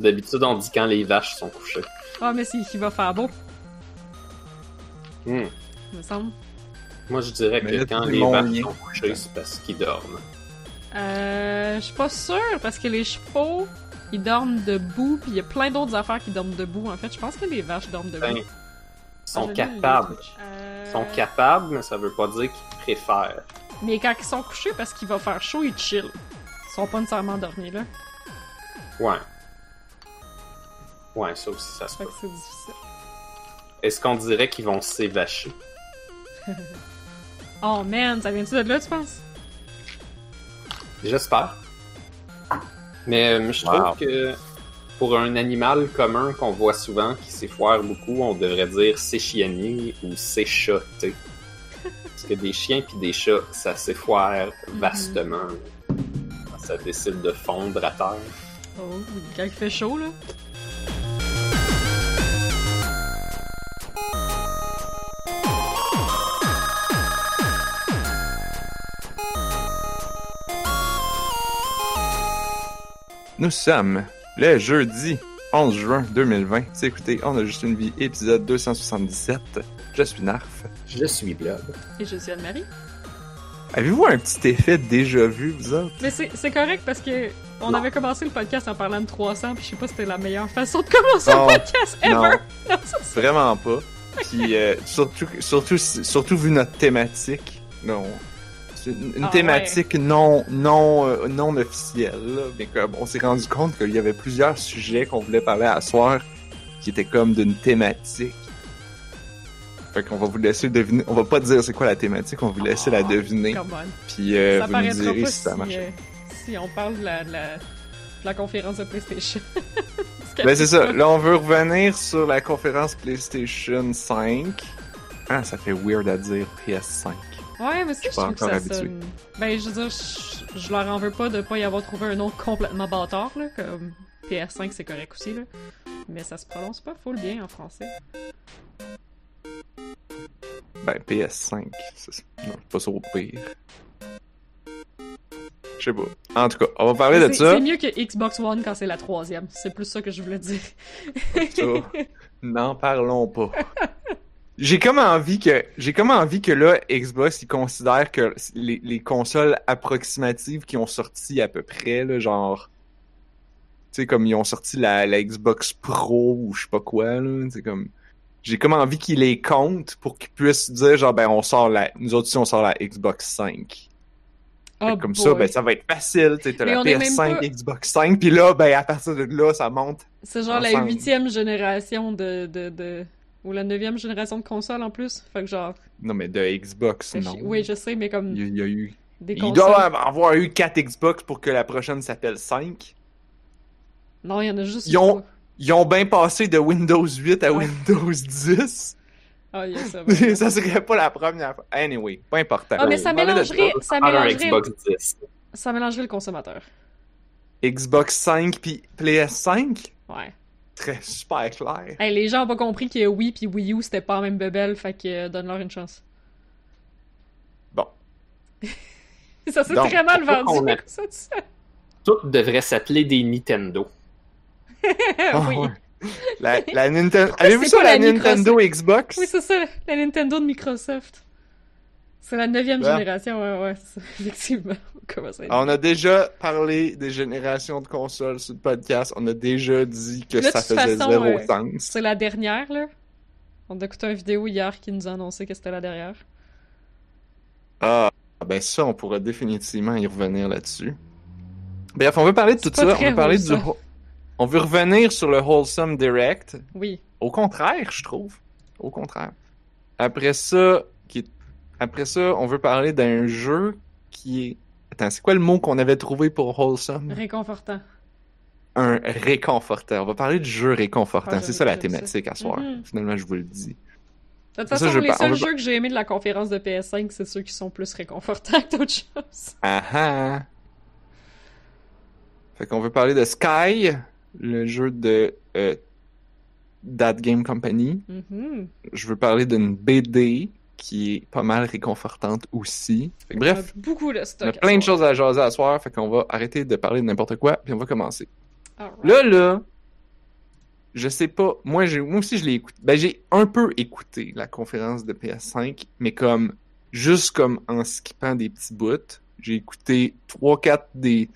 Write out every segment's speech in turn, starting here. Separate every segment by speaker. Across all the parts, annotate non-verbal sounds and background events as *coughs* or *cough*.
Speaker 1: D'habitude, on dit quand les vaches sont couchées.
Speaker 2: Ah, mais c'est qu'il va faire beau,
Speaker 1: Hmm.
Speaker 2: il me semble.
Speaker 1: Moi, je dirais
Speaker 3: Mais
Speaker 1: que quand les vaches
Speaker 3: lien.
Speaker 1: sont couchées, c'est parce qu'ils dorment.
Speaker 2: Euh, je suis pas sûre, parce que les chevaux, ils dorment debout, puis il y a plein d'autres affaires qui dorment debout. En fait, je pense que les vaches dorment debout.
Speaker 1: Ben, Ils
Speaker 2: Ah,
Speaker 1: sont
Speaker 2: je l'ai,
Speaker 1: capables.
Speaker 2: le Twitch. Euh,
Speaker 1: Ils sont capables, mais ça veut pas dire qu'ils préfèrent.
Speaker 2: Mais quand ils sont couchés, parce qu'il va faire chaud, ils chill. Ils sont pas nécessairement endormis, là.
Speaker 1: Ouais. Ouais, ça aussi, ça se
Speaker 2: Fait c'est difficile.
Speaker 1: Est-ce qu'on dirait qu'ils vont s'évacher? *laughs*
Speaker 2: Oh man, ça vient-tu de là, tu penses?
Speaker 1: J'espère. Mais euh, je trouve
Speaker 3: Wow.
Speaker 1: que pour un animal commun qu'on voit souvent qui s'effoire beaucoup, on devrait dire s'échienner ou s'échatter. Parce que des chiens puis des chats, ça s'effoire vastement. Ça décide de fondre à terre.
Speaker 2: Oh, quand il fait chaud, là.
Speaker 3: Nous sommes le jeudi 11 juin 2020. C'est écoutez, on a juste une vie, épisode 277. Je suis Narf.
Speaker 1: Je suis Blob.
Speaker 2: Et je suis Anne-Marie.
Speaker 3: Avez-vous un petit effet déjà vu, vous autres?
Speaker 2: Mais c'est correct parce que on avait commencé le podcast en parlant de 300, puis je sais pas si c'était la meilleure façon de commencer
Speaker 3: Non.
Speaker 2: un podcast ever!
Speaker 3: Non. *laughs*
Speaker 2: Non, ça, c'est-
Speaker 3: Vraiment pas. Puis euh, surtout, surtout, surtout vu notre thématique. Non. C'est une,
Speaker 2: Ah,
Speaker 3: thématique non, non, euh, non officielle. Là. Mais comme on s'est rendu compte qu'il y avait plusieurs sujets qu'on voulait parler à soir qui étaient comme d'une thématique. Fait qu'on va vous laisser deviner. On va pas dire c'est quoi la thématique, on va vous laisser la deviner.
Speaker 2: Come on.
Speaker 3: Puis euh, vous nous direz si ça marche.
Speaker 2: euh, si on parle de la, de la, de la conférence de PlayStation. *laughs*
Speaker 3: Ben c'est ça. Là, on veut revenir sur la conférence PlayStation 5. Ah, ça fait weird à dire PS5.
Speaker 2: Ouais, mais c'est je
Speaker 3: pas
Speaker 2: trouve que ça
Speaker 3: habitué.
Speaker 2: sonne... Ben, je veux dire, je, je leur en veux pas de pas y avoir trouvé un nom complètement bâtard, là, comme PS5, c'est correct aussi, là. Mais ça se prononce pas full bien en français.
Speaker 3: Ben, PS5. c'est- pas ça au pire. Je sais pas. En tout cas, on va parler de ça.
Speaker 2: c'est mieux que Xbox One quand c'est la troisième. C'est plus ça que je voulais dire. *laughs*
Speaker 3: N'en parlons pas. *laughs* J'ai comme envie que j'ai comme envie que là Xbox ils considèrent que les, les consoles approximatives qui ont sorti à peu près là genre tu sais comme ils ont sorti la, la Xbox Pro ou je sais pas quoi là c'est comme j'ai comme envie qu'ils les comptent pour qu'ils puissent dire genre ben on sort la nous autres ici on sort la Xbox 5 Fait que
Speaker 2: Oh
Speaker 3: comme ça ben ça va être facile tu la
Speaker 2: on est même
Speaker 3: PS5
Speaker 2: pas-
Speaker 3: Xbox 5 puis là ben à partir de là ça monte
Speaker 2: C'est genre la huitième génération de, de, de... Ou la neuvième génération de consoles en plus. Fait que genre...
Speaker 3: non mais de Xbox non.
Speaker 2: Oui, je sais, mais comme
Speaker 3: Il y a- eu.
Speaker 2: des
Speaker 3: Il
Speaker 2: consoles...
Speaker 3: doit avoir eu 4 Xbox pour que la prochaine s'appelle 5.
Speaker 2: Non, il y en a juste
Speaker 3: Ils ont-. Ils ont bien passé de Windows 8 à
Speaker 2: Ouais.
Speaker 3: Windows 10.
Speaker 2: Ah, il y a ça. *laughs* ouais.
Speaker 3: ça serait pas la première fois. Anyway, pas important.
Speaker 2: Ah, mais ça mélangerait, ça
Speaker 1: Par un
Speaker 2: mélangerait,
Speaker 1: Xbox 10.
Speaker 2: ça mélangerait le consommateur.
Speaker 3: Xbox 5 puis PS5.
Speaker 2: Ouais.
Speaker 3: Très super clair.
Speaker 2: Hey, les gens ont pas compris que Wii puis Wii U c'était pas la même bebelle, fait que euh, donne-leur une chance.
Speaker 3: Bon. *laughs*
Speaker 2: Ça s'est
Speaker 3: Donc,
Speaker 2: très mal vendu,
Speaker 1: a- *laughs*
Speaker 2: ça, ça.
Speaker 1: Tout devrait s'appeler des Nintendo. *laughs*
Speaker 3: Ah,
Speaker 2: oui.
Speaker 3: La, la Nintendo. Avez-vous
Speaker 2: c'est
Speaker 3: ça,
Speaker 2: pas
Speaker 3: la,
Speaker 2: la
Speaker 3: Nintendo Xbox?
Speaker 2: Oui, c'est ça, la Nintendo de Microsoft. C'est la neuvième
Speaker 3: Ouais.
Speaker 2: génération, ouais, ouais, c'est ça, *laughs* effectivement. Comment ça
Speaker 3: On a déjà parlé des générations de consoles sur le podcast. On a déjà dit que
Speaker 2: Là,
Speaker 3: ça faisait
Speaker 2: façon,
Speaker 3: zéro
Speaker 2: euh,
Speaker 3: sens.
Speaker 2: C'est la dernière, là. On a écouté une vidéo hier qui nous a annoncé que c'était la dernière.
Speaker 3: Ah, ben ça, on pourra définitivement y revenir là-dessus. Bref, on veut parler de tout ça. On veut parler du. On veut revenir sur le Wholesome Direct.
Speaker 2: Oui.
Speaker 3: Au contraire, je trouve. Au contraire. Après ça, qui est- après ça, on veut parler d'un jeu qui est. Attends, c'est quoi le mot qu'on avait trouvé pour Wholesome?
Speaker 2: Réconfortant.
Speaker 3: Un réconfortant. On va parler du jeu réconfortant.
Speaker 2: Ah,
Speaker 3: c'est ça la
Speaker 2: ça.
Speaker 3: thématique à soir.
Speaker 2: Mhm.
Speaker 3: Finalement, je vous le dis.
Speaker 2: De toute
Speaker 3: Ça,
Speaker 2: façon, les seuls jeux que j'ai aimés de la conférence de PS5, c'est ceux qui sont plus réconfortants *laughs* que d'autres choses.
Speaker 3: Ah ah! Fait qu'on veut parler de Sky, le jeu de euh, That Game Company.
Speaker 2: Mhm.
Speaker 3: Je veux parler d'une BD qui est pas mal réconfortante aussi. Fait que bref,
Speaker 2: On a beaucoup
Speaker 3: on a plein de choses à jaser à soir, fait qu'on va arrêter de parler de n'importe quoi, puis on va commencer. Là, là, je sais pas. Moi, j'ai, moi aussi, je l'ai écouté. Ben, j'ai un peu écouté la conférence de PS5, mais comme, juste comme en skippant des petits bouts. J'ai écouté trois, quatre des,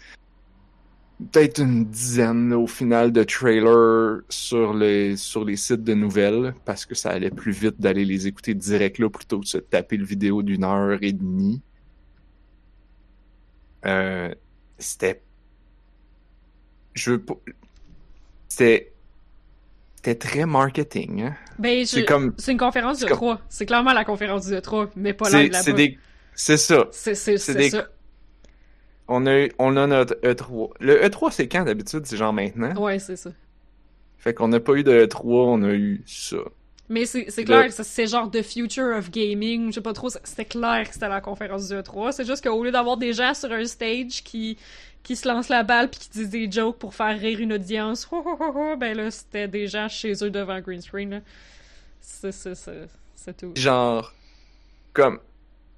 Speaker 3: peut-être une dizaine au final de trailers sur les, sur les sites de nouvelles, parce que ça allait plus vite d'aller les écouter direct là plutôt que de se taper le vidéo d'une heure et demie. Euh, c'était. Je veux pas. C'était. C'était très marketing, hein.
Speaker 2: Ben.
Speaker 3: C'est comme.
Speaker 2: C'est une conférence de
Speaker 3: comme-
Speaker 2: 3. C'est clairement la conférence de 3, mais pas live
Speaker 3: c'est des. C'est ça.
Speaker 2: C'est
Speaker 3: des-
Speaker 2: ça.
Speaker 3: On a, on a notre E3. Le E3, c'est quand d'habitude? C'est genre maintenant?
Speaker 2: Ouais, c'est ça.
Speaker 3: Fait qu'on n'a pas eu de E3, on a eu ça.
Speaker 2: Mais c'est clair que ça, c'est genre The Future of Gaming, je sais pas trop, c'était clair que c'était la conférence du E3. C'est juste qu'au lieu d'avoir des gens sur un stage qui, qui se lancent la balle puis qui disent des jokes pour faire rire une audience, ben là, c'était des gens chez eux devant green screen. c'est tout.
Speaker 3: Genre, comme,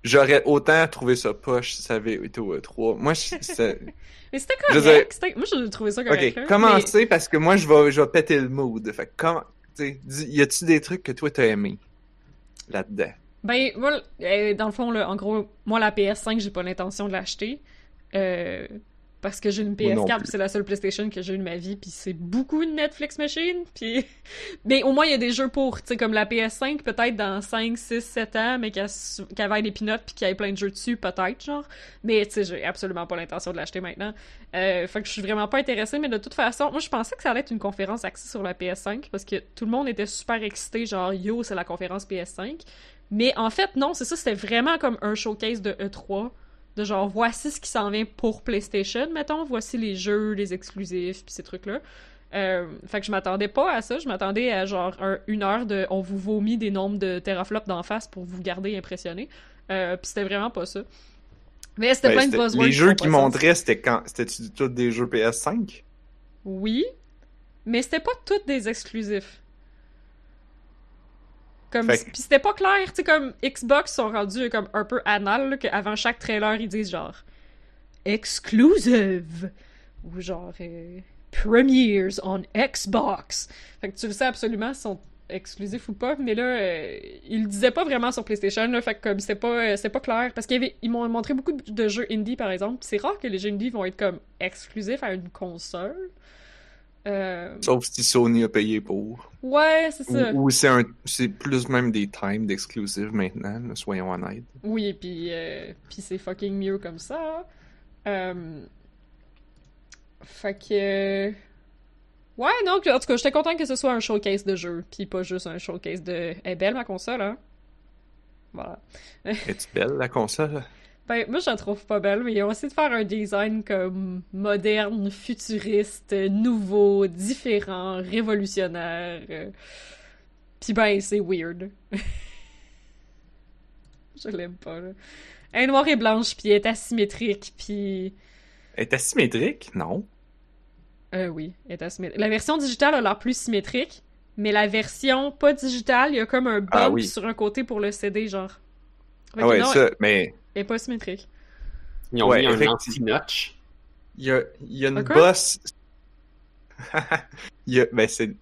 Speaker 3: j'aurais autant trouvé ça poche si ça avait été au E3. Moi, je- *laughs*
Speaker 2: Mais c'était
Speaker 3: Je
Speaker 2: correct. c'était- Moi, j'ai trouvé ça correct.
Speaker 3: ok, commencez parce que moi, je vais, je vais péter le mood. Fait que, comment, tu sais, dis- y a-tu des trucs que toi t'as aimé là-dedans?
Speaker 2: Ben, moi, euh, dans le fond, là, en gros, moi, la PS5, j'ai pas l'intention de l'acheter. Euh, parce que j'ai une
Speaker 3: Moi non
Speaker 2: PS4,
Speaker 3: plus.
Speaker 2: puis c'est la seule PlayStation que j'ai eu de ma vie, puis c'est beaucoup une Netflix machine, puis... *laughs* Mais au moins, il y a des jeux pour, tu sais, comme la PS5, peut-être dans 5, 6, 7 ans, mais qu'elle qu'elle vaille des pinottes, puis qu'il y ait plein de jeux dessus, peut-être, genre. Mais, tu sais, j'ai absolument pas l'intention de l'acheter maintenant. Euh, fait que je suis vraiment pas intéressée, mais de toute façon, moi, je pensais que ça allait être une conférence axée sur la PS5, parce que tout le monde était super excité, genre, yo, c'est la conférence PS5. Mais en fait, non, c'est ça, c'était vraiment comme un showcase de E3. De genre, voici ce qui s'en vient pour PlayStation, mettons, voici les jeux, les exclusifs, puis ces trucs-là. Euh, fait que je m'attendais pas à ça, je m'attendais à genre un- une heure de on vous vomit des nombres de teraflops d'en face pour vous garder impressionné. Euh, puis c'était vraiment pas ça. Mais c'était
Speaker 3: Ben,
Speaker 2: plein de buzzwords.
Speaker 3: les
Speaker 2: qui
Speaker 3: jeux
Speaker 2: sens.
Speaker 3: montraient, c'était quand? C'était-tu tous des jeux PS5?
Speaker 2: Oui, mais c'était pas tous des exclusifs. Comme,
Speaker 3: que-
Speaker 2: Puis c'était pas clair, tu sais, comme Xbox sont rendus comme un peu anal, qu'avant chaque trailer, ils disent genre exclusive ou genre euh, premieres on Xbox. Fait que tu le sais absolument sont exclusifs ou pas, mais là, euh, ils le disaient pas vraiment sur PlayStation, là, fait que comme c'était pas, euh, pas clair, parce qu'ils m'ont montré beaucoup de jeux indie, par exemple, c'est rare que les jeux indie vont être comme exclusifs à une console. Euh,
Speaker 3: Sauf si Sony a payé pour.
Speaker 2: Ouais, c'est ça.
Speaker 3: Ou, ou c'est un, c'est plus même des times d'exclusive maintenant, soyons honnêtes.
Speaker 2: Oui, puis euh, puis c'est fucking mieux comme ça. Euh... Fait que... Ouais, non, en tout cas, j'étais content que ce soit un showcase de jeu, puis pas juste un showcase de... Elle est belle, ma console, hein? Voilà. *laughs*
Speaker 3: Es-tu belle, la console?
Speaker 2: Ben, moi, je la trouve pas belle, mais ils ont essayé de faire un design comme moderne, futuriste, nouveau, différent, révolutionnaire. Puis ben, c'est weird. *laughs* je l'aime pas, là. Elle est noire et blanche, puis elle est asymétrique, puis...
Speaker 3: Elle est asymétrique? Non.
Speaker 2: Euh, oui, elle est asymétrique. La version digitale a l'air plus symétrique, mais la version pas digitale, il y a comme un bump
Speaker 3: Ah oui.
Speaker 2: sur un côté pour le CD, genre.
Speaker 3: Ah ouais, ça, mais
Speaker 2: est pas symétrique.
Speaker 1: Ils ont
Speaker 3: Ouais,
Speaker 1: mis un anti-notch.
Speaker 3: il y a, il y a une
Speaker 2: Un quoi?
Speaker 3: bosse. *laughs* il y a, ben, c'est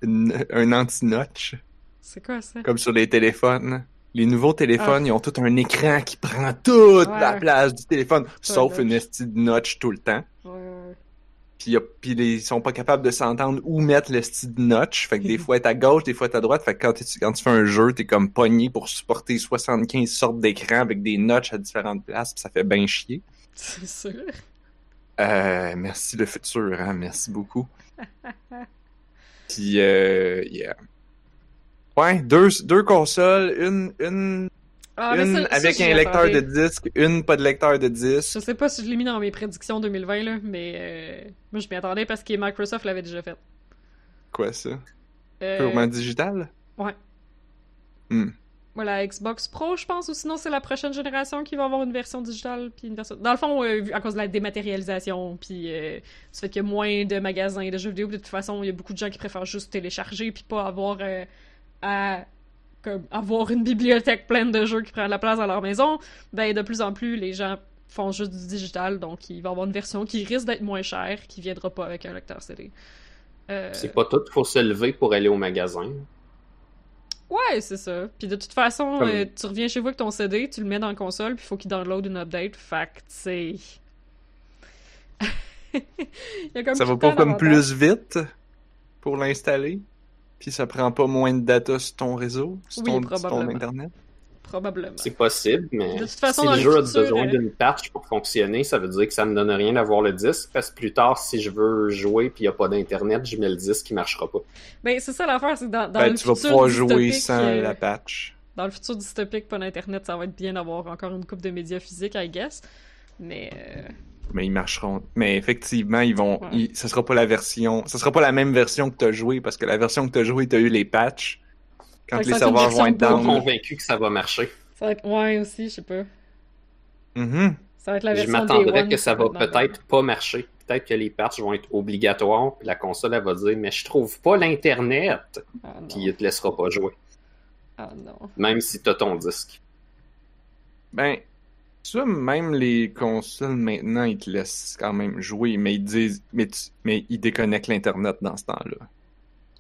Speaker 3: un anti-notch,
Speaker 2: C'est quoi ça?
Speaker 3: comme sur les téléphones. Les nouveaux téléphones, ils ont tout un écran qui prend toute
Speaker 2: Ah. Ouais.
Speaker 3: la place du téléphone, sauf une esti de notch tout le temps.
Speaker 2: Ouais.
Speaker 3: Puis, a- puis les- ils sont pas capables de s'entendre où mettre le style de notch. Fait que des *laughs* fois, t'es à gauche, des fois, t'es à droite. Fait que quand, quand tu fais un jeu, t'es comme pogné pour supporter 75 sortes d'écrans avec des notches à différentes places. Puis ça fait bien chier.
Speaker 2: C'est sûr.
Speaker 3: Euh, merci le futur, hein. Merci beaucoup. *laughs* Puis, euh, yeah. Ouais, deux, deux consoles, une, une,
Speaker 2: Ah,
Speaker 3: une
Speaker 2: ça-
Speaker 3: avec un lecteur de disque, une pas de lecteur de disque.
Speaker 2: Je sais pas si je l'ai mis dans mes prédictions 2020, là, mais euh, moi je m'y attendais parce que Microsoft l'avait déjà fait.
Speaker 3: Quoi, ça?
Speaker 2: Euh,
Speaker 3: Purement digital?
Speaker 2: ouais.
Speaker 3: Hmm.
Speaker 2: Voilà, Xbox Pro, je pense, ou sinon c'est la prochaine génération qui va avoir une version digitale, puis une version... Dans le fond, euh, à cause de la dématérialisation, puis euh, du fait qu'il y a moins de magasins de jeux vidéo, de toute façon, il y a beaucoup de gens qui préfèrent juste télécharger, puis pas avoir euh, à comme, avoir une bibliothèque pleine de jeux qui prennent la place dans leur maison. Ben, de plus en plus, les gens font juste du digital, donc il va y avoir une version qui risque d'être moins chère, qui viendra pas avec un lecteur CD. Euh,
Speaker 1: C'est pas tout, faut se lever pour aller au magasin.
Speaker 2: Ouais, c'est ça. Puis de toute façon,
Speaker 3: Comme-
Speaker 2: euh, tu reviens chez vous avec ton CD, tu le mets dans la console, puis il faut qu'il download une update. Fait que, *laughs* c'est.
Speaker 3: Ça va pas comme plus vite pour l'installer? Puis ça prend pas moins de data sur ton réseau, sur
Speaker 2: Oui,
Speaker 3: ton, sur ton
Speaker 2: probablement.
Speaker 3: internet?
Speaker 2: Probablement.
Speaker 1: C'est possible, mais
Speaker 2: De toute façon,
Speaker 1: si le jeu a besoin
Speaker 2: euh,
Speaker 1: d'une patch pour fonctionner, ça veut dire que ça me donne rien d'avoir le disque, parce que plus tard, si je veux jouer puis il n'y a pas d'internet, je mets le disque qui marchera pas.
Speaker 2: Ben, c'est ça l'affaire, c'est que dans, dans
Speaker 3: Ben,
Speaker 2: le
Speaker 3: tu vas
Speaker 2: futur
Speaker 3: pouvoir jouer
Speaker 2: dystopique,
Speaker 3: sans
Speaker 2: euh,
Speaker 3: la patch.
Speaker 2: Dans le futur dystopique, pas d'internet, ça va être bien d'avoir encore une coupe de médias physiques, I guess. Mais. euh,
Speaker 3: Mais ils marcheront. Mais effectivement, ils vont.
Speaker 2: Ouais.
Speaker 3: ils- ça sera pas la version. Ça sera pas la même version que t'as joué parce que la version que t'as joué, t'as eu les patchs. Quand les serveurs vont
Speaker 2: version
Speaker 3: être
Speaker 1: Je suis
Speaker 3: down.
Speaker 1: convaincu que ça va marcher.
Speaker 2: Ça va être. Ouais, aussi, je sais pas.
Speaker 3: Mhm.
Speaker 2: Ça va être la
Speaker 1: Je
Speaker 2: version
Speaker 1: m'attendrais
Speaker 2: Day One,
Speaker 1: que ça va
Speaker 2: va être
Speaker 1: peut-être pas marcher. Peut-être que les patchs vont être obligatoires, puis la console, elle va dire, mais je trouve pas l'internet,
Speaker 2: Ah
Speaker 1: puis il te laissera pas jouer,
Speaker 2: Ah non.
Speaker 1: même si t'as ton disque.
Speaker 3: Ben, ça, même les consoles maintenant, ils te laissent quand même jouer, mais ils disent. Mais, tu- mais ils déconnectent l'Internet dans ce temps-là.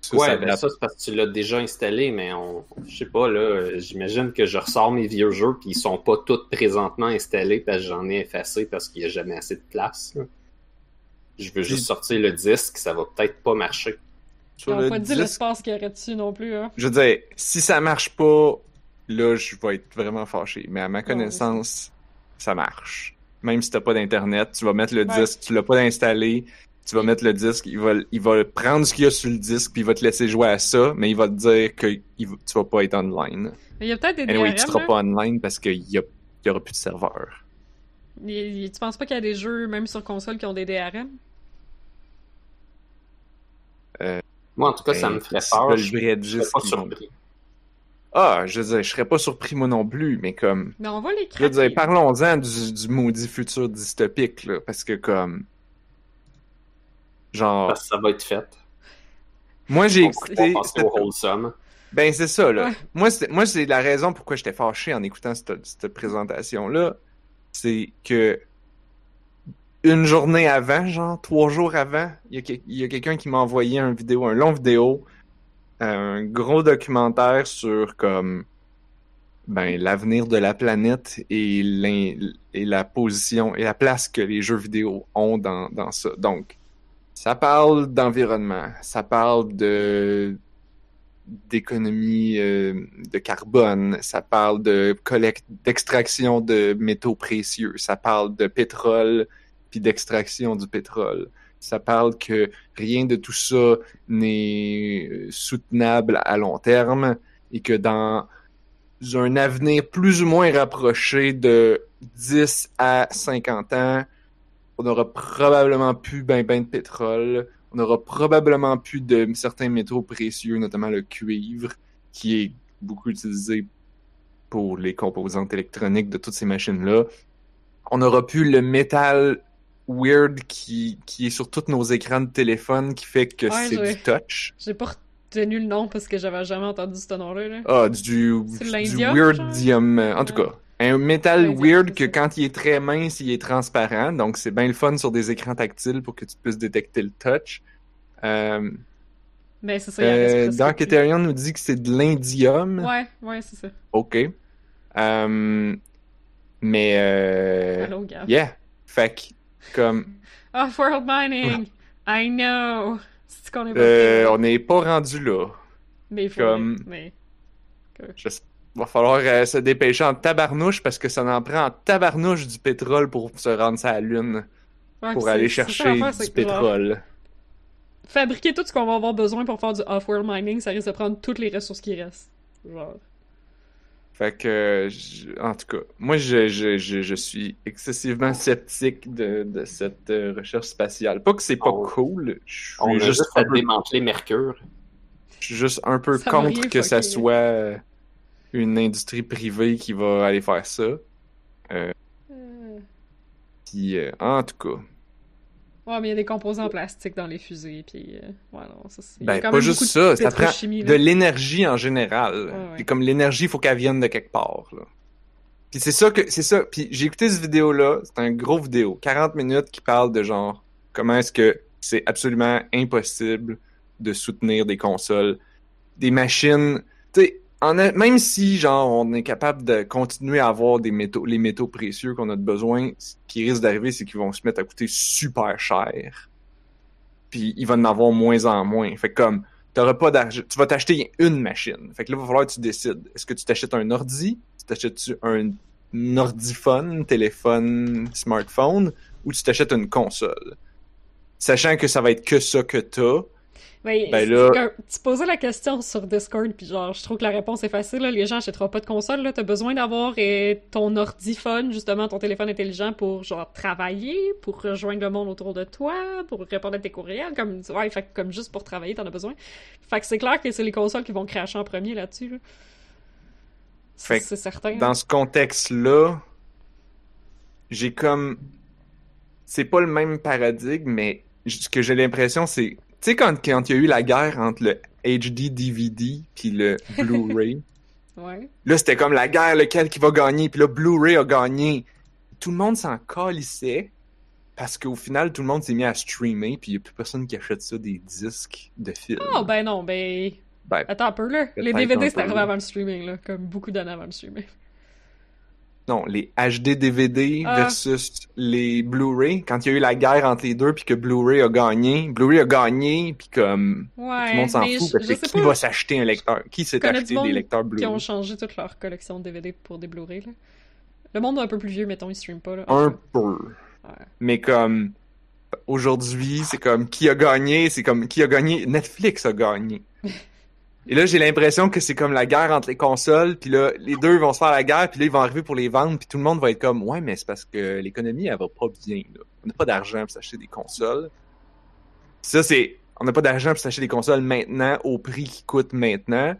Speaker 3: Ça,
Speaker 1: ouais,
Speaker 3: ça
Speaker 1: ben ça, c'est parce que tu l'as déjà installé, mais on, je sais pas, là, j'imagine que je ressors mes vieux jeux, puis ils sont pas tous présentement installés, parce que j'en ai effacé parce qu'il y a jamais assez de place. là. Je veux juste sortir le disque, ça va peut-être pas marcher.
Speaker 2: Ont
Speaker 3: le
Speaker 2: pas dit l'espace qu'il y aurait dessus non plus, hein.
Speaker 3: je veux dire, si ça marche pas, là, je vais être vraiment fâché. Mais à ma
Speaker 2: Ouais,
Speaker 3: connaissance, ça marche. Même si t'as pas d'internet, tu vas mettre le
Speaker 2: Ouais.
Speaker 3: disque, tu l'as pas installé, tu vas mettre le disque, il va, il va prendre ce qu'il y a sur le disque, puis il va te laisser jouer à ça, mais il va te dire que il tu vas pas être online.
Speaker 2: Il y a peut-être des
Speaker 3: Anyway,
Speaker 2: DRM,
Speaker 3: tu seras
Speaker 2: là.
Speaker 3: pas online parce qu'il y, a- il y aura plus de serveur.
Speaker 2: Il- il- Tu penses pas qu'il y a des jeux, même sur console, qui ont des DRM?
Speaker 1: Moi, en tout cas, ça
Speaker 3: Ben,
Speaker 1: me ferait peur.
Speaker 3: le
Speaker 1: Je serais
Speaker 3: disque,
Speaker 1: pas surpris.
Speaker 3: Ah, je veux dire, je serais pas surpris moi non plus, mais comme...
Speaker 2: Mais on va les
Speaker 3: Je veux
Speaker 2: craquer.
Speaker 3: dire, parlons-en du, du maudit futur dystopique, là, parce que comme... Genre...
Speaker 1: Parce que ça va être fait.
Speaker 3: Moi, j'ai écouté...
Speaker 1: passer au wholesome.
Speaker 3: Ben, c'est ça, là.
Speaker 2: Ouais.
Speaker 3: Moi, c'est, moi, c'est la raison pourquoi j'étais fâché en écoutant cette, cette présentation-là. C'est que une journée avant, genre trois jours avant, il y a, y a quelqu'un qui m'a envoyé un vidéo, un long vidéo, un gros documentaire sur comme ben l'avenir de la planète et, et la position et la place que les jeux vidéo ont dans, dans ça. Donc, ça parle d'environnement, ça parle d'économie euh, de carbone, ça parle de d'extraction de métaux précieux, ça parle de pétrole puis d'extraction du pétrole. Ça parle que rien de tout ça n'est euh, soutenable à long terme et que dans un avenir plus ou moins rapproché de 10 à 50 ans, on aura probablement plus ben ben de pétrole, on aura probablement plus de certains métaux précieux, notamment le cuivre, qui est beaucoup utilisé pour les composantes électroniques de toutes ces machines-là. On aura plus le métal weird qui, qui est sur tous nos écrans de téléphone qui fait que
Speaker 2: Ouais,
Speaker 3: c'est du touch.
Speaker 2: J'ai pas retenu le nom parce que j'avais jamais entendu ce nom-là. Là.
Speaker 3: Ah, du,
Speaker 2: C'est
Speaker 3: du
Speaker 2: l'indium,
Speaker 3: weird
Speaker 2: genre?
Speaker 3: dium. En tout
Speaker 2: Ouais.
Speaker 3: cas, un métal weird que quand il est très mince, il est transparent. Donc, c'est bien le fun sur des écrans tactiles pour que tu puisses détecter le touch. Euh,
Speaker 2: Mais c'est ça,
Speaker 3: euh, Dark. Ethereum nous dit que c'est de l'indium.
Speaker 2: Ouais, ouais, c'est ça.
Speaker 3: OK. Euh, mais, euh,
Speaker 2: Allô, gars.
Speaker 3: yeah. Fait que, comme,
Speaker 2: Off-world mining! I know! C'est qu'on est pas
Speaker 3: euh, on n'est pas rendu là.
Speaker 2: Mais il faut.
Speaker 3: comme-
Speaker 2: Mais.
Speaker 3: Je sais- va falloir euh, se dépêcher en tabarnouche parce que ça en prend en tabarnouche du pétrole pour se rendre sur la Lune.
Speaker 2: Ouais,
Speaker 3: pour aller chercher du pétrole.
Speaker 2: fabriquer tout ce qu'on va avoir besoin pour faire du off-world mining, ça risque de prendre toutes les ressources qui restent. Genre.
Speaker 3: Fait que, je- en tout cas, moi, je, je, je, je suis excessivement sceptique de, de cette euh, recherche spatiale. Pas que c'est pas
Speaker 1: On-
Speaker 3: cool, je suis
Speaker 1: On a
Speaker 3: juste,
Speaker 1: juste
Speaker 3: un
Speaker 1: à
Speaker 3: peu,
Speaker 1: démanteler Mercure.
Speaker 3: je suis juste un peu
Speaker 2: Ça
Speaker 3: contre que ça soit euh, une industrie privée qui va aller faire ça.
Speaker 2: Euh,
Speaker 3: Puis, euh, en tout cas,
Speaker 2: Ouais, mais il y a des composants en plastique dans les fusées, puis. euh, Ouais, non, ça c'est.
Speaker 3: ben, pas juste ça, ça prend de
Speaker 2: là.
Speaker 3: l'énergie en général.
Speaker 2: Ouais, ouais.
Speaker 3: Puis comme l'énergie, il faut qu'elle vienne de quelque part. Là. Puis c'est ça que c'est ça. Puis j'ai écouté cette vidéo-là, c'est un gros vidéo, 40 minutes qui parle de genre comment est-ce que c'est absolument impossible de soutenir des consoles. Des machines, tu sais, en même si genre on est capable de continuer à avoir des métaux, les métaux précieux qu'on a de besoin, ce qui risque d'arriver, c'est qu'ils vont se mettre à coûter super cher. Puis il va en avoir moins en moins. Fait que comme t'auras pas d'argent, tu vas t'acheter une machine. Fait que là, il va falloir que tu décides. Est-ce que tu t'achètes un ordi, tu t'achètes un ordiphone, téléphone, smartphone, ou tu t'achètes une console? Sachant que ça va être que ça que t'as,
Speaker 2: Ben,
Speaker 3: Ben
Speaker 2: c'est
Speaker 3: là-
Speaker 2: comme- tu posais la question sur Discord, puis genre, je trouve que la réponse est facile. Là. Les gens achèteront pas de console. Là. T'as besoin d'avoir euh, ton ordiphone, justement, ton téléphone intelligent pour genre travailler, pour rejoindre le monde autour de toi, pour répondre à tes courriels. Comme, ouais, fait, comme juste pour travailler, t'en as besoin. Fait que c'est clair que c'est les consoles qui vont cracher en premier là-dessus. Là. C'est certain.
Speaker 3: dans ce contexte-là, j'ai comme. C'est pas le même paradigme, mais ce que j'ai l'impression, c'est. Tu sais, quand, quand il y a eu la guerre entre le HD DVD puis le Blu-ray, *laughs*
Speaker 2: Ouais.
Speaker 3: là, c'était comme la guerre, lequel qui va gagner, puis là, Blu-ray a gagné. Tout le monde s'en calissait parce qu'au final, tout le monde s'est mis à streamer, puis il n'y a plus personne qui achète ça des disques de films.
Speaker 2: Oh, ben non, ben.
Speaker 3: Ben,
Speaker 2: Attends un peu, là. Les DVD,
Speaker 3: peu,
Speaker 2: arrivé avant le streaming, là. Comme beaucoup d'années avant le streaming.
Speaker 3: Non, les HD DVD
Speaker 2: Ah.
Speaker 3: versus les Blu-ray. Quand il y a eu la guerre entre les deux, puis que Blu-ray a gagné, Blu-ray a gagné, puis comme
Speaker 2: Ouais.
Speaker 3: tout le monde s'en fout, parce que qui
Speaker 2: pas.
Speaker 3: va s'acheter un lecteur? Qui s'est acheté des lecteurs
Speaker 2: qui
Speaker 3: Blu-ray?
Speaker 2: ont changé toute leur collection de DVD pour des Blu-ray. Le monde un peu plus vieux, mettons, ils streament pas. Là.
Speaker 3: Un peu.
Speaker 2: Ouais.
Speaker 3: Mais comme aujourd'hui, c'est comme qui a gagné, c'est comme qui a gagné? Netflix a gagné. *laughs* Et là, j'ai l'impression que c'est comme la guerre entre les consoles, puis là, les deux vont se faire la guerre, puis là, ils vont arriver pour les vendre, puis tout le monde va être comme, ouais, mais c'est parce que l'économie, elle va pas bien, là. On n'a pas d'argent pour s'acheter des consoles. Ça, c'est, on n'a pas d'argent pour s'acheter des consoles maintenant, au prix qui coûte maintenant,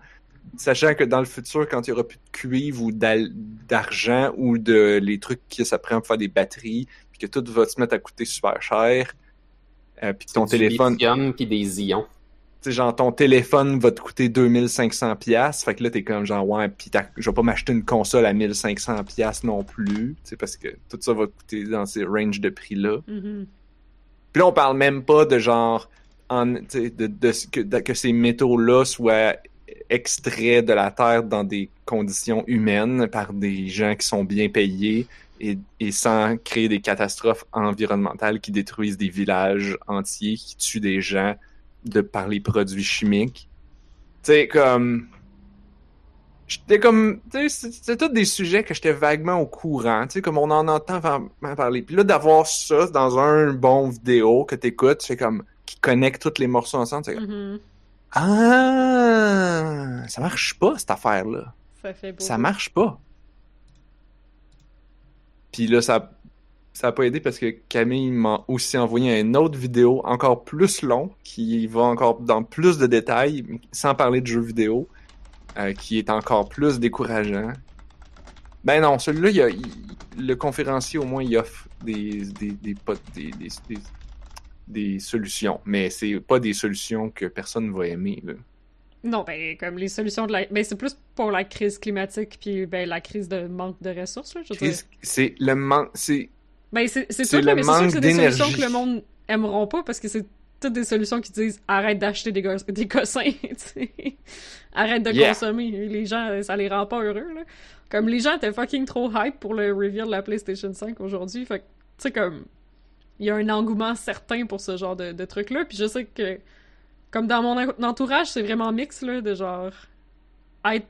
Speaker 3: sachant que dans le futur, quand il y aura plus de cuivre ou d'argent ou de les trucs qui ça prend pour faire des batteries, puis que tout va se mettre à coûter super cher, euh, puis que ton téléphone,
Speaker 1: lithium puis des ions.
Speaker 3: Sais, genre, ton téléphone va te coûter 2500 pièces fait que là, t'es comme genre, ouais, pis je vais pas m'acheter une console à 1500 pièces non plus, tu sais, parce que tout ça va te coûter dans ces ranges de prix-là.
Speaker 2: Mhm.
Speaker 3: Puis là, on parle même pas de genre, en, de, que, de- que ces métaux-là soient extraits de la Terre dans des conditions humaines par des gens qui sont bien payés et, et sans créer des catastrophes environnementales qui détruisent des villages entiers, qui tuent des gens de par les produits chimiques. Tu sais, comme... J'étais comme... Tu sais, c'est- c'est tous des sujets que j'étais vaguement au courant, tu sais, comme on en entend parler. Puis là, d'avoir ça dans un bon vidéo que t'écoutes, tu fais comme... qui connecte tous les morceaux ensemble, fais comme...
Speaker 2: Mhm.
Speaker 3: Ah, ça marche pas cette affaire-là.
Speaker 2: Ça fait beau.
Speaker 3: Ça marche pas. Puis là, ça, ça a pas aidé parce que Camille m'a aussi envoyé une autre vidéo encore plus long qui va encore dans plus de détails, sans parler de jeux vidéo, euh, qui est encore plus décourageant. Ben non, celui-là, il y a- il- le conférencier au moins il offre des des des, des, des, solutions, mais c'est pas des solutions que personne va aimer. Là.
Speaker 2: Non, ben, comme les solutions de la. Ben, c'est plus pour la crise climatique, puis ben, la crise de manque de ressources, là, je
Speaker 3: C'est le manque, c'est
Speaker 2: Ben, c'est tout, là, mais c'est sûr que c'est des solutions que le monde aimeront pas, parce que c'est toutes des solutions qui disent arrête d'acheter des, des cossins. *laughs* Arrête de
Speaker 3: Yeah.
Speaker 2: consommer. Les gens, ça les rend pas heureux, là. Comme les gens étaient fucking trop hype pour le reveal de la PlayStation 5 aujourd'hui, fait que, tu sais, comme. Il y a un engouement certain pour ce genre de, de trucs-là, puis je sais que. Comme dans mon en- entourage, c'est vraiment mix, là, de genre. Être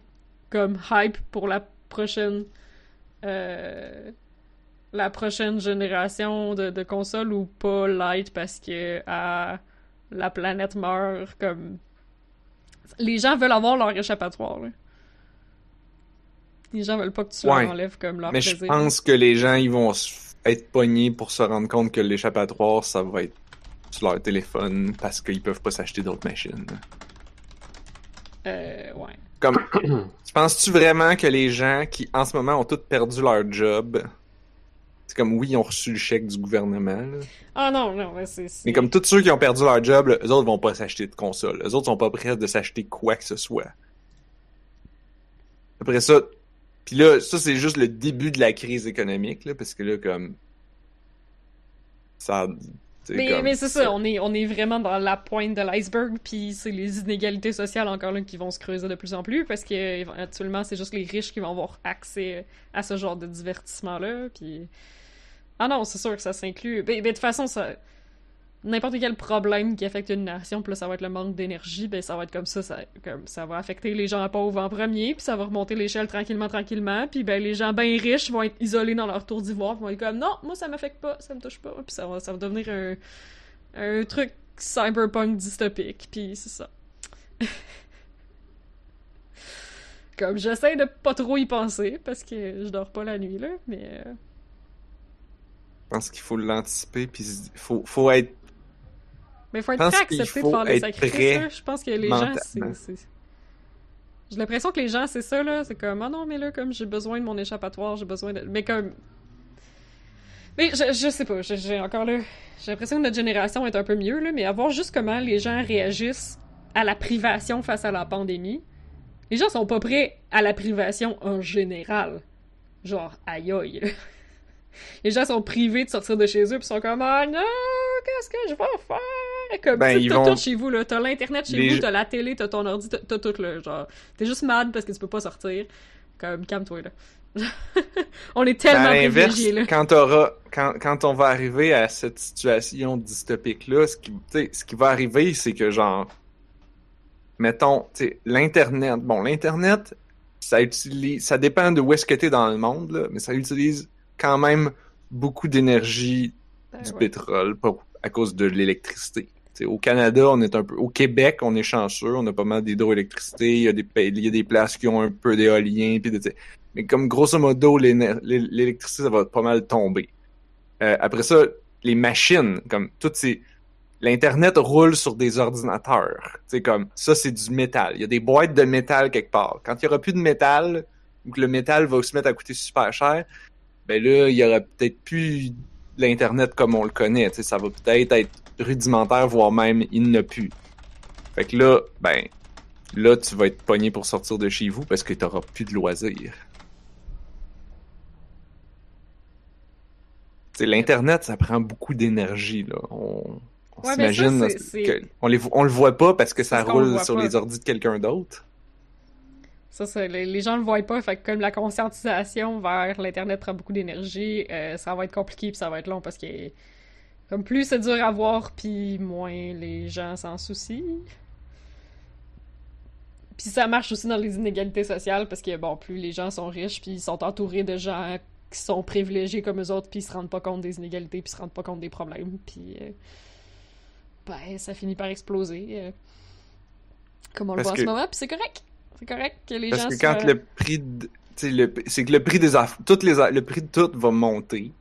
Speaker 2: comme hype pour la prochaine. Euh, la prochaine génération de, de consoles ou pas light parce que la planète meurt comme les gens veulent avoir leur échappatoire là. les gens veulent pas que tu
Speaker 3: Ouais.
Speaker 2: leur enlèves comme leur
Speaker 3: Mais je pense que les gens, ils vont être pognés pour se rendre compte que l'échappatoire, ça va être sur leur téléphone parce qu'ils peuvent pas s'acheter d'autres machines.
Speaker 2: Euh, ouais
Speaker 3: Comme, *coughs* tu penses-tu vraiment que les gens qui, en ce moment, ont tous perdu leur job, c'est comme, oui, ils ont reçu le chèque du gouvernement, là.
Speaker 2: ah non non mais c'est
Speaker 3: mais comme tous ceux qui ont perdu leur job, là, eux autres vont pas s'acheter de console. Eux autres sont pas prêts de s'acheter quoi que ce soit. Après ça, puis là, ça c'est juste le début de la crise économique, là, parce que là, comme ça,
Speaker 2: Mais,
Speaker 3: comme
Speaker 2: mais c'est ça, on est, on est vraiment dans la pointe de l'iceberg, puis c'est les inégalités sociales encore là qui vont se creuser de plus en plus, parce que actuellement c'est juste les riches qui vont avoir accès à ce genre de divertissement-là, puis... Ah non, c'est sûr que ça s'inclut. Mais, mais de toute façon, ça... N'importe quel problème qui affecte une nation, puis là, ça va être le manque d'énergie, ben ça va être comme ça, ça, va affecter les gens pauvres en premier, puis ça va remonter l'échelle tranquillement, tranquillement, puis ben les gens bien riches vont être isolés dans leur tour d'ivoire, vont être comme non, moi ça m'affecte pas, ça me touche pas, puis ça va, ça va devenir un, un truc cyberpunk dystopique, puis c'est ça. *laughs* comme j'essaie de pas trop y penser parce que je dors pas la nuit là, mais euh,
Speaker 3: pense qu'il faut l'anticiper, puis il faut, faut être
Speaker 2: Mais faut être
Speaker 3: Je
Speaker 2: prêt à accepter de faire
Speaker 3: être
Speaker 2: sacrifices. là. Je pense que les gens, c'est. J'ai l'impression que les gens, c'est ça, là. C'est comme, ah non, mais là, comme j'ai besoin de mon échappatoire, j'ai besoin de. Mais comme. Mais je, je sais pas, j'ai- j'ai encore là. J'ai l'impression que notre génération est un peu mieux, là, mais à voir juste comment les gens réagissent à la privation face à la pandémie. Les gens sont pas prêts à la privation en général. Genre, aïe aïe. Là. Les gens sont privés de sortir de chez eux, puis sont comme, ah non, qu'est-ce que je vais faire? Comme,
Speaker 3: Ben,
Speaker 2: t'as
Speaker 3: vont-
Speaker 2: tout chez vous, là. T'as l'internet chez
Speaker 3: Les
Speaker 2: vous, t'as la télé, t'as ton ordi, t'as tout, là. Genre, t'es juste mad parce que tu peux pas sortir. Comme, calme-toi, là. *laughs* on est
Speaker 3: Mais
Speaker 2: tellement
Speaker 3: à
Speaker 2: privilégiés, là.
Speaker 3: quand, t'auras- quand, quand on va arriver à cette situation dystopique-là, ce qui, ce qui va arriver, c'est que, genre, mettons, l'Internet, bon, l'Internet, ça utilise, ça dépend de où est-ce que t'es dans le monde, là, mais ça utilise quand même beaucoup d'énergie
Speaker 2: Ben
Speaker 3: du
Speaker 2: ouais.
Speaker 3: pétrole pour- à cause de l'électricité. Au Canada, on est un peu. Au Québec, on est chanceux, on a pas mal d'hydroélectricité, il y a des il y a des places qui ont un peu d'éolien, puis de- mais comme grosso modo, l'électricité, ça va pas mal tomber. Euh, après ça, les machines, comme toutes ces. L'Internet roule sur des ordinateurs. Comme ça, c'est du métal. Il y a des boîtes de métal quelque part. Quand il y aura plus de métal, ou que le métal va se mettre à coûter super cher, ben là, il y aura peut-être plus l'Internet comme on le connaît. Ça va peut-être être rudimentaire, voire même il n'y en a plus. Fait que là, ben, là, tu vas être pogné pour sortir de chez vous parce que tu n'auras plus de loisirs. L'Internet, ça prend beaucoup d'énergie, là. On, on
Speaker 2: Ouais, ça,
Speaker 3: s'imagine on, on le voit pas parce que ça
Speaker 2: Parce
Speaker 3: roule sur
Speaker 2: pas.
Speaker 3: les ordis de quelqu'un d'autre.
Speaker 2: Ça, ça, les, les gens le voient pas, fait que comme la conscientisation vers l'Internet prend beaucoup d'énergie, euh, ça va être compliqué puis ça va être long parce que comme plus c'est dur à voir, puis moins les gens s'en soucient. Puis ça marche aussi dans les inégalités sociales parce que bon, plus les gens sont riches puis ils sont entourés de gens qui sont privilégiés comme eux autres puis ils se rendent pas compte des inégalités puis ils se rendent pas compte des problèmes puis euh, ben ça finit par exploser euh, comme on le voit en ce moment puis c'est correct. C'est correct que les
Speaker 3: Parce
Speaker 2: gens
Speaker 3: que
Speaker 2: soient-
Speaker 3: quand le prix de, le, c'est que le prix des toutes les, le prix de tout va monter.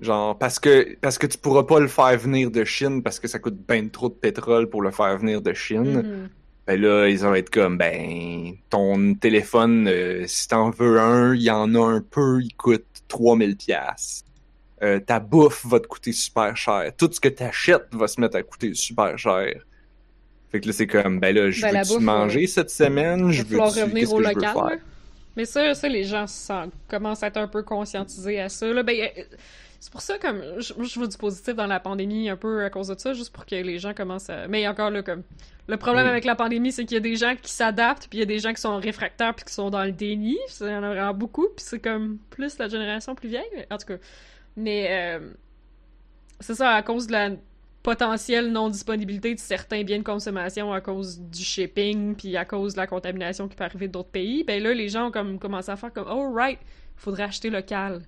Speaker 3: Genre, parce que, parce que tu pourras pas le faire venir de Chine parce que ça coûte ben trop de pétrole pour le faire venir de Chine.
Speaker 2: Mhm.
Speaker 3: Ben là, ils vont être comme, ben, ton téléphone, euh, si t'en veux un, il y en a un peu, il coûte 3000 pièces. ta bouffe va te coûter super cher. Tout ce que t'achètes va se mettre à coûter super cher. Fait que là, c'est comme, ben là, je
Speaker 2: Ben,
Speaker 3: veux-tu
Speaker 2: bouffe,
Speaker 3: manger cette semaine? Je veux
Speaker 2: revenir au
Speaker 3: que je veux
Speaker 2: local.
Speaker 3: faire?
Speaker 2: là? Mais ça, ça, les gens commencent à être un peu conscientisés à ça. Là. Ben, euh, c'est pour ça comme je, je vois du positif dans la pandémie un peu à cause de ça, juste pour que les gens commencent à. Mais encore là, comme le problème
Speaker 3: Oui.
Speaker 2: avec la pandémie, c'est qu'il y a des gens qui s'adaptent, puis il y a des gens qui sont réfractaires, puis qui sont dans le déni. Il y en a vraiment beaucoup, puis c'est comme plus la génération plus vieille. En tout cas, mais euh, c'est ça à cause de la potentielle non-disponibilité de certains biens de consommation à cause du shipping puis à cause de la contamination qui peut arriver d'autres pays, ben là, les gens ont comme commencé à faire comme « Oh, right, faudrait acheter local. »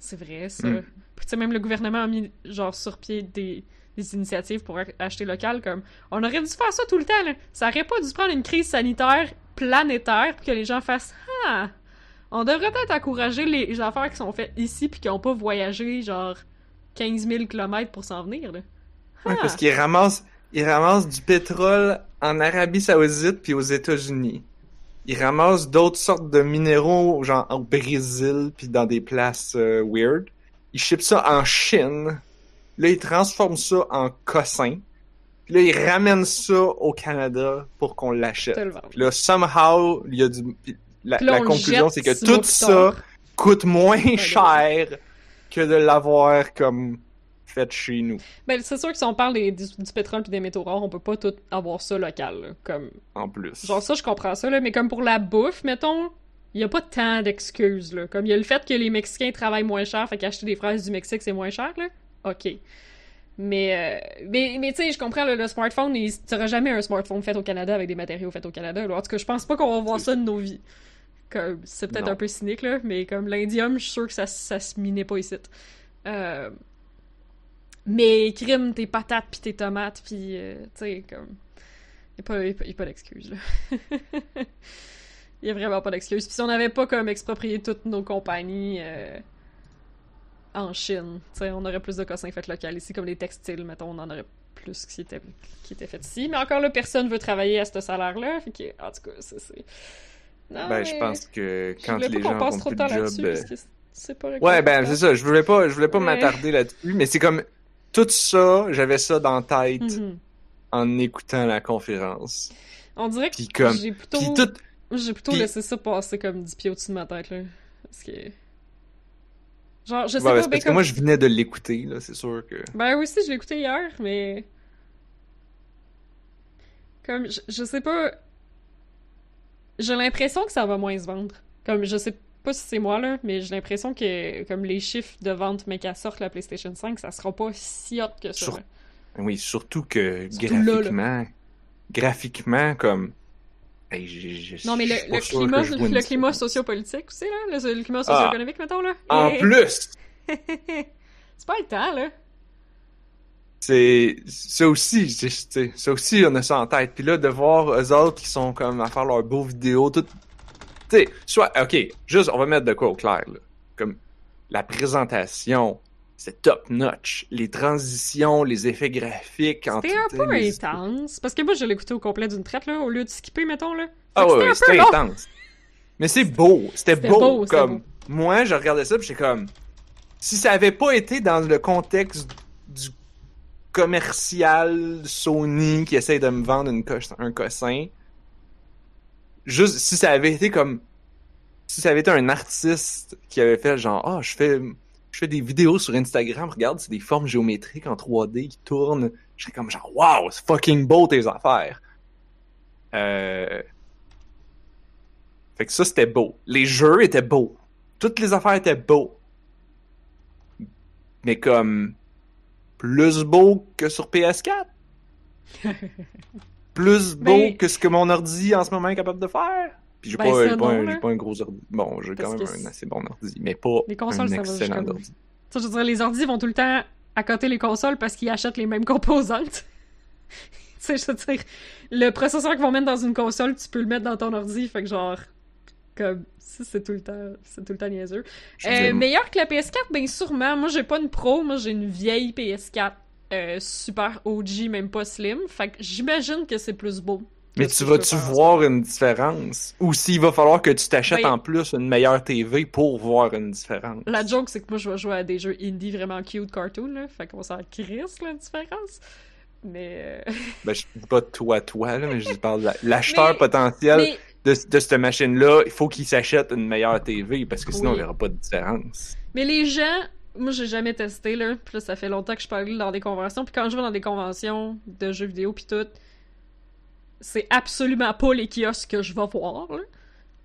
Speaker 2: C'est vrai, ça.
Speaker 3: Mm.
Speaker 2: Puis tu sais, même le gouvernement a mis, genre, sur pied des, des initiatives pour acheter local, comme « On aurait dû faire ça tout le temps, là. Ça aurait pas dû prendre une crise sanitaire planétaire pour que les gens fassent « Ah! On devrait peut-être encourager les affaires qui sont faites ici puis qui ont pas voyagé, genre, 15 000 km pour s'en venir, là.
Speaker 3: Ouais,
Speaker 2: Ah!
Speaker 3: parce qu'ils ramassent, ils ramassent du pétrole en Arabie Saoudite puis aux États-Unis. Ils ramassent d'autres sortes de minéraux, genre au Brésil puis dans des places euh, weird. Ils shippent ça en Chine. Là, ils transforment ça en cossin. Puis là, ils ramènent ça au Canada pour qu'on l'achète. Puis là, somehow, il y a du... La, conclusion, c'est que tout ça coûte moins *laughs* cher que de l'avoir comme fait chez nous.
Speaker 2: Ben, c'est sûr que si on parle des- du, du pétrole puis des métaux rares, on peut pas tout avoir ça local, là, comme...
Speaker 3: En plus.
Speaker 2: Genre ça, je comprends ça, là, mais comme pour la bouffe, mettons, il y a pas tant d'excuses, là. Comme il y a le fait que les Mexicains travaillent moins cher, fait qu'acheter des fraises du Mexique, c'est moins cher, là. OK. Mais, euh, mais, mais tu sais, je comprends, le smartphone, il- auras jamais un smartphone fait au Canada avec des matériaux faits au Canada, là. En tout cas, je pense pas qu'on va voir ça de nos vies. Comme, c'est peut-être un peu cynique, là, mais comme l'indium, je suis sûr que ça, ça se minait pas ici. Euh, mais crime tes patates pis tes tomates pis euh, tu sais comme y a pas, y a pas, pas d'excuse là. *laughs* y a vraiment pas d'excuse. Puis si on avait pas comme exproprié toutes nos compagnies euh, en Chine, tu sais, on aurait plus de cossins faits local ici comme les textiles, mettons, on en aurait plus qui étaient qui étaient faits ici. Mais encore là, personne veut travailler à ce salaire-là, fait que en tout cas, c'est
Speaker 3: Ben,
Speaker 2: mais
Speaker 3: je pense que quand les gens
Speaker 2: passe
Speaker 3: font
Speaker 2: trop de temps là-dessus
Speaker 3: job... euh,
Speaker 2: parce que c'est pas le
Speaker 3: Ouais, ben, c'est ça. Je voulais pas, je voulais pas
Speaker 2: Ouais.
Speaker 3: m'attarder là-dessus, mais c'est comme tout ça, j'avais ça dans la tête.
Speaker 2: Mhm.
Speaker 3: en écoutant la conférence.
Speaker 2: On dirait que
Speaker 3: comme,
Speaker 2: j'ai plutôt
Speaker 3: tout,
Speaker 2: J'ai plutôt laissé ça passer comme 10 pieds au-dessus de ma tête, là. Parce que. Genre, je sais
Speaker 3: Ouais,
Speaker 2: pas, ben,
Speaker 3: parce que
Speaker 2: comme-
Speaker 3: moi je venais de l'écouter, là, c'est sûr que.
Speaker 2: Ben oui, aussi, je l'ai écouté hier, mais. Comme, je, je sais pas. J'ai l'impression que ça va moins se vendre. Comme, je sais pas si c'est moi, là, mais j'ai l'impression que, comme les chiffres de vente, mais qu'elle sorte la PlayStation 5, ça sera pas si hot que ça.
Speaker 3: Sur-. Oui, surtout que
Speaker 2: Surtout là, là.
Speaker 3: graphiquement, graphiquement comme. Hey,
Speaker 2: Non, mais le, le climat,
Speaker 3: une
Speaker 2: le climat sociopolitique aussi, là, le, le climat socio-économique, mettons, là.
Speaker 3: En plus, *laughs*
Speaker 2: c'est pas le temps, là.
Speaker 3: c'est ça aussi, ça aussi on a ça en tête. Puis là de voir eux autres qui sont comme à faire leurs beaux vidéos, tout, sais, soit ok, juste on va mettre de quoi au clair là, comme la présentation, c'est top notch, les transitions, les effets graphiques,
Speaker 2: C'était un peu intense. Parce que moi, je l'ai écouté au complet d'une traite, là, au lieu de skipper, mettons, là.
Speaker 3: Ah ouais,
Speaker 2: c'était
Speaker 3: intense. Mais c'est beau,
Speaker 2: c'était
Speaker 3: beau,
Speaker 2: beau,
Speaker 3: comme
Speaker 2: beau.
Speaker 3: moi je regardais ça puis j'étais comme si ça avait pas été dans le contexte du commercial Sony qui essaye de me vendre une un cossin juste si ça avait été comme si ça avait été un artiste qui avait fait genre ah je fais je fais des vidéos sur Instagram regarde c'est des formes géométriques en 3D qui tournent je serais comme genre wow c'est fucking beau tes affaires euh fait que ça, c'était beau. Les jeux étaient beaux. Toutes les affaires étaient beaux. Mais comme... Plus beau que sur PS4. *laughs* plus beau
Speaker 2: Ben-
Speaker 3: que ce que mon ordi en ce moment est capable de faire? Puis j'ai
Speaker 2: Ben,
Speaker 3: pas,
Speaker 2: ça,
Speaker 3: j'ai pas, un, pas un gros ordi. Bon, j'ai quand même un
Speaker 2: c'est-
Speaker 3: assez bon ordi. Mais pas
Speaker 2: Les consoles,
Speaker 3: un
Speaker 2: ça va
Speaker 3: excellent
Speaker 2: où?
Speaker 3: ordi.
Speaker 2: Tu sais, je veux dire, les ordis vont tout le temps accoter les consoles parce qu'ils achètent les mêmes *laughs* composantes. tu sais, je veux dire, le processeur qu'ils vont mettre dans une console, tu peux le mettre dans ton ordi, fait que genre, comme, ça, c'est tout le temps, c'est tout le temps niaiseux. Euh,
Speaker 3: dire,
Speaker 2: meilleur que la PS4, bien sûrement. Moi, j'ai pas une Pro, moi, j'ai une vieille PS4 euh, super OG, même pas slim. Fait que j'imagine que c'est plus beau.
Speaker 3: Mais tu vas-tu voir une différence? Ou s'il va falloir que tu t'achètes
Speaker 2: Ben-
Speaker 3: en plus une meilleure TV pour voir une différence?
Speaker 2: La joke, c'est que moi, je vais jouer à des jeux indie vraiment cute cartoon, là. Fait qu'on s'en crisse, la différence. Mais. euh, *laughs*
Speaker 3: Ben, je dis pas toi, toi, là, mais je parle de la- l'acheteur
Speaker 2: Mais-
Speaker 3: potentiel
Speaker 2: mais
Speaker 3: de, de cette machine-là. Il faut qu'il s'achète une meilleure TV parce que sinon,
Speaker 2: Oui.
Speaker 3: il n'y aura pas de différence.
Speaker 2: Mais les gens, moi j'ai jamais testé là, puis là ça fait longtemps que je parle dans des conventions, puis quand je vais dans des conventions de jeux vidéo puis tout, c'est absolument pas les kiosques que je vais voir là.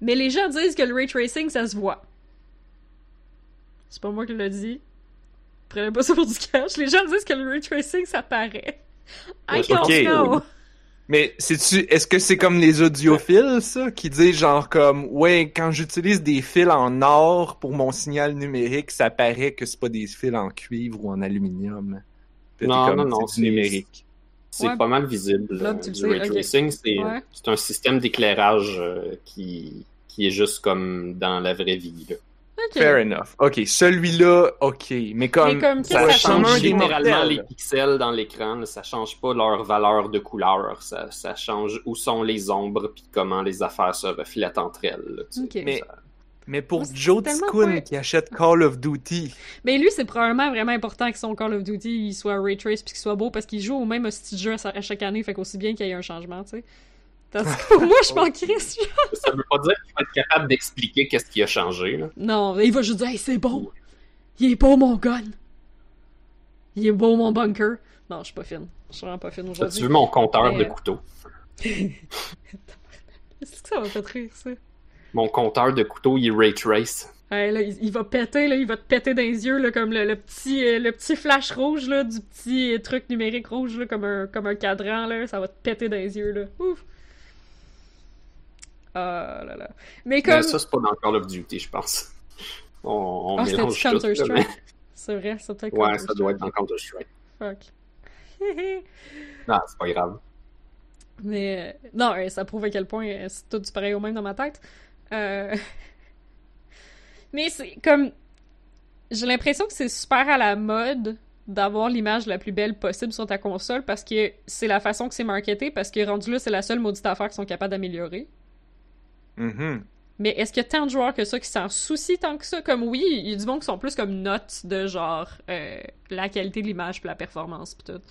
Speaker 2: Mais les gens disent que le ray tracing ça se voit. C'est pas moi qui l'ai dit. Prenez pas ça pour du cash. Les gens disent que le ray tracing ça paraît. I don't
Speaker 3: ok.
Speaker 2: know.
Speaker 3: Mais c'est-tu, est-ce que c'est comme les audiophiles, ça, qui disent genre comme, ouais, quand j'utilise des fils en or pour mon signal numérique, ça paraît que c'est pas des fils en cuivre ou en aluminium.
Speaker 1: Non,
Speaker 3: comme,
Speaker 1: non, non,
Speaker 3: c'est numérique.
Speaker 1: C'est
Speaker 2: Ouais.
Speaker 1: pas mal visible.
Speaker 2: Là, tu le
Speaker 1: du ray tracing, c'est
Speaker 2: Ouais.
Speaker 1: c'est un système d'éclairage euh, qui, qui est juste comme dans la vraie vie. Là.
Speaker 2: Ok.
Speaker 3: Fair enough. Ok, celui-là, ok. Mais comme,
Speaker 2: Mais comme,
Speaker 3: ça,
Speaker 1: Ça
Speaker 3: change
Speaker 1: littéralement les pixels dans l'écran. Ça change pas leur valeur de couleur. Ça, ça change où sont les ombres puis comment les affaires se reflètent entre elles. là, tu sais.
Speaker 2: Ok.
Speaker 3: Mais-
Speaker 1: Ça-
Speaker 3: Mais pour
Speaker 2: Moi, c'est
Speaker 3: Joe
Speaker 2: pas-
Speaker 3: qui achète Call of Duty,
Speaker 2: Mais lui, c'est probablement vraiment important que son Call of Duty il soit ray trace puis qu'il soit beau parce qu'il joue au même de jeu à à chaque année, fait qu'aussi bien qu'il y ait un changement, tu sais. Tandis que pour moi, je m'en *laughs* crisse. genre.
Speaker 1: Ça veut pas dire qu'il faut être capable d'expliquer qu'est-ce qui a changé. Là.
Speaker 2: Non, il va juste dire, hey, c'est beau. Il est beau, mon gun. Il est beau mon bunker. Non, je suis pas fine. Je suis vraiment pas fine
Speaker 1: As-tu
Speaker 2: aujourd'hui.
Speaker 1: vu mon compteur
Speaker 2: Mais,
Speaker 1: de
Speaker 2: euh,
Speaker 1: couteaux? *laughs*
Speaker 2: Est-ce que ça va fait rire, ça?
Speaker 1: Mon compteur de couteaux, il ray trace.
Speaker 2: Ouais, là, il, il va péter, là, il va te péter dans les yeux, là, comme le, le petit, euh, le petit flash rouge, là, du petit truc numérique rouge, là, comme un, comme un cadran, là, ça va te péter dans les yeux, là. Ouf! Ah là là. Mais comme...
Speaker 1: Mais ça, c'est pas dans Call of Duty, je pense. On, on
Speaker 2: Ah,
Speaker 1: mélange tout,
Speaker 2: Counter-Strike. C'est vrai, c'est peut-être
Speaker 1: Ouais, ça doit être dans Counter-Strike.
Speaker 2: Fuck. *laughs*
Speaker 1: Non, c'est pas grave.
Speaker 2: Mais non, ça prouve à quel point euh, c'est tout du pareil au même dans ma tête. Euh, *laughs* Mais c'est comme. J'ai l'impression que c'est super à la mode d'avoir l'image la plus belle possible sur ta console parce que c'est la façon que c'est marketé, parce que rendu là, c'est la seule maudite affaire qu'ils sont capables d'améliorer.
Speaker 3: Mhm.
Speaker 2: Mais est-ce qu'il y a tant de joueurs que ça qui s'en soucient tant que ça? Comme oui, il y a du monde qui sont plus comme notes de genre euh, la qualité de l'image puis la performance pis tout.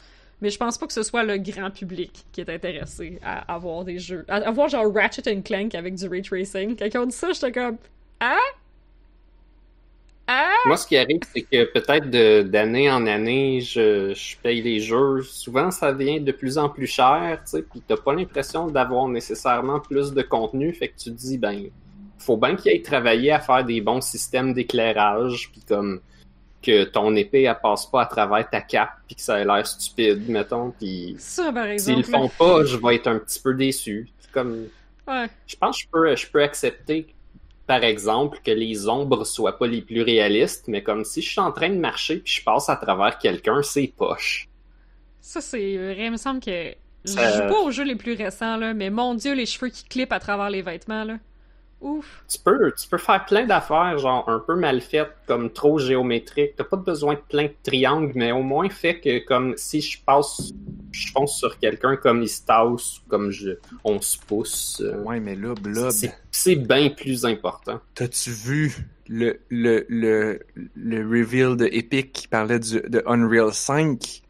Speaker 2: Mais je pense pas que ce soit le grand public qui est intéressé à avoir des jeux. À avoir genre Ratchet Clank avec du ray tracing. Ont dit ça, j'étais comme Ah? Ah?
Speaker 1: Moi, ce qui arrive, c'est que peut-être de- d'année en année, je, je paye les jeux. Souvent, ça devient de plus en plus cher, tu sais, puis t'as pas l'impression d'avoir nécessairement plus de contenu. Fait que tu te dis, ben, faut bien qu'il aille travailler à faire des bons systèmes d'éclairage, puis comme que ton épée, elle passe pas à travers ta cape, puis que ça a l'air stupide, mettons, puis
Speaker 2: Ça, par
Speaker 1: s'ils le font pas, je vais être un petit peu déçu. Comme,
Speaker 2: Ouais.
Speaker 1: je pense que je peux, je peux accepter, par exemple, que les ombres soient pas les plus réalistes, mais comme si je suis en train de marcher puis je passe à travers quelqu'un, c'est poche.
Speaker 2: Ça, c'est vrai. Il me semble que. Je joue pas aux jeux les plus récents, là, mais mon dieu, les cheveux qui clippent à travers les vêtements, là. Ouf.
Speaker 1: Tu peux, tu peux faire plein d'affaires, genre un peu mal faites, comme trop géométriques. T'as pas besoin de plein de triangles, mais au moins fait que comme si je passe, je fonce sur quelqu'un comme il se tasse, comme je, on se pousse. euh,
Speaker 3: Ouais, mais là, Blob,
Speaker 1: c'est- C'est bien plus important.
Speaker 3: t'as-tu vu le, le, le, le reveal de Epic qui parlait du, de Unreal 5?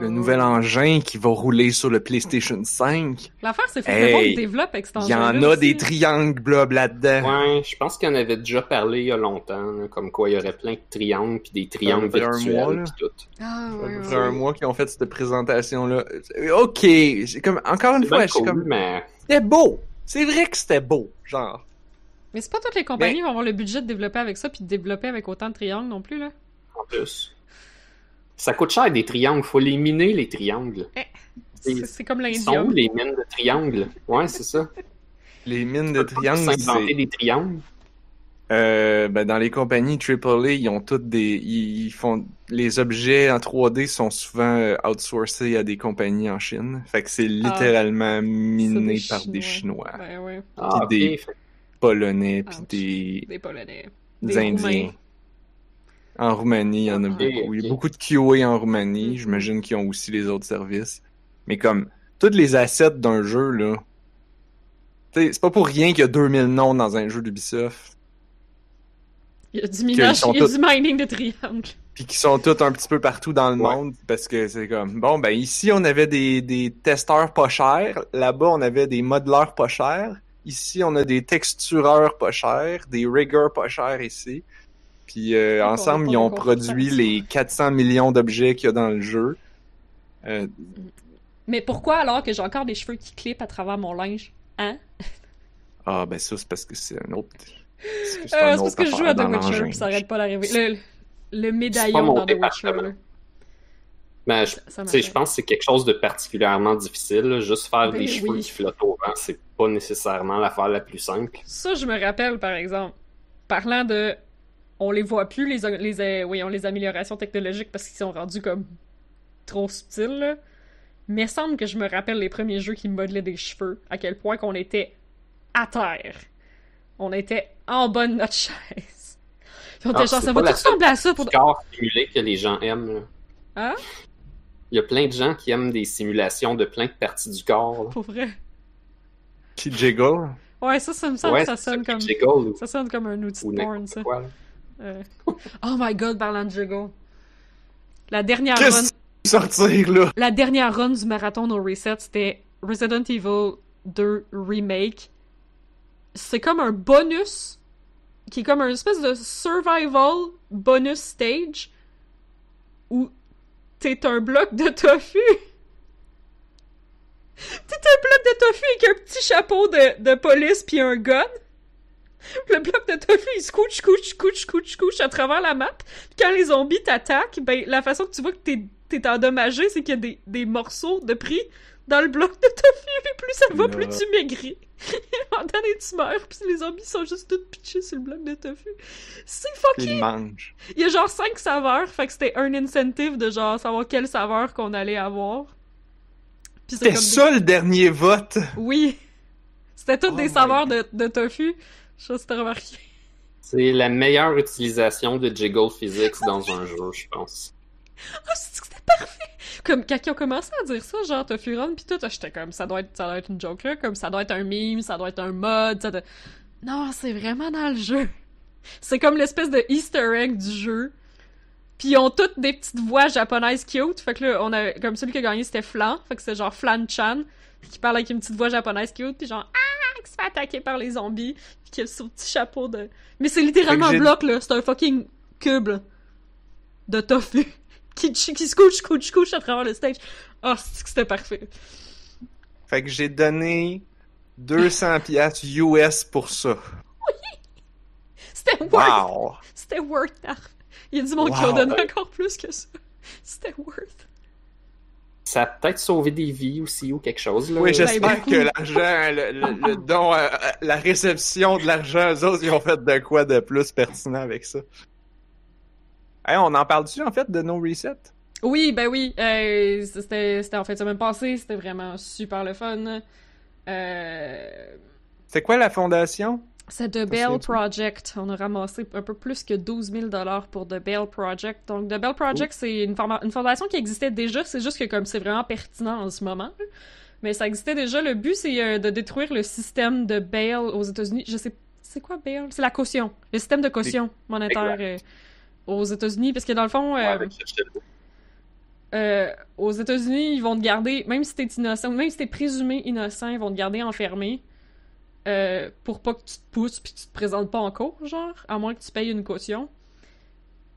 Speaker 3: Le
Speaker 2: Oh.
Speaker 3: nouvel engin qui va rouler sur le PlayStation 5.
Speaker 2: L'affaire, c'est que
Speaker 3: Hey,
Speaker 2: le monde développe avec cet
Speaker 3: Il y en a
Speaker 2: aussi.
Speaker 3: des triangles Blob là-dedans.
Speaker 1: Ouais, je pense qu'il en avait déjà parlé il y a longtemps, là, comme quoi il y aurait plein de triangles puis des triangles virtuels
Speaker 3: mois, là.
Speaker 1: puis tout.
Speaker 2: Ah,
Speaker 3: Ça
Speaker 2: ouais,
Speaker 3: fait
Speaker 2: ouais.
Speaker 3: un mois qu'ils ont fait cette présentation-là. Ok, c'est comme encore une fois, je suis
Speaker 1: cool,
Speaker 3: comme
Speaker 1: mais
Speaker 3: c'était beau. C'est vrai que c'était beau, genre.
Speaker 2: Mais c'est pas toutes les compagnies qui vont avoir le budget de développer avec ça puis de développer avec autant de triangles non plus, là.
Speaker 1: en plus. Ça coûte cher des triangles, faut les miner les triangles.
Speaker 2: C'est c'est comme
Speaker 1: Ils sont où les mines de triangles? Ouais, c'est ça.
Speaker 3: Les mines de triangles, c'est
Speaker 1: des triangles?
Speaker 3: euh, ben, dans les compagnies AAA, ils ont toutes des ils font les objets en 3D sont souvent euh, outsourcés à des compagnies en Chine. Fait que c'est littéralement miné
Speaker 2: Ah. C'est des
Speaker 3: par des
Speaker 2: Chinois. Ben ouais,
Speaker 1: Ah, ok.
Speaker 3: des-
Speaker 1: Fait-
Speaker 3: polonais puis des,
Speaker 2: des Polonais.
Speaker 3: des
Speaker 2: Des
Speaker 3: Indiens.
Speaker 2: Roumains.
Speaker 3: En Roumanie, il y en a beaucoup. Il y a beaucoup de QA en Roumanie.
Speaker 2: Mhm.
Speaker 3: J'imagine qu'ils ont aussi les autres services. Mais comme, tous les assets d'un jeu, là. c'est pas pour rien qu'il y a 2000 noms dans un jeu d'Ubisoft.
Speaker 2: Il y a du minage, il y a du mining de triangles.
Speaker 3: Puis qui sont tous un petit peu partout dans le
Speaker 1: Ouais.
Speaker 3: monde. Parce que c'est comme, bon, ben ici, on avait des, des testeurs pas chers. Là-bas, on avait des modeleurs pas chers. Ici, on a des textureurs pas chers, des riggers pas chers ici. Puis euh, ensemble, ils ont produit les 400 millions d'objets qu'il y a dans le jeu. Euh,
Speaker 2: Mais pourquoi alors que j'ai encore des cheveux qui clippent à travers mon linge? Hein? *laughs*
Speaker 3: Ah, ben ça, c'est parce que c'est un autre. C'est
Speaker 2: Euh,
Speaker 3: c'est
Speaker 2: parce que je joue à The Witcher puis ça arrête pas d'arriver. Le, le médaillon dans The Witcher, là.
Speaker 1: Ben, je,
Speaker 2: Ça- ça
Speaker 1: je pense que c'est quelque chose de particulièrement difficile. là. Juste faire
Speaker 2: Ben
Speaker 1: des cheveux
Speaker 2: oui.
Speaker 1: qui flottent au vent, c'est pas nécessairement l'affaire la plus simple.
Speaker 2: Ça, je me rappelle, par exemple, parlant de... On les voit plus, les, les, euh, oui, on les améliorations technologiques parce qu'ils sont rendus comme trop subtils, là. Mais semble que je me rappelle les premiers jeux qui modelaient des cheveux, à quel point qu'on était à terre. On était en bas de notre *laughs* chaise. Puis on était
Speaker 1: Ah,
Speaker 2: genre, ça va tout ressembler à ça pour...
Speaker 1: Corps simulé que les gens aiment. là.
Speaker 2: Hein?
Speaker 1: Il y a plein de gens qui aiment des simulations de plein de parties du corps. là.
Speaker 2: Pour vrai.
Speaker 3: Qui jiggle?
Speaker 2: Ouais, ça, ça me semble
Speaker 1: Ouais,
Speaker 2: que ça sonne comme...
Speaker 1: jiggle
Speaker 2: Ça sonne comme un outil
Speaker 1: ou
Speaker 2: de porn, ça.
Speaker 1: quoi.
Speaker 2: Euh. Oh my god, jiggle. La dernière run...
Speaker 3: Sortir, là?
Speaker 2: La dernière run du marathon au reset, c'était Resident Evil 2 Remake. C'est comme un bonus qui est comme un espèce de survival bonus stage où t'es un bloc de tofu. *laughs* T'es un bloc de tofu avec un petit chapeau de, de police puis un gun. Le bloc de tofu, il se couche, couche, couche, couche, couche à travers la map. Puis quand les zombies t'attaquent, ben, la façon que tu vois que t'es, t'es endommagé, c'est qu'il y a des, des morceaux de prix dans le bloc de tofu. Et plus ça va, plus tu maigris. *laughs* En donné, tu meurs, puis les zombies sont juste tous pitchés sur le bloc de tofu. C'est fucking
Speaker 3: il mange.
Speaker 2: il y a genre 5 saveurs, fait que c'était un incentive de genre savoir quelle saveur qu'on allait avoir.
Speaker 3: C'était ça le dernier vote.
Speaker 2: Oui. C'était toutes
Speaker 3: Oh
Speaker 2: des saveurs de, de tofu. Je sais t'as remarqué.
Speaker 1: C'est la meilleure utilisation de Jiggle Physics dans un jeu, je pense.
Speaker 2: Ah, c'est que c'était parfait! Comme, quand ils ont commencé à dire ça, genre Tofu Run pis tout, j'étais comme, ça doit être, ça doit être une joke là, comme ça doit être un meme, ça doit être un mod, ça doit... Non, c'est vraiment dans le jeu. C'est comme l'espèce de easter egg du jeu. Puis ils ont toutes des petites voix japonaises cute, fait que là, on a, comme celui qui a gagné, c'était Flan, fait que c'est genre Flan-chan, qui parle avec une petite voix japonaise cute, puis genre, ah, qui se fait attaquer par les zombies, puis qui a son petit chapeau de... Mais c'est littéralement un bloc, là, c'est un fucking cube, là, de tofu *laughs* qui, qui se couche, couche, couche à travers le stage. Oh, c'est que c'était parfait.
Speaker 3: Fait que j'ai donné 200 piastres US pour ça.
Speaker 2: C'était worth,
Speaker 3: Wow!
Speaker 2: c'était worth. Ah, Il y a du monde qui ont donné encore plus que ça. C'était worth.
Speaker 1: Ça a peut-être sauvé des vies aussi ou quelque chose. Là.
Speaker 3: Oui,
Speaker 2: Ben,
Speaker 3: j'espère que l'argent, le, le- le don, euh, euh, la réception de l'argent, eux autres, ils ont fait de quoi de plus pertinent avec ça? Hey, on en parle-tu, en fait, de No Reset?
Speaker 2: Oui, ben oui. euh, c'était, c'était en fait semaine passée. C'était vraiment super le fun. Euh,
Speaker 3: C'est quoi la fondation?
Speaker 2: C'est The Bell Project. On a ramassé un peu plus que 12 000 pour The Bell Project. Donc, The Bell Project, c'est une, une fondation qui existait déjà. C'est juste que comme c'est vraiment pertinent en ce moment. Mais ça existait déjà. Le but, c'est euh, de détruire le système de bail aux États-Unis. Je sais... C'est quoi bail? C'est la caution. Le système de caution monétaire euh, aux États-Unis. Parce que dans le fond... Euh, euh, aux États-Unis, ils vont te garder, même si t'es innocent, même si t'es présumé innocent, ils vont te garder enfermé euh, pour pas que tu te pousses puis que tu te présentes pas en cours, genre, à moins que tu payes une caution.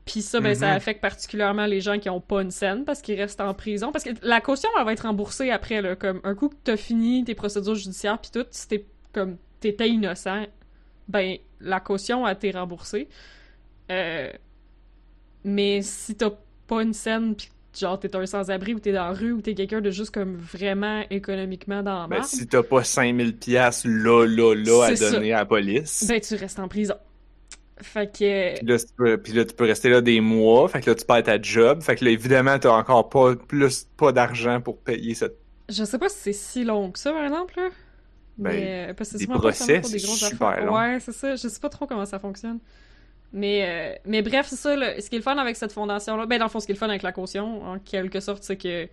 Speaker 2: Puis ça, ben, ça
Speaker 3: Mhm.
Speaker 2: affecte particulièrement les gens qui ont pas une scène parce qu'ils restent en prison. Parce que la caution, elle va être remboursée après, là, comme un coup que t'as fini tes procédures judiciaires puis tout, si t'es comme t'étais innocent, ben la caution a été remboursée. Euh, mais si t'as pas une scène pis genre t'es un sans-abri ou t'es dans la rue ou t'es quelqu'un de juste comme vraiment économiquement dans la
Speaker 3: Ben, si t'as pas 5000 piastres là, là, là, à
Speaker 2: ça.
Speaker 3: donner à la police.
Speaker 2: ben tu restes en prison. Fait que
Speaker 3: Puis là, tu peux, puis là, tu peux rester là des mois. Fait que là, tu perds ta job. Fait que là, évidemment, t'as encore pas plus pas d'argent pour payer cette.
Speaker 2: je sais pas si c'est si long que ça par exemple là.
Speaker 3: Ben,
Speaker 2: mais parce que c'est
Speaker 3: des procès, super
Speaker 2: affaires.
Speaker 3: long.
Speaker 2: Ouais, c'est ça. Je sais pas trop comment ça fonctionne. Mais, euh, mais bref, c'est ça. Ce qui est le fun avec cette fondation-là, ben dans le fond, ce qui est le fun avec la caution, en quelque sorte, c'est que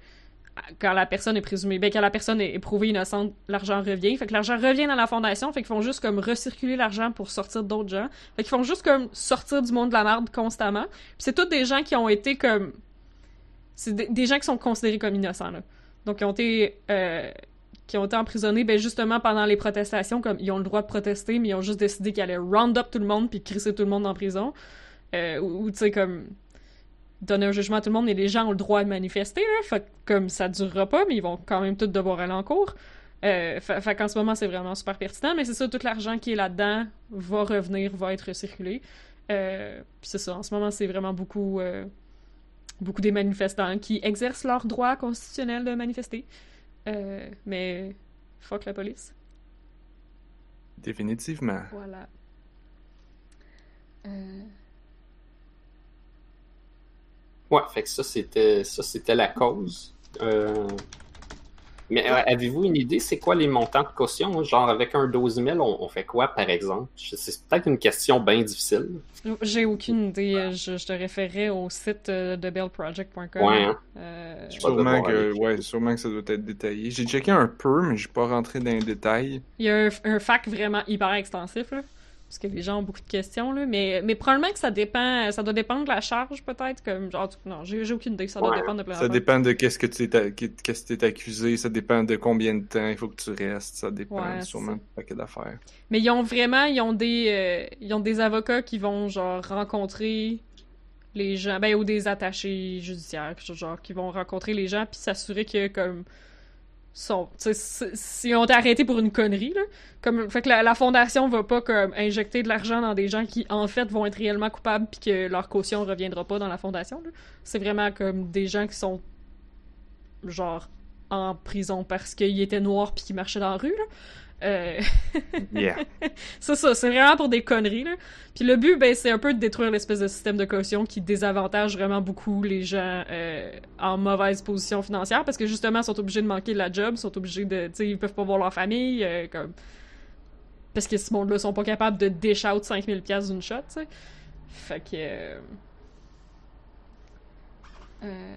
Speaker 2: quand la personne est présumée, ben quand la personne est prouvée innocente, l'argent revient. Fait que l'argent revient dans la fondation, fait qu'ils font juste comme recirculer l'argent pour sortir d'autres gens. Fait qu'ils font juste comme sortir du monde de la merde constamment. Puis c'est tous des gens qui ont été comme... C'est des, des gens qui sont considérés comme innocents, là. Donc, ils ont été... euh, qui ont été emprisonnés, ben justement pendant les protestations, comme ils ont le droit de protester, mais ils ont juste décidé qu'ils allaient round up tout le monde puis crisser tout le monde en prison. Euh, ou, tu sais, comme donner un jugement à tout le monde, mais les gens ont le droit de manifester, là, comme ça durera pas, mais ils vont quand même tous devoir aller en cours. Euh, fait, qu'en ce moment, c'est vraiment super pertinent, mais c'est ça, tout l'argent qui est là-dedans va revenir, va être recirculé. Euh, c'est ça, en ce moment, c'est vraiment beaucoup, euh, beaucoup des manifestants qui exercent leur droit constitutionnel de manifester. Euh, mais fuck la police.
Speaker 3: Définitivement.
Speaker 2: Voilà. Euh,
Speaker 1: Ouais, fait que ça, c'était ça, c'était la cause. Euh, Mais euh, avez-vous une idée, c'est quoi les montants de caution? Genre, avec un 12 000, on, on fait quoi, par exemple? Je- C'est peut-être une question bien difficile.
Speaker 2: J'ai aucune idée. Je, je te référais au site euh, de bellproject.com.
Speaker 1: Ouais, hein.
Speaker 2: Euh,
Speaker 1: Je-
Speaker 3: Sûrement que, ouais, sûrement que ça doit être détaillé. J'ai checké un peu, mais j'ai pas rentré dans les détails.
Speaker 2: Il y a un, un fac vraiment hyper extensif, là, parce que les gens ont beaucoup de questions, là, mais, mais probablement que ça dépend, ça doit dépendre de la charge, peut-être, comme, genre, non, j'ai aucune idée, ça doit
Speaker 1: Ouais,
Speaker 2: dépendre de plein
Speaker 3: Ça dépend de qu'est-ce que tu es, qu'est-ce que t'es accusé, ça dépend de combien de temps il faut que tu restes, ça dépend
Speaker 2: Ouais,
Speaker 3: sûrement de paquet d'affaires.
Speaker 2: Mais ils ont vraiment, ils ont des, euh, ils ont des avocats qui vont, genre, rencontrer les gens, ben, ou des attachés judiciaires, genre, qui vont rencontrer les gens puis s'assurer que, comme, si on été arrêté pour une connerie, là, comme, fait que la, fondation va pas, comme, injecter de l'argent dans des gens qui, en fait, vont être réellement coupables puis que leur caution reviendra pas dans la fondation. C'est vraiment comme des gens qui sont, genre, en prison parce qu'ils étaient noirs puis qu'ils marchaient dans la rue, là. Euh...
Speaker 3: Yeah. *laughs*
Speaker 2: c'est ça, c'est vraiment pour des conneries, là. Puis le but, ben, c'est un peu de détruire l'espèce de système de caution qui désavantage vraiment beaucoup les gens euh, en mauvaise position financière parce que justement, ils sont obligés de manquer de la job, ils sont obligés de, tu sais, ils peuvent pas voir leur famille, euh, comme... Parce que ce monde-là sont pas capables de dish out 5000 pièces d'une shot, tu sais. Fait que... Euh... euh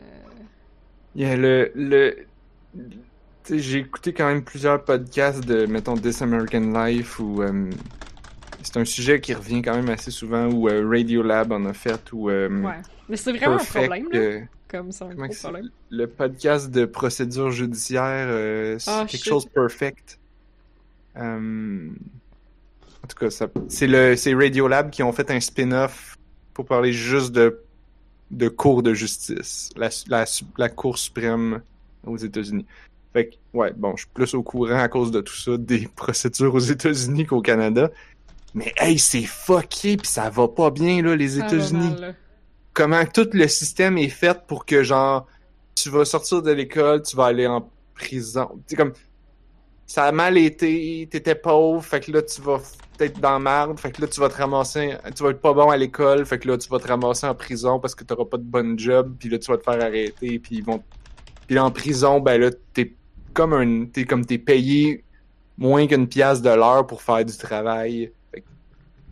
Speaker 3: Yeah, le... le... J'ai écouté quand même plusieurs podcasts de, mettons, This American Life ou... euh, c'est un sujet qui revient quand même assez souvent où euh, Radiolab en a fait ou... euh,
Speaker 2: Ouais. Mais c'est vraiment
Speaker 3: Perfect,
Speaker 2: un problème, là.
Speaker 3: euh,
Speaker 2: Comme c'est un gros problème.
Speaker 3: le podcast de procédure judiciaire, euh, c'est
Speaker 2: Ah,
Speaker 3: quelque
Speaker 2: shit.
Speaker 3: chose perfect. En tout cas, ça- c'est le c'est Radiolab qui ont fait un spin-off pour parler juste de de cour de justice, la, la, la cour suprême aux États-Unis. Fait que, ouais, bon, je suis plus au courant à cause de tout ça des *laughs* procédures aux États-Unis qu'au Canada. Mais hey, c'est fucké pis ça va pas bien là les États-Unis comment tout le système est fait pour que genre tu vas sortir de l'école, tu vas aller en prison. Sais comme ça a mal été, t'étais pauvre, fait que là tu vas peut-être dans la merde, fait que là tu vas te ramasser, tu vas être pas bon à l'école, fait que là tu vas te ramasser en prison parce que t'auras pas de bonne job, puis là tu vas te faire arrêter, puis ils vont puis en prison, ben là t'es comme un t'es comme t'es payé moins qu'une pièce de l'heure pour faire du travail. Fait que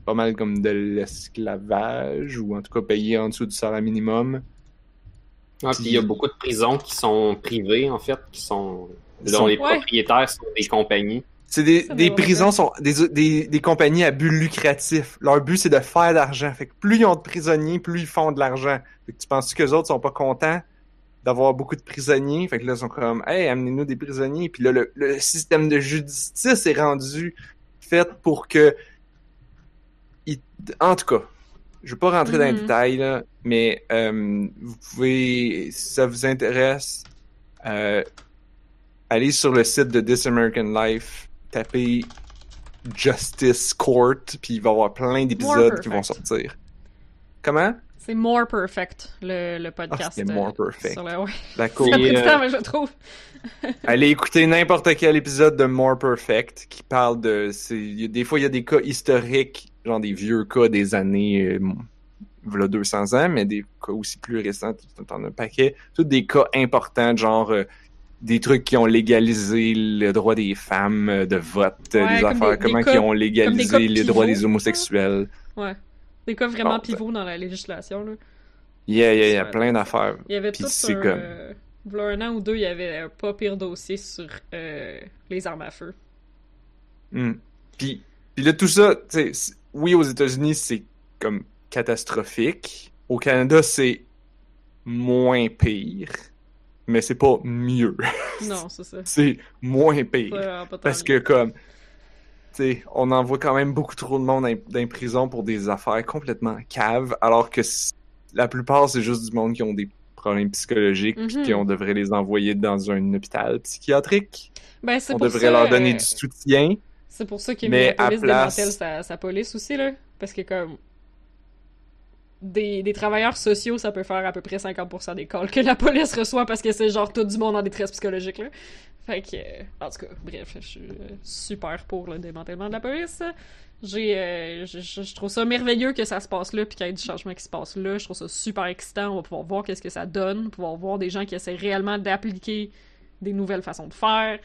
Speaker 3: pas mal comme de l'esclavage ou en tout cas payé en dessous du salaire minimum.
Speaker 1: Ouais, puis il y a beaucoup de prisons qui sont privées, en fait, qui sont. dont
Speaker 3: Sont-
Speaker 1: les
Speaker 2: Ouais.
Speaker 1: propriétaires sont des compagnies.
Speaker 3: C'est des, des prisons
Speaker 2: ouais.
Speaker 3: sont des, des, des compagnies à but lucratif. Leur but c'est de faire de l'argent. Fait que plus ils ont de prisonniers, plus ils font de l'argent. Fait que tu penses que les autres sont pas contents? D'avoir beaucoup de prisonniers. Fait que là ils sont comme Hey, amenez-nous des prisonniers. Puis là, le, le système de justice est rendu fait pour que il- en tout cas, je vais pas rentrer dans les
Speaker 2: Mhm.
Speaker 3: détails, là, mais euh, vous pouvez, si ça vous intéresse, euh, allez sur le site de This American Life, tapez Justice Court, puis il va y avoir plein d'épisodes qui vont sortir. Comment?
Speaker 2: C'est More Perfect, le, le
Speaker 3: Ah,
Speaker 2: podcast.
Speaker 3: c'était
Speaker 2: euh,
Speaker 3: More Perfect.
Speaker 2: sur le- ouais. *laughs*
Speaker 3: La
Speaker 2: Ça pris du temps, mais je trouve. *laughs*
Speaker 3: Allez écouter n'importe quel épisode de More Perfect qui parle de. c'est- Des fois, il y a des cas historiques, genre des vieux cas des années. Euh, voilà 200 ans, mais des cas aussi plus récents, t'en as un paquet. Tous des cas importants, genre euh, des trucs qui ont légalisé le droit des femmes euh, de vote,
Speaker 2: Ouais,
Speaker 3: des
Speaker 2: comme
Speaker 3: affaires,
Speaker 2: des- des
Speaker 3: comment
Speaker 2: cas-
Speaker 3: ils ont légalisé les droits des homosexuels.
Speaker 2: Ouais. Des cas vraiment
Speaker 3: Bon,
Speaker 2: pivots dans la législation. Là.
Speaker 3: Yeah, yeah, il y a plein d'affaires.
Speaker 2: Il y avait tout un...
Speaker 3: comme-
Speaker 2: euh, un an ou deux, il y avait un pas pire dossier sur euh, les armes à feu.
Speaker 3: Hmm. Puis, puis là, tout ça, tu sais, c- oui, aux États-Unis, c'est comme catastrophique. Au Canada, c'est moins pire, mais c'est pas mieux.
Speaker 2: Non, *laughs* c'est ça.
Speaker 3: c'est moins pire. Parce que, comme, on envoie quand même beaucoup trop de monde dans, les prisons pour des affaires complètement caves, alors que la plupart, c'est juste du monde qui ont des problèmes psychologiques, puis
Speaker 2: Mhm.
Speaker 3: qu'on devrait les envoyer dans un hôpital psychiatrique.
Speaker 2: Ben,
Speaker 3: On
Speaker 2: pour
Speaker 3: devrait
Speaker 2: ça,
Speaker 3: leur donner
Speaker 2: euh,
Speaker 3: du soutien.
Speaker 2: C'est pour ça que
Speaker 3: Mais à
Speaker 2: Minneapolis
Speaker 3: place-
Speaker 2: démantèle sa, sa police aussi, là. Parce que, comme. Des, des travailleurs sociaux, ça peut faire à peu près 50% des calls que la police reçoit parce que c'est genre tout du monde en détresse psychologique, là. Fait que. euh, en tout cas, bref, je suis euh, super pour le démantèlement de la police. J'ai. euh, je, trouve ça merveilleux que ça se passe là puis qu'il y ait du changement qui se passe là. Je trouve ça super excitant. On va pouvoir voir qu'est-ce que ça donne, pouvoir voir des gens qui essaient réellement d'appliquer des nouvelles façons de faire.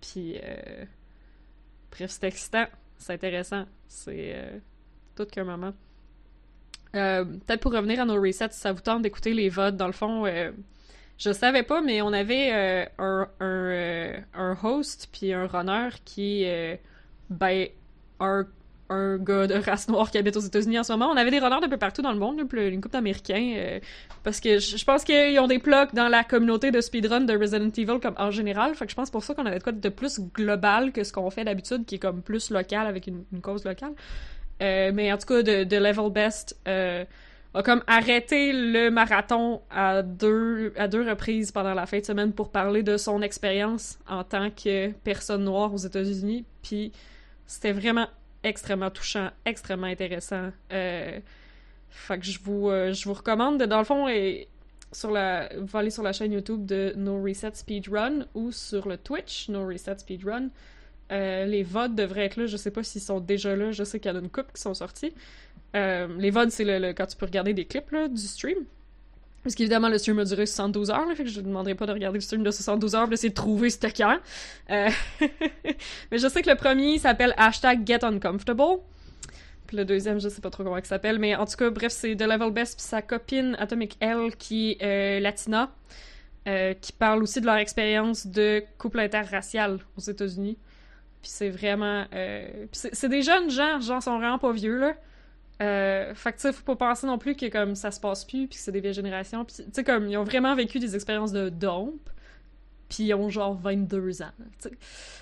Speaker 2: Puis. Bref, c'est excitant, c'est intéressant, c'est tout qu'un moment. Euh, Peut-être pour revenir à nos resets, si ça vous tente d'écouter les votes, dans le fond, euh, je savais pas, mais on avait euh, un, un, euh, un host puis un runner qui, ben, un, un gars de race noire qui habite aux États-Unis en ce moment. On avait des runners d'un peu partout dans le monde, une couple d'Américains, parce que je pense qu'ils ont des plugs dans la communauté de speedrun de Resident Evil comme en général. Fait que je pense pour ça qu'on avait de quoi de plus global que ce qu'on fait d'habitude, qui est comme plus local avec une cause locale. Euh, mais en tout cas, de, de Level Best, euh, a comme arrêté le marathon à deux, reprises pendant la fin de semaine pour parler de son expérience en tant que personne noire aux États-Unis. Puis c'était vraiment extrêmement touchant, extrêmement intéressant. Euh, fait que je vous, recommande, dans le fond, sur la, vous aller sur la chaîne YouTube de No Reset Speedrun ou sur le Twitch No Reset Speedrun. Euh, les VOD devraient être là. Je sais pas s'ils sont déjà là. Je sais qu'il y en a une couple qui sont sortis. Euh, les VOD, c'est le, quand tu peux regarder des clips là, du stream. Parce qu'évidemment, le stream a duré 72 heures, là, je ne demanderai pas de regarder le stream de 72 heures, d'essayer de trouver ce. Euh, *laughs* Mais je sais que le premier s'appelle hashtag Get Uncomfortable. Puis le deuxième, je sais pas trop comment il s'appelle, mais en tout cas, bref, c'est The Level Best puis sa copine Atomic L qui est euh, latina, qui parle aussi de leur expérience de couple interracial aux États-Unis. Puis c'est vraiment... euh, puis c'est des jeunes gens, genre, sont vraiment pas vieux, là. Euh, fait que, tu sais, faut pas penser non plus que, comme, ça se passe plus, puis que c'est des vieilles générations. Puis, tu sais, comme, ils ont vraiment vécu des expériences de dompe, puis ils ont, genre, 22 ans, tu sais.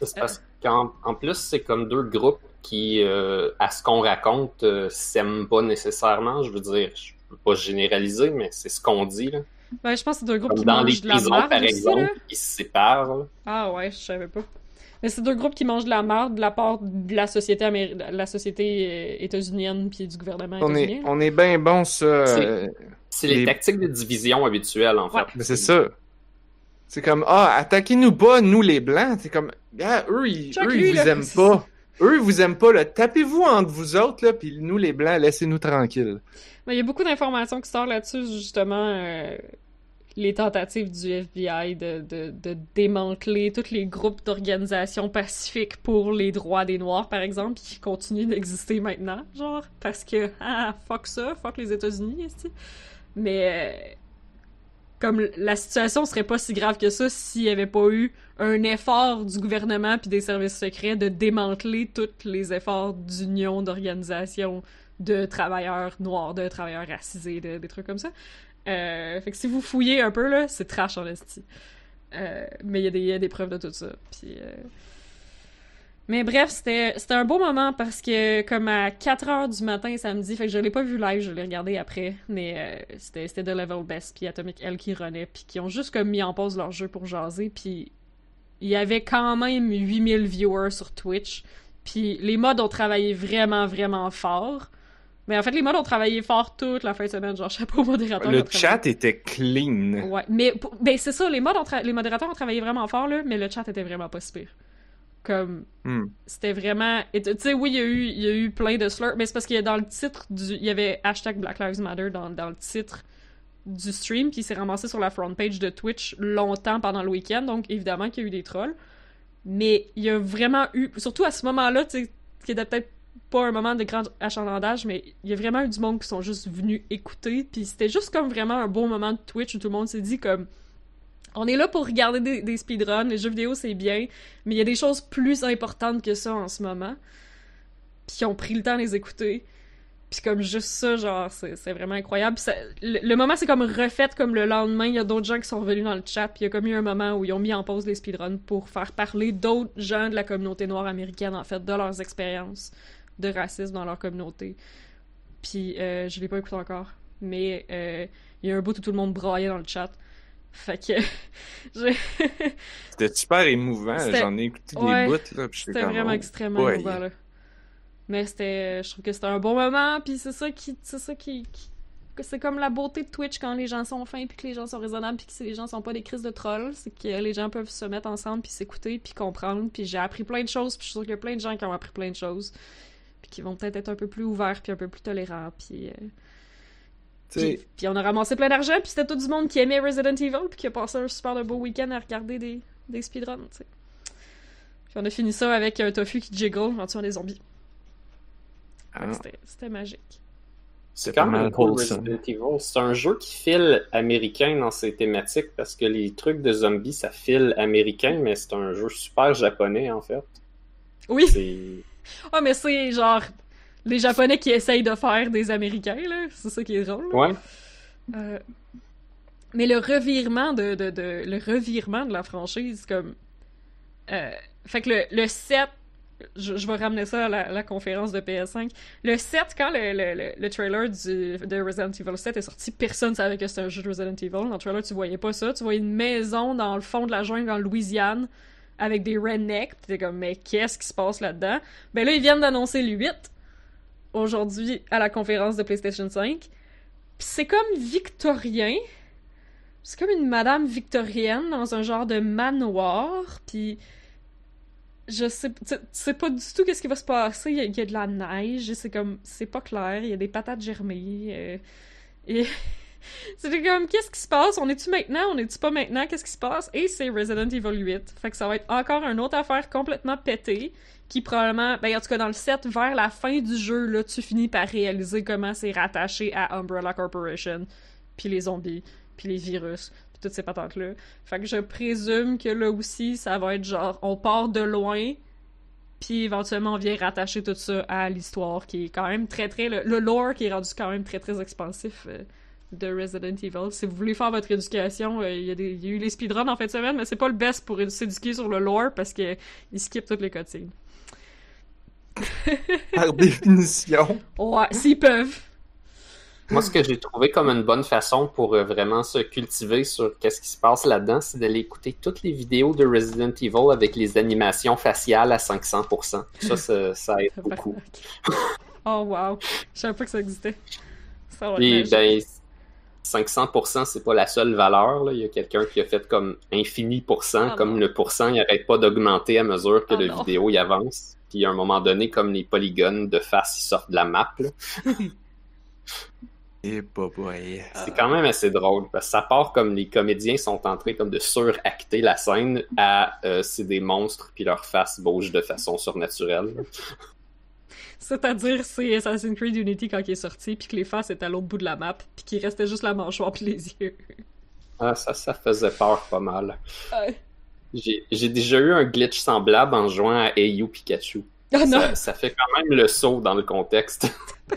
Speaker 1: C'est parce qu'en en plus, c'est comme deux groupes qui, euh, à ce qu'on raconte, euh, s'aiment pas nécessairement. Je veux dire, je peux pas généraliser, mais c'est ce qu'on dit. Là.
Speaker 2: Ben, je pense que c'est deux groupes
Speaker 1: Comme
Speaker 2: qui
Speaker 1: dans les prisons, par exemple,
Speaker 2: là.
Speaker 1: se séparent. là.
Speaker 2: Ah ouais, je savais pas. Mais c'est deux groupes qui mangent de la merde de la part de la société améri- la société euh, états-unienne puis du gouvernement
Speaker 3: On est,
Speaker 2: états-unien.
Speaker 3: on est bien bon, ça.
Speaker 1: C'est-
Speaker 3: euh,
Speaker 1: C'est les
Speaker 3: Les-
Speaker 1: tactiques de division habituelles, en
Speaker 2: Ouais.
Speaker 1: fait.
Speaker 3: mais c'est ça. C'est comme, ah, attaquez-nous pas, nous les blancs. C'est comme, ah, eux, ils,
Speaker 2: lui,
Speaker 3: vous
Speaker 2: là.
Speaker 3: aiment *laughs* pas. Eux, ils vous aiment pas, là. Tapez-vous entre vous autres, là, puis nous, les blancs, laissez-nous tranquilles.
Speaker 2: Mais il y a beaucoup d'informations qui sortent là-dessus, justement, euh, les tentatives du FBI de, de, démanteler tous les groupes d'organisations pacifiques pour les droits des Noirs, par exemple, qui continuent d'exister maintenant, genre, parce que, ah, fuck ça, fuck les États-Unis. Mais, euh, comme la situation serait pas si grave que ça s'il y avait pas eu un effort du gouvernement puis des services secrets de démanteler tous les efforts d'union d'organisations de travailleurs noirs, de travailleurs racisés, de, des trucs comme ça. Euh, fait que si vous fouillez un peu, là, c'est trash en esti. Euh, mais il y, a des- il y a des preuves de tout ça. Puis, euh, Mais bref, c'était un beau moment parce que comme à 4 heures du matin samedi, fait que je l'ai pas vu live, je l'ai regardé après, mais c'était The Level Best puis Atomic L qui renaît puis qui ont juste comme mis en pause leur jeu pour jaser puis il y avait quand même 8000 viewers sur Twitch puis les mods ont travaillé vraiment vraiment fort. Mais en fait, les mods ont travaillé fort toute la fin de semaine, genre chapeau au modérateur.
Speaker 3: Le
Speaker 2: travaillé-
Speaker 3: chat était clean.
Speaker 2: Ouais, mais ben c'est ça, les, mods ont les modérateurs ont travaillé vraiment fort, là, mais le chat était vraiment pas si pire. Comme,
Speaker 3: Hmm.
Speaker 2: c'était vraiment... Tu sais, oui, il y, a eu, il y a eu plein de slurs, mais c'est parce qu'il y a dans le titre du... Il y avait hashtag Black Lives Matter dans, dans le titre du stream, puis s'est ramassé sur la front page de Twitch longtemps pendant le week-end, donc évidemment qu'il y a eu des trolls. Mais il y a vraiment eu... Surtout à ce moment-là, tu sais, qui était peut-être pas un moment de grand achalandage, mais il y a vraiment eu du monde qui sont juste venus écouter, puis c'était juste comme vraiment un beau moment de Twitch où tout le monde s'est dit comme on est là pour regarder des, speedruns, les jeux vidéo c'est bien, mais il y a des choses plus importantes que ça en ce moment, puis ils ont pris le temps de les écouter, puis comme juste ça, genre, c'est vraiment incroyable. Le, le moment c'est comme refait comme le lendemain, il y a d'autres gens qui sont revenus dans le chat, puis il y a comme eu un moment où ils ont mis en pause les speedruns pour faire parler d'autres gens de la communauté noire américaine, en fait, de leurs expériences de racisme dans leur communauté. Puis euh, je l'ai pas écouté encore, mais euh, il y a un bout où tout le monde braillait dans le chat. Fait que *laughs*
Speaker 3: C'était super émouvant. J'en ai écouté
Speaker 2: Ouais.
Speaker 3: des bouts, là.
Speaker 2: C'était vraiment
Speaker 3: oh,
Speaker 2: extrêmement
Speaker 3: boy.
Speaker 2: émouvant, là. Mais c'était... Je trouve que c'était un bon moment, puis c'est ça qui... C'est ça qui... C'est comme la beauté de Twitch quand les gens sont fins, puis que les gens sont raisonnables, puis que les gens sont pas des crises de trolls. C'est que les gens peuvent se mettre ensemble, puis s'écouter, puis comprendre. Puis j'ai appris plein de choses, puis je suis sûre qu'il y a plein de gens qui ont appris plein de choses. Puis qui vont peut-être être un peu plus ouverts, puis un peu plus tolérants, puis... euh, puis, puis on a ramassé plein d'argent, puis c'était tout du monde qui aimait Resident Evil, puis qui a passé un super de beau week-end à regarder des, des speedruns, tu sais. Puis on a fini ça avec un tofu qui jiggle en tuant des zombies.
Speaker 3: Ah,
Speaker 2: C'était c'était magique.
Speaker 1: C'est quand même cool. Resident Evil. C'est un jeu qui file américain dans ses thématiques parce que les trucs de zombies, ça file américain, mais c'est un jeu super japonais en fait.
Speaker 2: Oui! Ah, mais c'est genre les Japonais qui essayent de faire des Américains, là. C'est ça qui est drôle. là.
Speaker 1: ouais.
Speaker 2: Euh, Mais le revirement de, de, de- le revirement de la franchise, comme. euh, Fait que le, le 7 je, je vais ramener ça à la, la conférence de PS5. Le 7, quand le, le, le, le trailer du, de Resident Evil 7 est sorti, personne savait que c'était un jeu de Resident Evil. Dans le trailer, tu voyais pas ça. Tu voyais une maison dans le fond de la jungle en Louisiane avec des rednecks. T'es comme, mais qu'est-ce qui se passe là-dedans? Ben là, ils viennent d'annoncer le 8 aujourd'hui à la conférence de PlayStation 5. Puis c'est comme victorien. C'est comme une madame victorienne dans un genre de manoir. Puis je sais, tu sais pas du tout qu'est-ce qui va se passer. Il y, a, il y a de la neige, c'est comme, c'est pas clair. Il y a des patates germées. euh, et *laughs* c'était comme, qu'est-ce qui se passe? On est-tu maintenant? On est-tu pas maintenant? Qu'est-ce qui se passe? Et c'est Resident Evil 8. Fait que ça va être encore une autre affaire complètement pétée. Qui probablement, ben en tout cas dans le 7, vers la fin du jeu, là, tu finis par réaliser comment c'est rattaché à Umbrella Corporation. Puis les zombies. Puis les virus. Puis toutes ces patentes-là. Fait que je présume que là aussi, ça va être genre, on part de loin, puis éventuellement on vient rattacher tout ça à l'histoire qui est quand même très très... Le, lore qui est rendu quand même très très expansif euh, de Resident Evil. Si vous voulez faire votre éducation, euh, il y, a des- il y a eu les speedruns en fin de semaine, mais c'est pas le best pour s'éduquer sur le lore parce que ils skippent toutes les cutscenes. *laughs*
Speaker 3: Par définition.
Speaker 2: Ouais, s'ils peuvent.
Speaker 1: Moi, ce que j'ai trouvé comme une bonne façon pour euh, vraiment se cultiver sur qu'est-ce qui se passe là-dedans, c'est d'aller écouter toutes les vidéos de Resident Evil avec les animations faciales à 500%. Ça, ça, ça aide *laughs* beaucoup.
Speaker 2: oh wow, je savais pas que ça existait. Ça va
Speaker 1: ben, 500%, c'est pas la seule valeur. Là. Il y a quelqu'un qui a fait comme infini pourcent,
Speaker 2: Ah
Speaker 1: comme le pourcent, il arrête pas d'augmenter à mesure que
Speaker 2: Ah
Speaker 1: la vidéo y avance. Puis à un moment donné, comme les polygones de face, ils sortent de la map. là.
Speaker 3: Et pas *laughs* boy.
Speaker 1: C'est quand même assez drôle parce que ça part comme les comédiens sont en train comme de suracter la scène à euh, c'est des monstres puis leur face bouge de façon surnaturelle.
Speaker 2: C'est-à-dire, c'est Assassin's Creed Unity quand il est sorti, puis que les faces étaient à l'autre bout de la map, puis qu'il restait juste la mâchoire puis les yeux.
Speaker 1: Ah, ça, ça faisait peur pas mal.
Speaker 2: Ouais.
Speaker 1: J'ai j'ai déjà eu un glitch semblable en jouant à AU Pikachu.
Speaker 2: Oh non!
Speaker 1: Ça, ça fait quand même le saut dans le contexte. *laughs*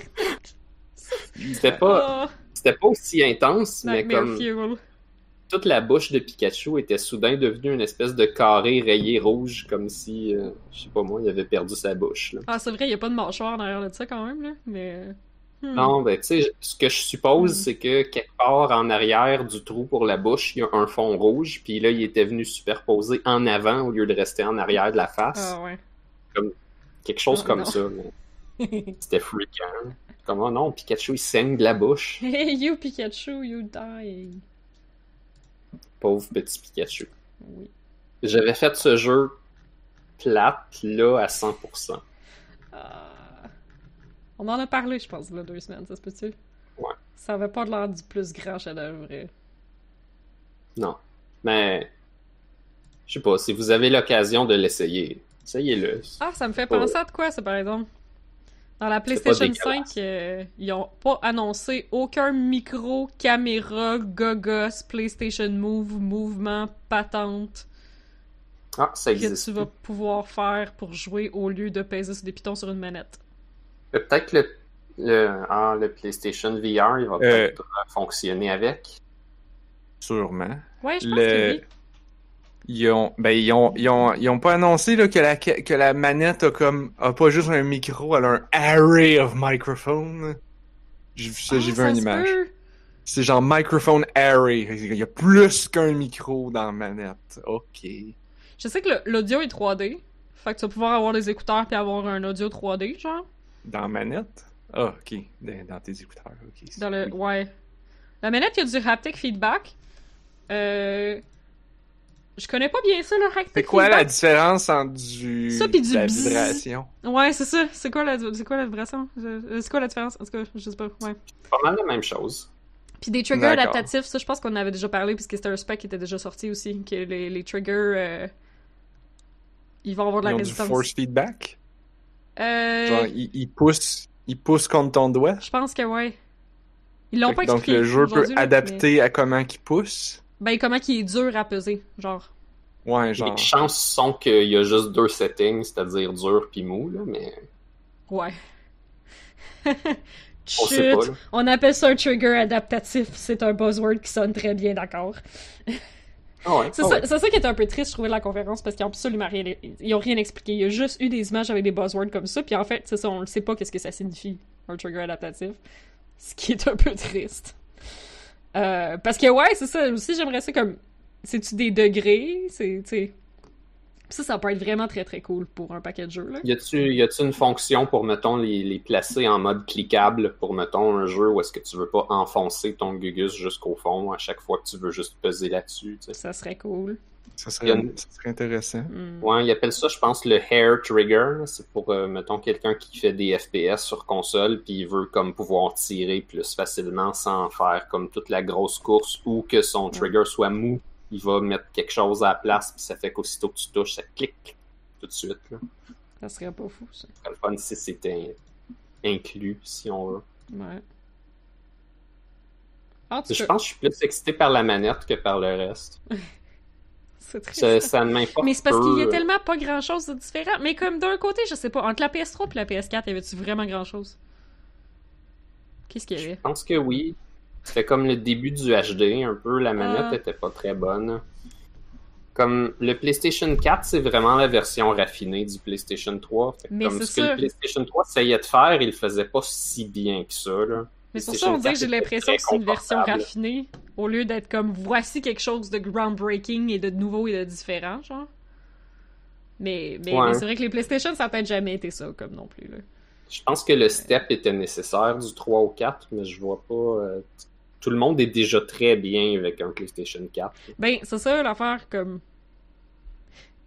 Speaker 1: C'était pas,
Speaker 2: Oh,
Speaker 1: pas aussi intense, mais comme
Speaker 2: Fuel.
Speaker 1: Toute la bouche de Pikachu était soudain devenue une espèce de carré rayé rouge, comme si, euh, je sais pas moi, il avait perdu sa bouche. là.
Speaker 2: Ah, c'est vrai, il y a pas de mâchoire derrière de ça quand même, là, mais... hmm.
Speaker 1: Non, ben, tu sais, ce que je suppose,
Speaker 2: Mm.
Speaker 1: c'est que quelque part en arrière du trou pour la bouche, il y a un fond rouge, puis là, il était venu superposer en avant au lieu de rester en arrière de la face.
Speaker 2: Ah ouais.
Speaker 1: Quelque chose
Speaker 2: Ah,
Speaker 1: comme
Speaker 2: non.
Speaker 1: ça. mais *laughs* C'était freakant. Comment non, Pikachu, il saigne de la bouche.
Speaker 2: Hey, you Pikachu, you die.
Speaker 1: Pauvre petit Pikachu.
Speaker 2: Oui.
Speaker 1: J'avais fait ce jeu plate, là, à 100%.
Speaker 2: Ah. On en a parlé, je pense, là, deux semaines, ça se peut-tu?
Speaker 1: Ouais.
Speaker 2: Ça avait pas l'air du plus grand chef-d'œuvre. euh.
Speaker 1: Non. Mais, je sais pas, si vous avez l'occasion de l'essayer, essayez-le.
Speaker 2: Ah, ça me fait penser à de quoi, ça, par exemple? Dans la PlayStation
Speaker 1: dégueulasse.
Speaker 2: 5, euh, ils ont pas annoncé aucun micro, caméra, gogos, PlayStation Move, mouvement, patente
Speaker 1: Ah, ça
Speaker 2: que
Speaker 1: existe.
Speaker 2: tu vas pouvoir faire pour jouer au lieu de peser sur des pitons sur une manette.
Speaker 1: Euh, Peut-être le, le, ah, le PlayStation VR, il va peut-être euh, fonctionner avec.
Speaker 3: Sûrement.
Speaker 2: Ouais, je pense
Speaker 3: Le-
Speaker 2: que oui.
Speaker 3: Ils ont, ben, ils ont, ils ont, ils ont pas annoncé là, que, la, que la manette a comme a pas juste un micro, elle a un array of microphones. J'ai vu ça,
Speaker 2: Ah,
Speaker 3: j'ai vu
Speaker 2: ça
Speaker 3: une image.
Speaker 2: peut.
Speaker 3: C'est genre microphone array. Il y a plus qu'un micro dans la manette. Ok.
Speaker 2: Je sais que le- l'audio est 3D. Fait que tu vas pouvoir avoir des écouteurs puis avoir un audio 3D, genre.
Speaker 3: Dans la manette? Ah, ok. Dans, dans tes écouteurs. Ok.
Speaker 2: Dans le.
Speaker 3: Oui.
Speaker 2: Ouais. La manette, il y a du haptic feedback. Euh. Je connais pas bien ça, le haptic
Speaker 3: C'est quoi
Speaker 2: feedback.
Speaker 3: la différence entre du.
Speaker 2: Ça pis du
Speaker 3: la vibration?
Speaker 2: Ouais, c'est ça. C'est quoi la, c'est quoi la vibration? Je- euh, C'est quoi la différence? En tout cas, je sais pas. Ouais.
Speaker 1: Pas mal la même chose.
Speaker 2: Puis des triggers adaptatifs, ça, je pense qu'on en avait déjà parlé, puisque c'était un spec qui était déjà sorti aussi. Que les, les triggers. euh, Ils vont avoir de la
Speaker 3: Ils ont du
Speaker 2: résistance.
Speaker 3: force feedback?
Speaker 2: Euh,
Speaker 3: Genre, ils, ils poussent, ils poussent contre ton doigt?
Speaker 2: Je pense que ouais. Ils l'ont pas
Speaker 3: Donc
Speaker 2: expliqué.
Speaker 3: le jeu peut adapter à comment qu'il pousse?
Speaker 2: Ben, comment qu'il est dur à peser, genre.
Speaker 3: Ouais, genre.
Speaker 1: Les chances sont qu'il y a juste deux settings, c'est-à-dire dur puis mou, là, mais
Speaker 2: Ouais. *laughs*
Speaker 1: on sait
Speaker 2: Chut,
Speaker 1: pas.
Speaker 2: on appelle ça un trigger adaptatif. C'est un buzzword qui sonne très bien, d'accord.
Speaker 1: Ah ouais,
Speaker 2: C'est ça,
Speaker 1: ouais.
Speaker 2: c'est ça qui est un peu triste, je trouvais, de la conférence, parce qu'ils ont absolument rien, ils ont rien expliqué. Il y a juste eu des images avec des buzzwords comme ça, puis en fait, c'est ça, on ne sait pas qu'est-ce que ça signifie, un trigger adaptatif. Ce qui est un peu triste. Euh, parce que, ouais, c'est ça, aussi, j'aimerais ça comme. C'est-tu des degrés? C'est. Ça, ça peut être vraiment très très cool pour un paquet de jeux, là.
Speaker 1: Y a-tu y a-tu une fonction pour, mettons, les, les placer en mode cliquable pour, mettons, un jeu où est-ce que tu veux pas enfoncer ton gugus jusqu'au fond à chaque fois que tu veux juste peser là-dessus, tu sais?
Speaker 2: Ça serait cool.
Speaker 3: Ça serait,
Speaker 1: une-
Speaker 3: ça serait intéressant.
Speaker 2: Hmm.
Speaker 1: Ouais, ils appellent ça, je pense, le hair trigger. C'est pour, euh, mettons, quelqu'un qui fait des FPS sur console, puis il veut comme pouvoir tirer plus facilement sans faire comme toute la grosse course ou que son trigger soit mou. Il va mettre quelque chose à la place, puis ça fait qu'aussitôt que tu touches, ça clique tout de suite. Là.
Speaker 2: Ça serait pas fou, ça.
Speaker 1: Serait le fun si c'était inclus, si on veut.
Speaker 2: Ouais.
Speaker 1: Je pense que je suis plus excité par la manette que par le reste. *laughs*
Speaker 2: c'est triste.
Speaker 1: Ça, ça m'importe
Speaker 2: Mais c'est parce qu'il y a tellement pas grand chose de différent. Mais comme d'un côté, je sais pas, entre la PS3 et la PS4, y avait-tu vraiment grand chose? Qu'est-ce qu'il y avait?
Speaker 1: Je pense que oui. C'était comme le début du HD, un peu. La manette
Speaker 2: Ah.
Speaker 1: était pas très bonne. Comme le PlayStation 4, c'est vraiment la version raffinée du PlayStation 3. Fait que
Speaker 2: Mais
Speaker 1: comme ce que
Speaker 2: ça.
Speaker 1: le PlayStation 3 essayait de faire, il le faisait pas si bien que ça. Là.
Speaker 2: Mais pour ça, on dirait que
Speaker 1: 4
Speaker 2: j'ai l'impression que c'est une version raffinée au lieu d'être comme voici quelque chose de groundbreaking et de nouveau et de différent, genre. Mais, mais,
Speaker 1: Ouais.
Speaker 2: mais c'est vrai que les PlayStation, ça a peut-être jamais été ça, comme non plus. Là.
Speaker 1: Je pense que le step était nécessaire du 3 au 4, mais je vois pas. euh, Tout le monde est déjà très bien avec un PlayStation 4.
Speaker 2: Ben, c'est ça l'affaire, comme.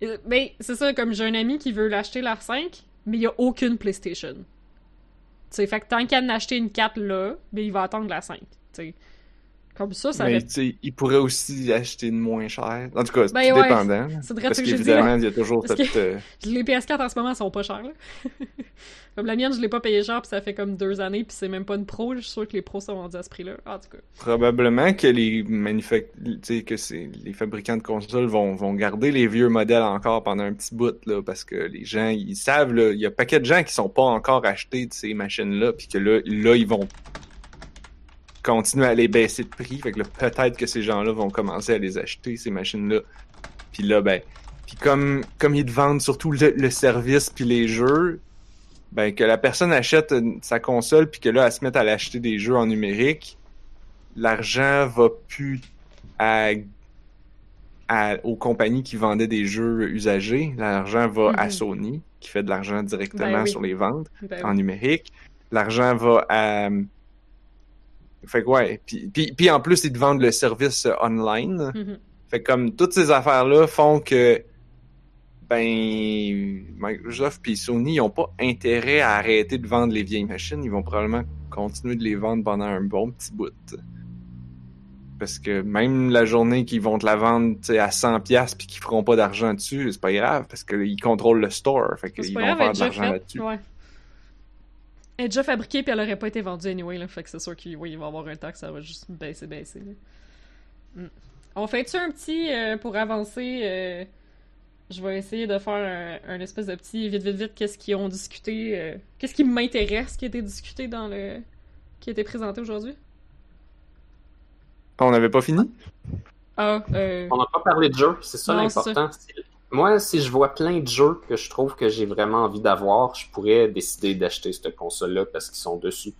Speaker 2: Euh, Ben, c'est ça, comme j'ai un ami qui veut l'acheter la 5, mais il y a aucune PlayStation. Tu fait que tant qu'à en acheter une 4 là, ben il va attendre la 5. Tu sais. Comme ça, ça
Speaker 3: Mais il pourrait aussi acheter une moins chère. En tout cas, c'est
Speaker 2: Ben
Speaker 3: tout
Speaker 2: ouais,
Speaker 3: dépendant.
Speaker 2: c'est
Speaker 3: Parce qu'évidemment, il y a toujours
Speaker 2: Parce
Speaker 3: cette... euh, *laughs*
Speaker 2: Les PS4 en ce moment sont pas chers, là. *laughs* comme la mienne, je l'ai pas payé cher, puis ça fait comme deux années, puis c'est même pas une pro. Je suis sûr que les pros sont vendus à ce prix-là. En tout cas.
Speaker 3: Probablement que les manufact... que c'est les fabricants de consoles vont, vont garder les vieux modèles encore pendant un petit bout là parce que les gens ils savent là, il y a un paquet de gens qui sont pas encore achetés de ces machines là puis que là là ils vont continuer à les baisser de prix fait que peut-être que ces gens-là vont commencer à les acheter ces machines là puis là ben puis comme comme ils te vendent surtout le, le service puis les jeux ben que la personne achète une- sa console puis que là elle se mette à l'acheter des jeux en numérique l'argent va plus à, à- aux compagnies qui vendaient des jeux usagés. L'argent va à
Speaker 2: Mhm.
Speaker 3: Sony, qui fait de l'argent directement
Speaker 2: Ben oui.
Speaker 3: sur les ventes
Speaker 2: Ben
Speaker 3: en
Speaker 2: oui.
Speaker 3: numérique. L'argent va à... Fait que ouais, puis, puis, puis en plus, ils te vendent le service euh, online.
Speaker 2: Mhm.
Speaker 3: Fait que comme toutes ces affaires-là font que ben Microsoft puis Sony ils ont pas intérêt à arrêter de vendre les vieilles machines, ils vont probablement continuer de les vendre pendant un bon petit bout. Parce que même la journée qu'ils vont te la vendre à 100 pièces puis qu'ils feront pas d'argent dessus, c'est pas grave parce qu'ils contrôlent le store, fait qu'ils vont faire de l'argent là-dessus.
Speaker 2: Ouais. Elle est déjà fabriquée, puis elle aurait pas été vendue anyway, là. Fait que c'est sûr qu'il oui, il va y avoir un temps que ça va juste baisser, baisser. là. Mm. On fait-tu un petit, euh, pour avancer, euh, je vais essayer de faire un, un espèce de petit vite, vite, vite, qu'est-ce qu'ils ont discuté, euh, qu'est-ce qui m'intéresse qui a été discuté dans le... qui a été présenté aujourd'hui?
Speaker 3: On n'avait pas fini?
Speaker 2: Ah, euh...
Speaker 1: On n'a pas parlé de jeux, c'est ça l'important. Moi, si je vois plein de jeux que je trouve que j'ai vraiment envie d'avoir, je pourrais décider d'acheter cette console-là parce qu'ils sont dessus.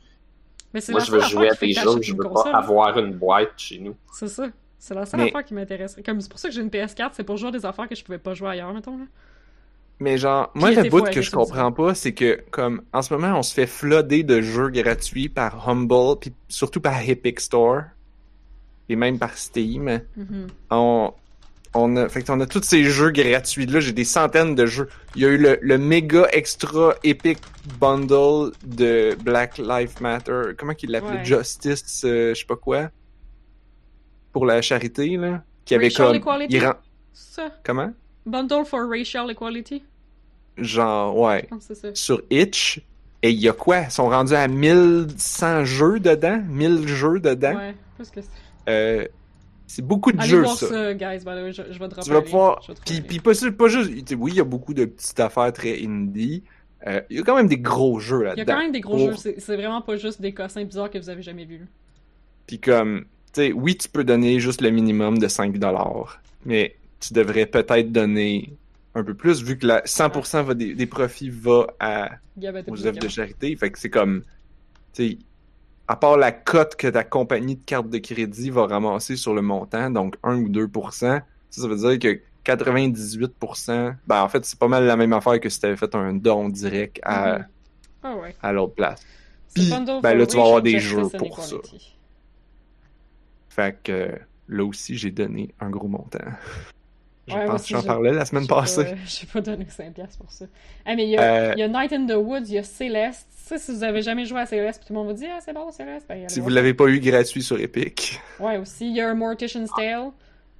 Speaker 2: Mais c'est
Speaker 1: Moi, je veux jouer à des jeux, je veux
Speaker 2: console.
Speaker 1: pas avoir une boîte chez nous.
Speaker 2: C'est ça. C'est la seule
Speaker 3: Mais-
Speaker 2: affaire qui m'intéresse. Comme c'est pour ça que j'ai une PS4, c'est pour jouer à des affaires que je pouvais pas jouer ailleurs, mettons. Là.
Speaker 3: Mais genre, moi, le bout que je comprends pas, c'est que, comme, en ce moment, on se fait flooder de jeux gratuits par Humble, puis surtout par Epic Store, et même par Steam.
Speaker 2: Mhm.
Speaker 3: On, on a, fait que on a tous ces jeux gratuits-là, j'ai des centaines de jeux. Il y a eu le, le méga extra Epic Bundle de Black Lives Matter, comment qu'il l'appelait?
Speaker 2: Ouais.
Speaker 3: Justice, euh, je sais pas quoi. Pour la charité, là. Qui avait
Speaker 2: Racial
Speaker 3: comme...
Speaker 2: Equality?
Speaker 3: il
Speaker 2: Ça.
Speaker 3: Comment?
Speaker 2: Bundle for Racial Equality?
Speaker 3: Genre, ouais.
Speaker 2: Ça.
Speaker 3: sur Itch. Et il y a quoi? Ils sont rendus à 1100 jeux dedans? 1000 jeux dedans?
Speaker 2: Ouais, plus que ça.
Speaker 3: Euh, c'est beaucoup de
Speaker 2: Allez
Speaker 3: jeux,
Speaker 2: voir
Speaker 3: ça.
Speaker 2: ça, guys. je, je vais dropper
Speaker 3: Tu vas pouvoir... Puis, puis pas, juste... Oui, il y a beaucoup de petites affaires très indie. Euh, il y a quand même des gros jeux
Speaker 2: Il y
Speaker 3: là-dedans.
Speaker 2: a quand même des gros
Speaker 3: Pour-
Speaker 2: jeux. C'est vraiment pas juste des cossins bizarres que vous avez jamais vus.
Speaker 3: Puis comme... Tu sais, oui, tu peux donner juste le minimum de 5$. mais tu devrais peut-être donner un peu plus, vu que la 100% va des, des profits va à, aux œuvres de charité. Fait que c'est comme, tu sais, à part la cote que ta compagnie de carte de crédit va ramasser sur le montant, donc 1 ou 2%, ça, ça veut dire que 98%, ben en fait, c'est pas mal la même affaire que si t'avais fait un don direct à,
Speaker 2: Mhm. Ah ouais.
Speaker 3: à l'autre place. Puis, ben là, tu vas avoir des jeux pour ça. Fait que là aussi, j'ai donné un gros montant. Je
Speaker 2: Ouais,
Speaker 3: pense que j'en parlais la semaine
Speaker 2: J'ai pas-
Speaker 3: passée. *laughs*
Speaker 2: J'ai pas donné 5$ pour ça. Ah, mais il y, a,
Speaker 3: Euh,
Speaker 2: il y a Night in the Woods, il y a Céleste. Ça, si vous avez jamais joué à Céleste, puis tout le monde vous dit, ah, c'est bon, Céleste, ben,
Speaker 3: Si vous l'avez pas eu gratuit sur Epic.
Speaker 2: Ouais, aussi, il y a Mortician's Tale,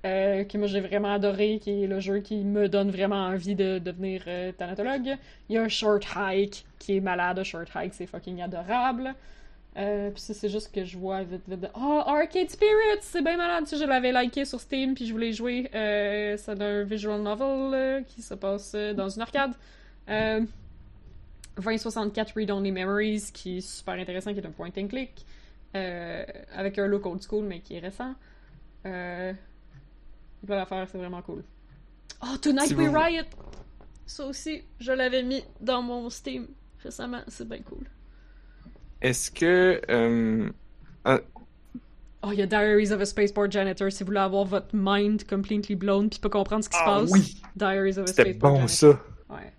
Speaker 2: euh, que moi j'ai vraiment adoré, qui est le jeu qui me donne vraiment envie de devenir euh, thanatologue. Il y a Short Hike, qui est malade. Short Hike, c'est fucking adorable. Euh, puis ça, c'est juste que je vois vite, vite. de- Oh, Arcade Spirits, c'est bien malade. Ça, je l'avais liké sur Steam, puis je voulais y jouer. Euh, c'est un visual novel qui se passe euh, dans une arcade. Euh, 2064 Read Only Memories, qui est super intéressant, qui est un point and click. euh, avec un look old school, mais qui est récent. Euh, plein d'affaires, c'est vraiment cool. Oh, Tonight We Riot! Ça aussi, je l'avais mis dans mon Steam récemment, c'est bien cool.
Speaker 3: Est-ce que. euh,
Speaker 2: Oh, il y a Diaries of a Spaceport Janitor, si vous voulez avoir votre mind completely blown puis pas comprendre ce qui se
Speaker 3: Ah
Speaker 2: passe.
Speaker 3: oui!
Speaker 2: Diaries of a
Speaker 3: C'était
Speaker 2: Spaceport
Speaker 3: bon
Speaker 2: Janitor.
Speaker 3: ça!
Speaker 2: Ouais.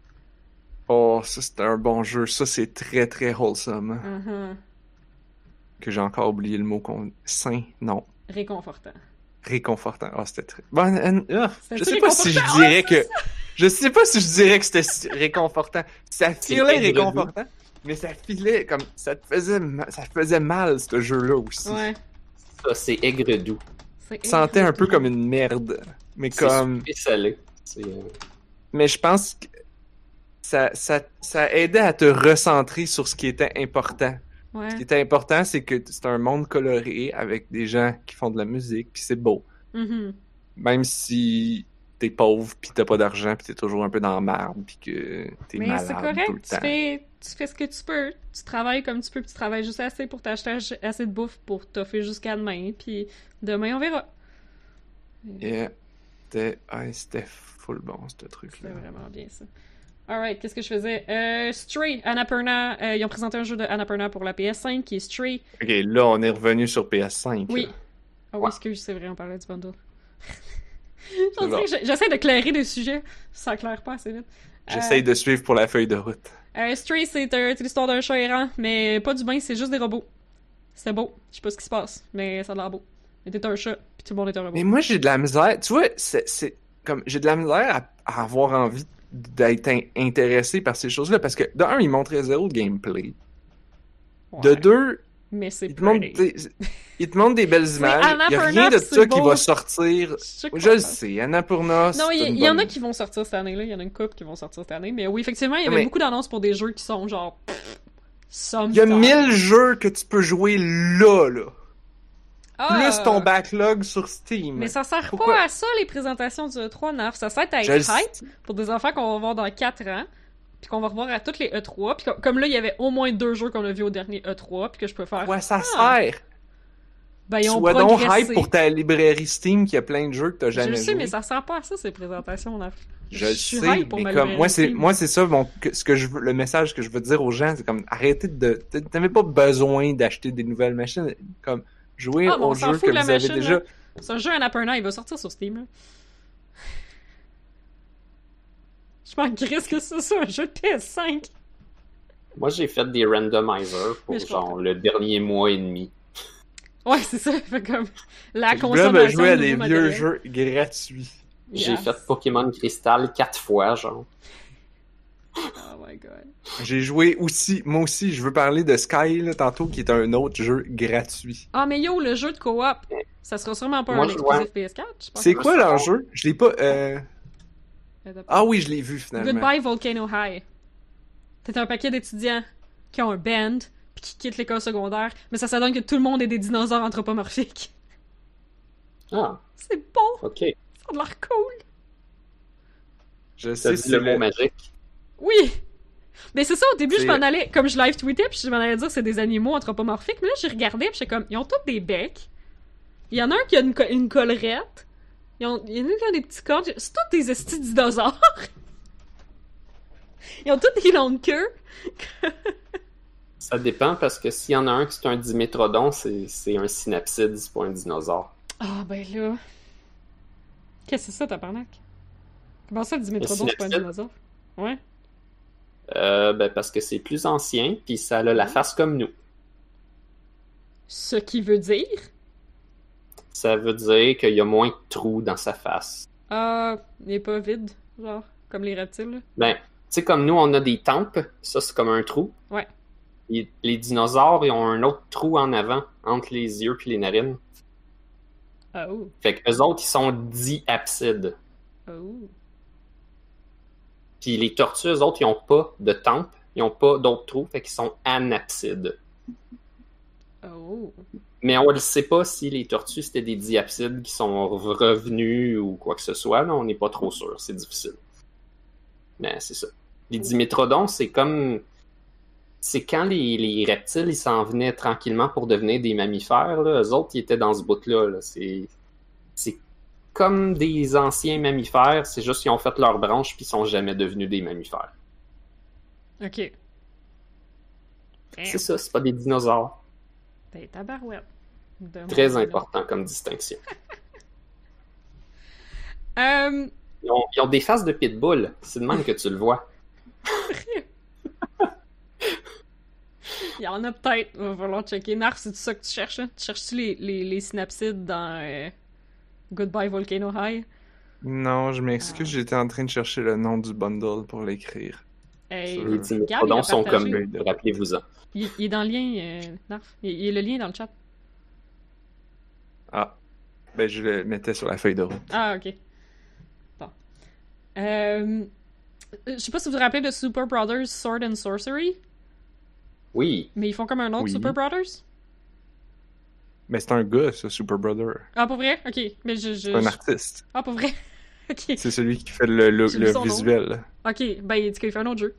Speaker 3: Oh, ça c'était un bon jeu. Ça c'est très très wholesome.
Speaker 2: Mhm.
Speaker 3: Que j'ai encore oublié le mot qu'on. Sain, non.
Speaker 2: Réconfortant.
Speaker 3: Réconfortant. Ah, c'était très. Bon, euh, ah,
Speaker 2: C'était
Speaker 3: je sais pas si je dirais que. Je sais pas si je dirais que c'était réconfortant. Ça filait réconfortant, mais ça filait comme. Ça te faisait, ma- ça te faisait mal, ce jeu-là aussi.
Speaker 2: Ouais.
Speaker 1: Ça, c'est aigre-doux.
Speaker 3: Sentais un peu comme une merde. Mais comme.
Speaker 1: salé. C'est, euh,
Speaker 3: Mais je pense que ça, ça, ça aidait à te recentrer sur ce qui était important.
Speaker 2: Ouais.
Speaker 3: Ce qui était important, c'est que c'est un monde coloré avec des gens qui font de la musique, puis c'est beau.
Speaker 2: Mhm.
Speaker 3: Même si t'es pauvre, puis t'as pas d'argent, puis t'es toujours un peu dans la merde, puis que t'es
Speaker 2: Mais
Speaker 3: malade
Speaker 2: c'est
Speaker 3: tout
Speaker 2: correct,
Speaker 3: le
Speaker 2: tu
Speaker 3: temps.
Speaker 2: fais, tu fais ce que tu peux. Tu travailles comme tu peux, puis tu travailles juste assez pour t'acheter ach- assez de bouffe pour t'offrir jusqu'à demain, puis demain on verra.
Speaker 3: Yeah. C'était c'était full bon, ce truc-là.
Speaker 2: C'est vraiment bien ça. Alright, qu'est-ce que je faisais? Euh, Stray, Annapurna, euh, ils ont présenté un jeu de Annapurna pour la PS5 qui est Stray.
Speaker 3: Ok, là, on est revenu sur PS5.
Speaker 2: Oui. Ah oui,
Speaker 3: Ouais.
Speaker 2: excuse, c'est vrai, on parlait du bundle. *laughs* *laughs* J'essaie de clairer des sujets, ça claire pas assez vite.
Speaker 3: J'essaye de suivre pour la feuille de route.
Speaker 2: Euh, Stray, c'est c'est l'histoire d'un chat errant, mais pas d'humain, c'est juste des robots. C'est beau. Je sais pas ce qui se passe, mais ça a l'air beau. Mais t'es un chat, puis tout le monde est un robot.
Speaker 3: Mais moi, j'ai de la misère. Tu vois, c'est comme j'ai de la misère à, à avoir envie d'être in- intéressé par ces choses-là parce que de un, ils montraient zéro de gameplay. De deux,
Speaker 2: Mais c'est
Speaker 3: te
Speaker 2: pretty.
Speaker 3: des, ils te montrent des belles *laughs* images. Il y a rien de ça qui
Speaker 2: beau.
Speaker 3: va sortir.
Speaker 2: Je sais
Speaker 3: Je le sais, Annapurna,
Speaker 2: Non, il y, il en a qui vont sortir cette année-là. Il y en a une couple qui vont sortir cette année. Mais oui, effectivement, il y avait
Speaker 3: Mais-
Speaker 2: beaucoup d'annonces pour des jeux qui sont genre.
Speaker 3: Il y a. 1000 jeux que tu peux jouer là, là.
Speaker 2: Ah!
Speaker 3: Plus ton backlog sur Steam.
Speaker 2: Mais ça sert
Speaker 3: Pourquoi?
Speaker 2: pas à ça, les présentations du E3 9. Ça sert à être hype pour des enfants qu'on va voir dans 4 ans. Puis qu'on va revoir à toutes les E3. Puis comme, comme là, il y avait au moins deux jeux qu'on a vus au dernier E3. Puis que je peux faire.
Speaker 3: quoi ça
Speaker 2: Ah,
Speaker 3: sert?
Speaker 2: Ben, ils ont
Speaker 3: Sois donc hype pour ta librairie Steam qui a plein de jeux que t'as
Speaker 2: Je
Speaker 3: jamais
Speaker 2: le sais,
Speaker 3: joué.
Speaker 2: mais ça sert pas à ça, ces présentations 9.
Speaker 3: Je
Speaker 2: suis
Speaker 3: sais,
Speaker 2: hype pour
Speaker 3: mais
Speaker 2: ma
Speaker 3: comme moi c'est
Speaker 2: Steam.
Speaker 3: moi c'est ça que- ce que je veux le message que je veux dire aux gens c'est comme arrêtez de t'avais pas besoin d'acheter des nouvelles machines comme jouer
Speaker 2: Ah, mais on
Speaker 3: aux jeux que vous avez
Speaker 2: machine,
Speaker 3: déjà
Speaker 2: là. C'est un jeu Annapurna, il va sortir sur Steam. Là. Je m'en crisse que ça, c'est un jeu de PS5.
Speaker 1: Moi, j'ai fait des randomizers pour
Speaker 2: je
Speaker 1: genre le dernier mois et demi.
Speaker 2: Ouais, c'est ça. Fait comme la
Speaker 3: je
Speaker 2: consommation
Speaker 3: me jouer à
Speaker 2: de
Speaker 3: des vieux jeux gratuits
Speaker 1: J'ai
Speaker 2: Yes.
Speaker 1: fait Pokémon Crystal quatre fois, genre.
Speaker 2: Oh my god.
Speaker 3: j'ai joué aussi moi aussi je veux parler de Sky là, tantôt qui est un autre jeu gratuit
Speaker 2: Ah, mais yo, le jeu de coop, ça sera sûrement pas
Speaker 1: Moi,
Speaker 2: un
Speaker 1: je
Speaker 2: exclusif PS4. je pense.
Speaker 3: c'est quoi
Speaker 1: ça-
Speaker 3: l'enjeu je l'ai pas euh... Ah oui je l'ai vu finalement
Speaker 2: Goodbye Volcano High. T'es un paquet d'étudiants qui ont un band puis qui quittent l'école secondaire, mais ça, ça donne que tout le monde est des dinosaures anthropomorphiques.
Speaker 1: Ah,
Speaker 2: C'est bon,
Speaker 1: ok.
Speaker 2: ça a l'air cool.
Speaker 3: je sais
Speaker 1: dit
Speaker 3: c'est
Speaker 1: le mot magique.
Speaker 2: Oui! Mais c'est ça, au début, je
Speaker 3: C'est-
Speaker 2: m'en allais, comme je live tweetais, puis je m'en allais dire c'est des animaux anthropomorphiques, mais là, j'ai regardé, puis j'étais comme, ils ont tous des becs. Il y en a un qui a une, co- une collerette, Ils ont... Il y en a qui ont des petits corps. C'est tous des estis dinosaures. Ils ont tous des longues queues.
Speaker 1: Ça dépend parce que s'il y en a un qui c'est un dimétrodon, c'est un synapside, c'est pas un dinosaure.
Speaker 2: Ah, ben là. Qu'est-ce que c'est ça, tabarnak? Comment ça, le Dimétrodon, c'est pas un dinosaure? Ouais.
Speaker 1: Euh, ben parce que c'est plus ancien, puis ça a la face comme nous.
Speaker 2: Ce qui veut dire.
Speaker 1: Ça veut dire qu'il y a moins de trous dans sa face.
Speaker 2: Ah, il est pas vide, genre, comme les reptiles.
Speaker 1: Ben, tu sais, comme nous, on a des tempes, ça c'est comme un trou.
Speaker 2: Ouais.
Speaker 1: Et les dinosaures, ils ont un autre trou en avant, entre les yeux puis les narines.
Speaker 2: Oh.
Speaker 1: Fait que eux autres, ils sont diapsides.
Speaker 2: Oh.
Speaker 1: Puis les tortues, eux autres, ils ont pas de tempes, ils ont pas d'autres trous, fait qu'ils sont anapsides.
Speaker 2: Oh.
Speaker 1: Mais on ne sait pas si les tortues, c'était des diapsides qui sont revenus ou quoi que ce soit. Là, on n'est pas trop sûr. C'est difficile. Mais c'est ça. Les dimétrodons, c'est comme... C'est quand les, les reptiles, ils s'en venaient tranquillement pour devenir des mammifères. Là. Eux autres, ils étaient dans ce bout-là. là. C'est... C'est comme des anciens mammifères. C'est juste qu'ils ont fait leurs branches puis ils sont jamais devenus des mammifères.
Speaker 2: Ok.
Speaker 1: C'est ça, c'est pas des dinosaures.
Speaker 2: Tabarouette.
Speaker 1: Très important comme distinction. *laughs*
Speaker 2: Euh,
Speaker 1: Ils ont, ils ont des faces de pitbull. C'est de même que tu le vois. *laughs*
Speaker 2: il y en a peut-être. Va falloir checker. Narf, c'est ça que tu cherches? hein? Tu cherches-tu les, les, les synapsides dans euh, Goodbye Volcano High?
Speaker 3: Non, je
Speaker 2: Ah.
Speaker 3: m'excuse, j'étais en train de chercher le nom du bundle pour l'écrire.
Speaker 2: Hey,
Speaker 1: Les dimétrodons sont comme... Rappelez-vous-en.
Speaker 2: Il, il est dans le lien, euh, Narf. Il, il y a le lien dans le chat.
Speaker 3: Ah. Ben, je le mettais sur la feuille de route.
Speaker 2: Ah, ok. Bon. Euh, je sais pas si vous vous rappelez de Super Brothers Sword and Sorcery,
Speaker 1: Oui.
Speaker 2: mais ils font comme un autre
Speaker 3: Oui.
Speaker 2: Super Brothers?
Speaker 3: Mais c'est un gars, ça, Super Brother.
Speaker 2: Ah, pour vrai? Ok. Mais je. je
Speaker 3: C'est un
Speaker 2: je-
Speaker 3: artiste.
Speaker 2: Ah, pour vrai? *laughs*
Speaker 3: C'est celui qui fait le, visuel.
Speaker 2: Ok, ben il dit qu'il fait un autre jeu.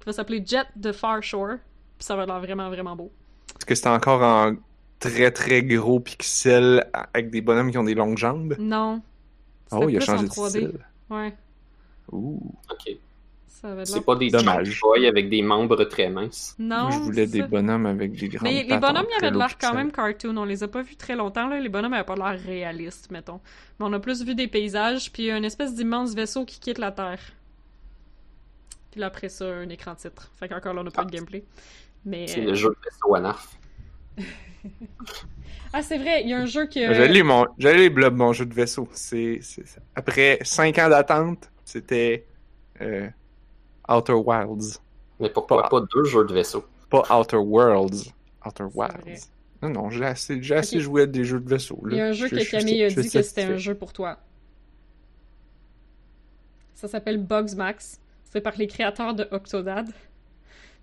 Speaker 2: Qui va s'appeler Jet the Far Shore. Puis ça va l'air vraiment, vraiment beau.
Speaker 3: Est-ce que c'est encore en très très gros pixels avec des bonhommes qui ont des longues jambes?
Speaker 2: Non.
Speaker 3: Oh, il a changé
Speaker 2: en
Speaker 3: de
Speaker 2: 3D.
Speaker 3: style.
Speaker 2: Ouais.
Speaker 3: Ouh.
Speaker 1: OK. C'est pas des
Speaker 3: Dommage.
Speaker 1: boys avec des membres très minces.
Speaker 2: Non.
Speaker 3: Je voulais des
Speaker 2: ça.
Speaker 3: bonhommes avec des grandes
Speaker 2: Mais les bonhommes, ils avaient l'air quand même cartoon. On les a pas vus très longtemps, là. Les bonhommes avaient pas l'air réalistes, mettons. Mais on a plus vu des paysages, puis une espèce d'immense vaisseau qui quitte la Terre. Puis là, après ça, un écran titre. Fait qu'encore là, on a pas
Speaker 1: Ah.
Speaker 2: de gameplay. Mais.
Speaker 1: C'est
Speaker 2: euh,
Speaker 1: le jeu de vaisseau à narf. *laughs*
Speaker 2: Ah, c'est vrai, il y a un jeu que.
Speaker 3: J'allais mon, blob mon jeu de vaisseau. C'est, c'est- après 5 ans d'attente, c'était euh, Outer Wilds.
Speaker 1: Mais pourquoi
Speaker 3: Pas-
Speaker 1: pas deux jeux de vaisseau?
Speaker 3: Pas Outer Worlds. Outer
Speaker 2: C'est.
Speaker 3: Wilds. Non, non, j'ai assez, j'ai assez joué à des jeux de vaisseau. là.
Speaker 2: Il y a un jeu
Speaker 3: Je-
Speaker 2: que
Speaker 3: je- je-
Speaker 2: Camille a dit que c'était un jeu pour toi. Ça s'appelle Bugs Max. C'est par les créateurs de Octodad. Tu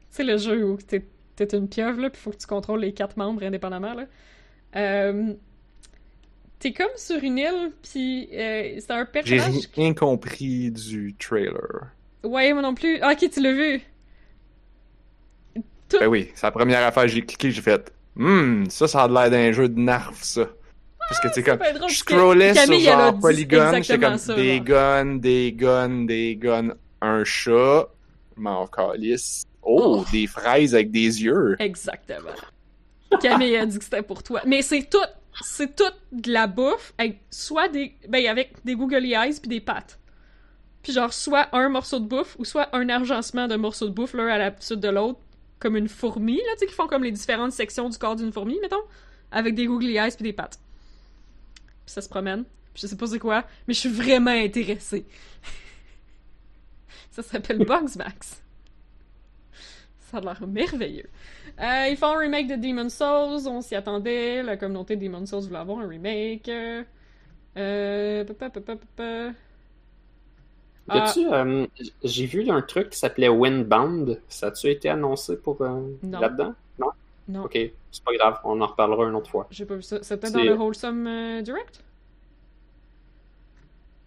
Speaker 2: sais, le jeu où t'es t'es une pieuvre, là, puis faut que tu contrôles les quatre membres indépendamment, là. Euh, T'es comme sur une île, puis euh, c'est un
Speaker 3: J'ai
Speaker 2: personnage...
Speaker 3: rien compris du trailer.
Speaker 2: Ouais, moi non plus. Ah, ok, tu l'as vu.
Speaker 3: Ben oui, c'est la première affaire, j'ai cliqué, j'ai fait Hum, ça, ça a l'air d'un jeu de narf, ça. Parce que, tu sais, comme,
Speaker 2: drôle,
Speaker 3: je scrollais sur genre
Speaker 2: dit
Speaker 3: Polygon, j'étais comme
Speaker 2: ça,
Speaker 3: des guns, des guns, des guns, un chat, m'en calisse. Oh,
Speaker 2: Oh.
Speaker 3: des fraises avec des yeux.
Speaker 2: Exactement. Camille a dit que c'était pour toi. Mais c'est tout, c'est tout de la bouffe avec soit des, ben avec des googly eyes puis des pattes. Puis genre soit un morceau de bouffe ou soit un agencement de morceaux de bouffe l'un à la suite de l'autre, comme une fourmi là, tu sais qui font comme les différentes sections du corps d'une fourmi, mettons, avec des googly eyes puis des pattes. Puis ça se promène. Puis je sais pas c'est quoi, mais je suis vraiment intéressée. *laughs* ça s'appelle Bugs Max. Ça a l'air merveilleux. Euh, ils font un remake de Demon's Souls, on s'y attendait. La communauté de Demon's Souls voulait avoir un remake. Euh, euh,
Speaker 1: j'ai vu un truc qui s'appelait Windbound. Ça a-tu été annoncé pour euh,
Speaker 2: Non.
Speaker 1: là-dedans? Non?
Speaker 2: Non,
Speaker 1: Ok, c'est pas grave, on en reparlera une autre fois.
Speaker 2: j'ai pas vu ça. C'était dans le Wholesome euh, Direct?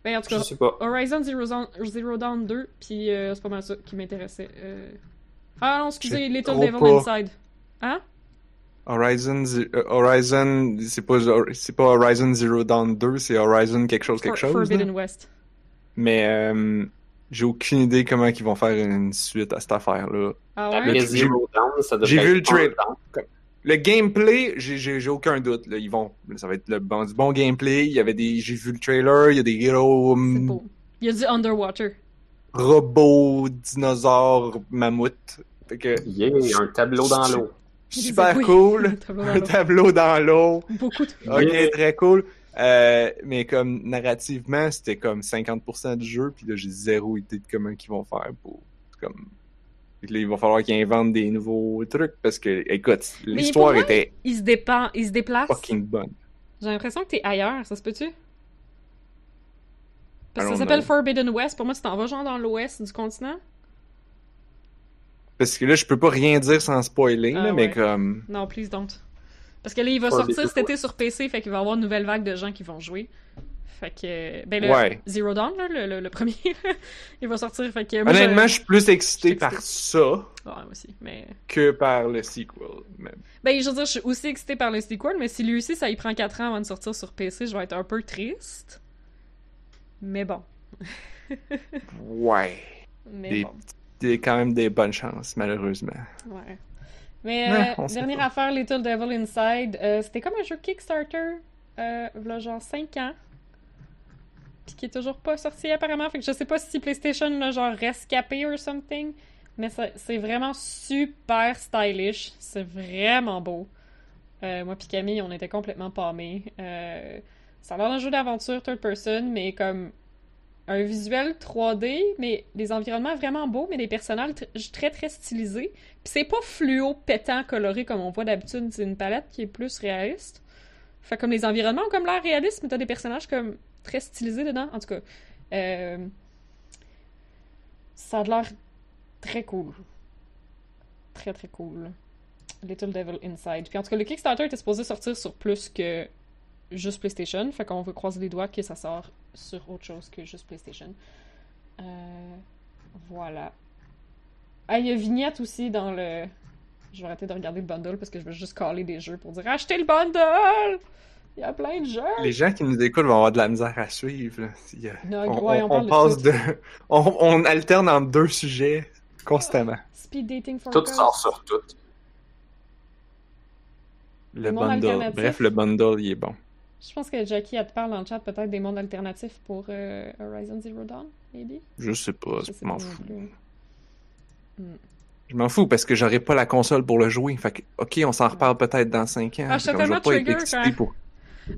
Speaker 2: Ben, en tout
Speaker 1: Je
Speaker 2: cas,
Speaker 1: sais pas.
Speaker 2: Horizon Zero Dawn, Zero Dawn 2, puis euh, c'est pas mal ça qui m'intéressait. Euh... Ah non, excusez, Little Devil
Speaker 3: pas.
Speaker 2: Inside. Hein?
Speaker 3: Horizon, euh, Horizon, c'est pas, c'est pas Horizon Zero Dawn 2, c'est Horizon quelque chose, quelque
Speaker 2: For-
Speaker 3: chose.
Speaker 2: Forbidden
Speaker 3: là.
Speaker 2: West.
Speaker 3: Mais euh, j'ai aucune idée comment ils vont faire une suite à cette affaire-là.
Speaker 2: Ah ouais?
Speaker 3: j'ai-
Speaker 1: Zero Dawn, ça devrait
Speaker 3: j'ai vu
Speaker 1: être
Speaker 3: le trailer. Le gameplay, j'ai- j'ai j'ai aucun doute. Là. Ils vont, ça va être le bon, du bon gameplay. Il y avait des, j'ai vu le trailer. Il y a des gros
Speaker 2: C'est
Speaker 3: hum,
Speaker 2: beau. Il y a du Underwater.
Speaker 3: robots, dinosaures, mammouths. Fait que
Speaker 1: Yeah, un tableau dans l'eau.
Speaker 3: super
Speaker 2: Oui.
Speaker 3: cool. *laughs*
Speaker 2: Un tableau dans
Speaker 3: Un
Speaker 2: l'eau.
Speaker 3: tableau dans l'eau.
Speaker 2: Beaucoup de...
Speaker 3: Ok,
Speaker 1: Yeah.
Speaker 3: très cool. Euh, mais comme narrativement, c'était comme 50% du jeu, puis là j'ai zéro idée de comment ils vont faire pour comme. Là, il va falloir qu'ils inventent des nouveaux trucs parce que, écoute, l'histoire était
Speaker 2: Il se, il se déplace.
Speaker 3: fucking bonne.
Speaker 2: J'ai l'impression que t'es ailleurs, ça se peut-tu? Parce que ça s'appelle. Forbidden West. Pour moi, tu t'en vas genre dans l'ouest du continent?
Speaker 3: Parce que là, je peux pas rien dire sans spoiler,
Speaker 2: Ah
Speaker 3: là, mais comme.
Speaker 2: Non, please don't. Parce que là, il va sortir cet été sur PC, fait qu'il va y avoir une nouvelle vague de gens qui vont jouer. Fait que... Ben le
Speaker 3: Ouais.
Speaker 2: Zero Dawn, là, le, le- le premier, *laughs* il va sortir, fait que... moi, je-
Speaker 3: Honnêtement, je suis plus excité par ça
Speaker 2: Ouais, moi aussi, mais...
Speaker 3: que par le sequel.
Speaker 2: Ben, je veux dire, je suis aussi excitée par le sequel, mais si lui aussi, ça y prend 4 ans avant de sortir sur PC, je vais être un peu triste. Mais bon. *laughs*
Speaker 3: Ouais.
Speaker 2: Mais
Speaker 3: Des-
Speaker 2: bon.
Speaker 3: A quand même des bonnes chances, malheureusement.
Speaker 2: Ouais. Mais
Speaker 3: Ouais,
Speaker 2: euh, dernière
Speaker 3: pas.
Speaker 2: affaire, Little Devil Inside, euh, c'était comme un jeu Kickstarter, euh, v'là genre 5 ans. Puis qui est toujours pas sorti apparemment. Fait que je sais pas si PlayStation l'a genre rescapé or something. Mais c'est vraiment super stylish. C'est vraiment beau. Euh, moi puis Camille, on était complètement pâmés. Euh, ça a l'air d'un jeu d'aventure third person, mais comme un visuel 3D, mais des environnements vraiment beaux, mais des personnages tr- très très stylisés. Puis c'est pas fluo, pétant, coloré comme on voit d'habitude, c'est une palette qui est plus réaliste. Fait comme les environnements ont comme l'air réaliste, mais t'as des personnages comme très stylisés dedans. En tout cas, euh, ça a l'air très cool. Très très cool. Little Devil Inside. Puis en tout cas, le Kickstarter était supposé sortir sur plus que juste PlayStation. Fait qu'on veut croiser les doigts que ça sort sur autre chose que juste PlayStation. Euh, voilà. Ah, il y a Vignette aussi dans le. Je vais arrêter de regarder le bundle parce que je veux juste caler des jeux pour dire achetez le bundle! Il y a plein de jeux!
Speaker 3: Les gens qui nous écoutent vont avoir de la misère à suivre. là. Il y a-
Speaker 2: Non,
Speaker 3: on,
Speaker 2: ouais,
Speaker 3: on-
Speaker 2: on parle
Speaker 3: on
Speaker 2: de
Speaker 3: passe de. *laughs* On, on alterne entre deux sujets constamment.
Speaker 2: Speed dating for
Speaker 1: Tout sort sur tout.
Speaker 3: Le bundle. Bref, le bundle, il est bon.
Speaker 2: Je pense que Jackie, elle te parle dans le chat peut-être des mondes alternatifs pour euh, Horizon Zero Dawn, maybe?
Speaker 3: Je sais pas,
Speaker 2: Je
Speaker 3: m'en fous.
Speaker 2: plus.
Speaker 3: Je m'en fous parce que j'aurai pas la console pour le jouer. Fait que, ok, on s'en reparle peut-être dans 5 ans.
Speaker 2: Ah, je suis tellement trigger, quand-
Speaker 3: pour.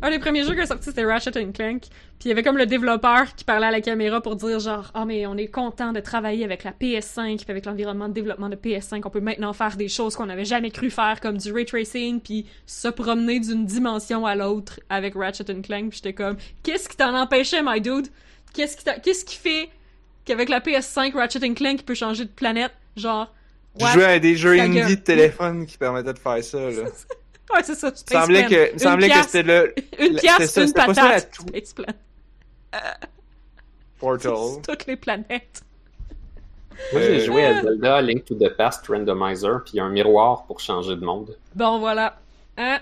Speaker 2: Un des premiers jeux qui est sorti, c'était Ratchet Clank. Puis il y avait comme le développeur qui parlait à la caméra pour dire genre « Ah, mais on est content de travailler avec la PS5 puis avec l'environnement de développement de PS5. On peut maintenant faire des choses qu'on n'avait jamais cru faire, comme du ray tracing, puis se promener d'une dimension à l'autre avec Ratchet Clank. Puis j'étais comme « Qu'est-ce qui t'en empêchait, my dude? Qu'est-ce qui, t'a- qu'est-ce qui fait qu'avec la PS5, Ratchet Clank peut changer de planète? Genre...
Speaker 3: Je jouais à des jeux indie de téléphone qui permettaient de faire ça, là. *laughs*
Speaker 2: Ouais, c'est ça, Space
Speaker 3: semblait
Speaker 2: Plan.
Speaker 3: que, il
Speaker 2: Une
Speaker 3: semblait que
Speaker 2: pièce-
Speaker 3: c'était le *laughs*
Speaker 2: Une
Speaker 3: la-
Speaker 2: pièce,
Speaker 3: c'était ça,
Speaker 2: une
Speaker 3: c'était pas ça, la
Speaker 2: patate,
Speaker 3: tou-
Speaker 2: Space Plan.
Speaker 3: Portal. *laughs*
Speaker 2: Toutes les planètes.
Speaker 1: Moi, j'ai
Speaker 3: Euh,
Speaker 1: joué à Zelda Link to the Past Randomizer, puis un miroir pour changer de monde.
Speaker 2: Bon, voilà. Hein?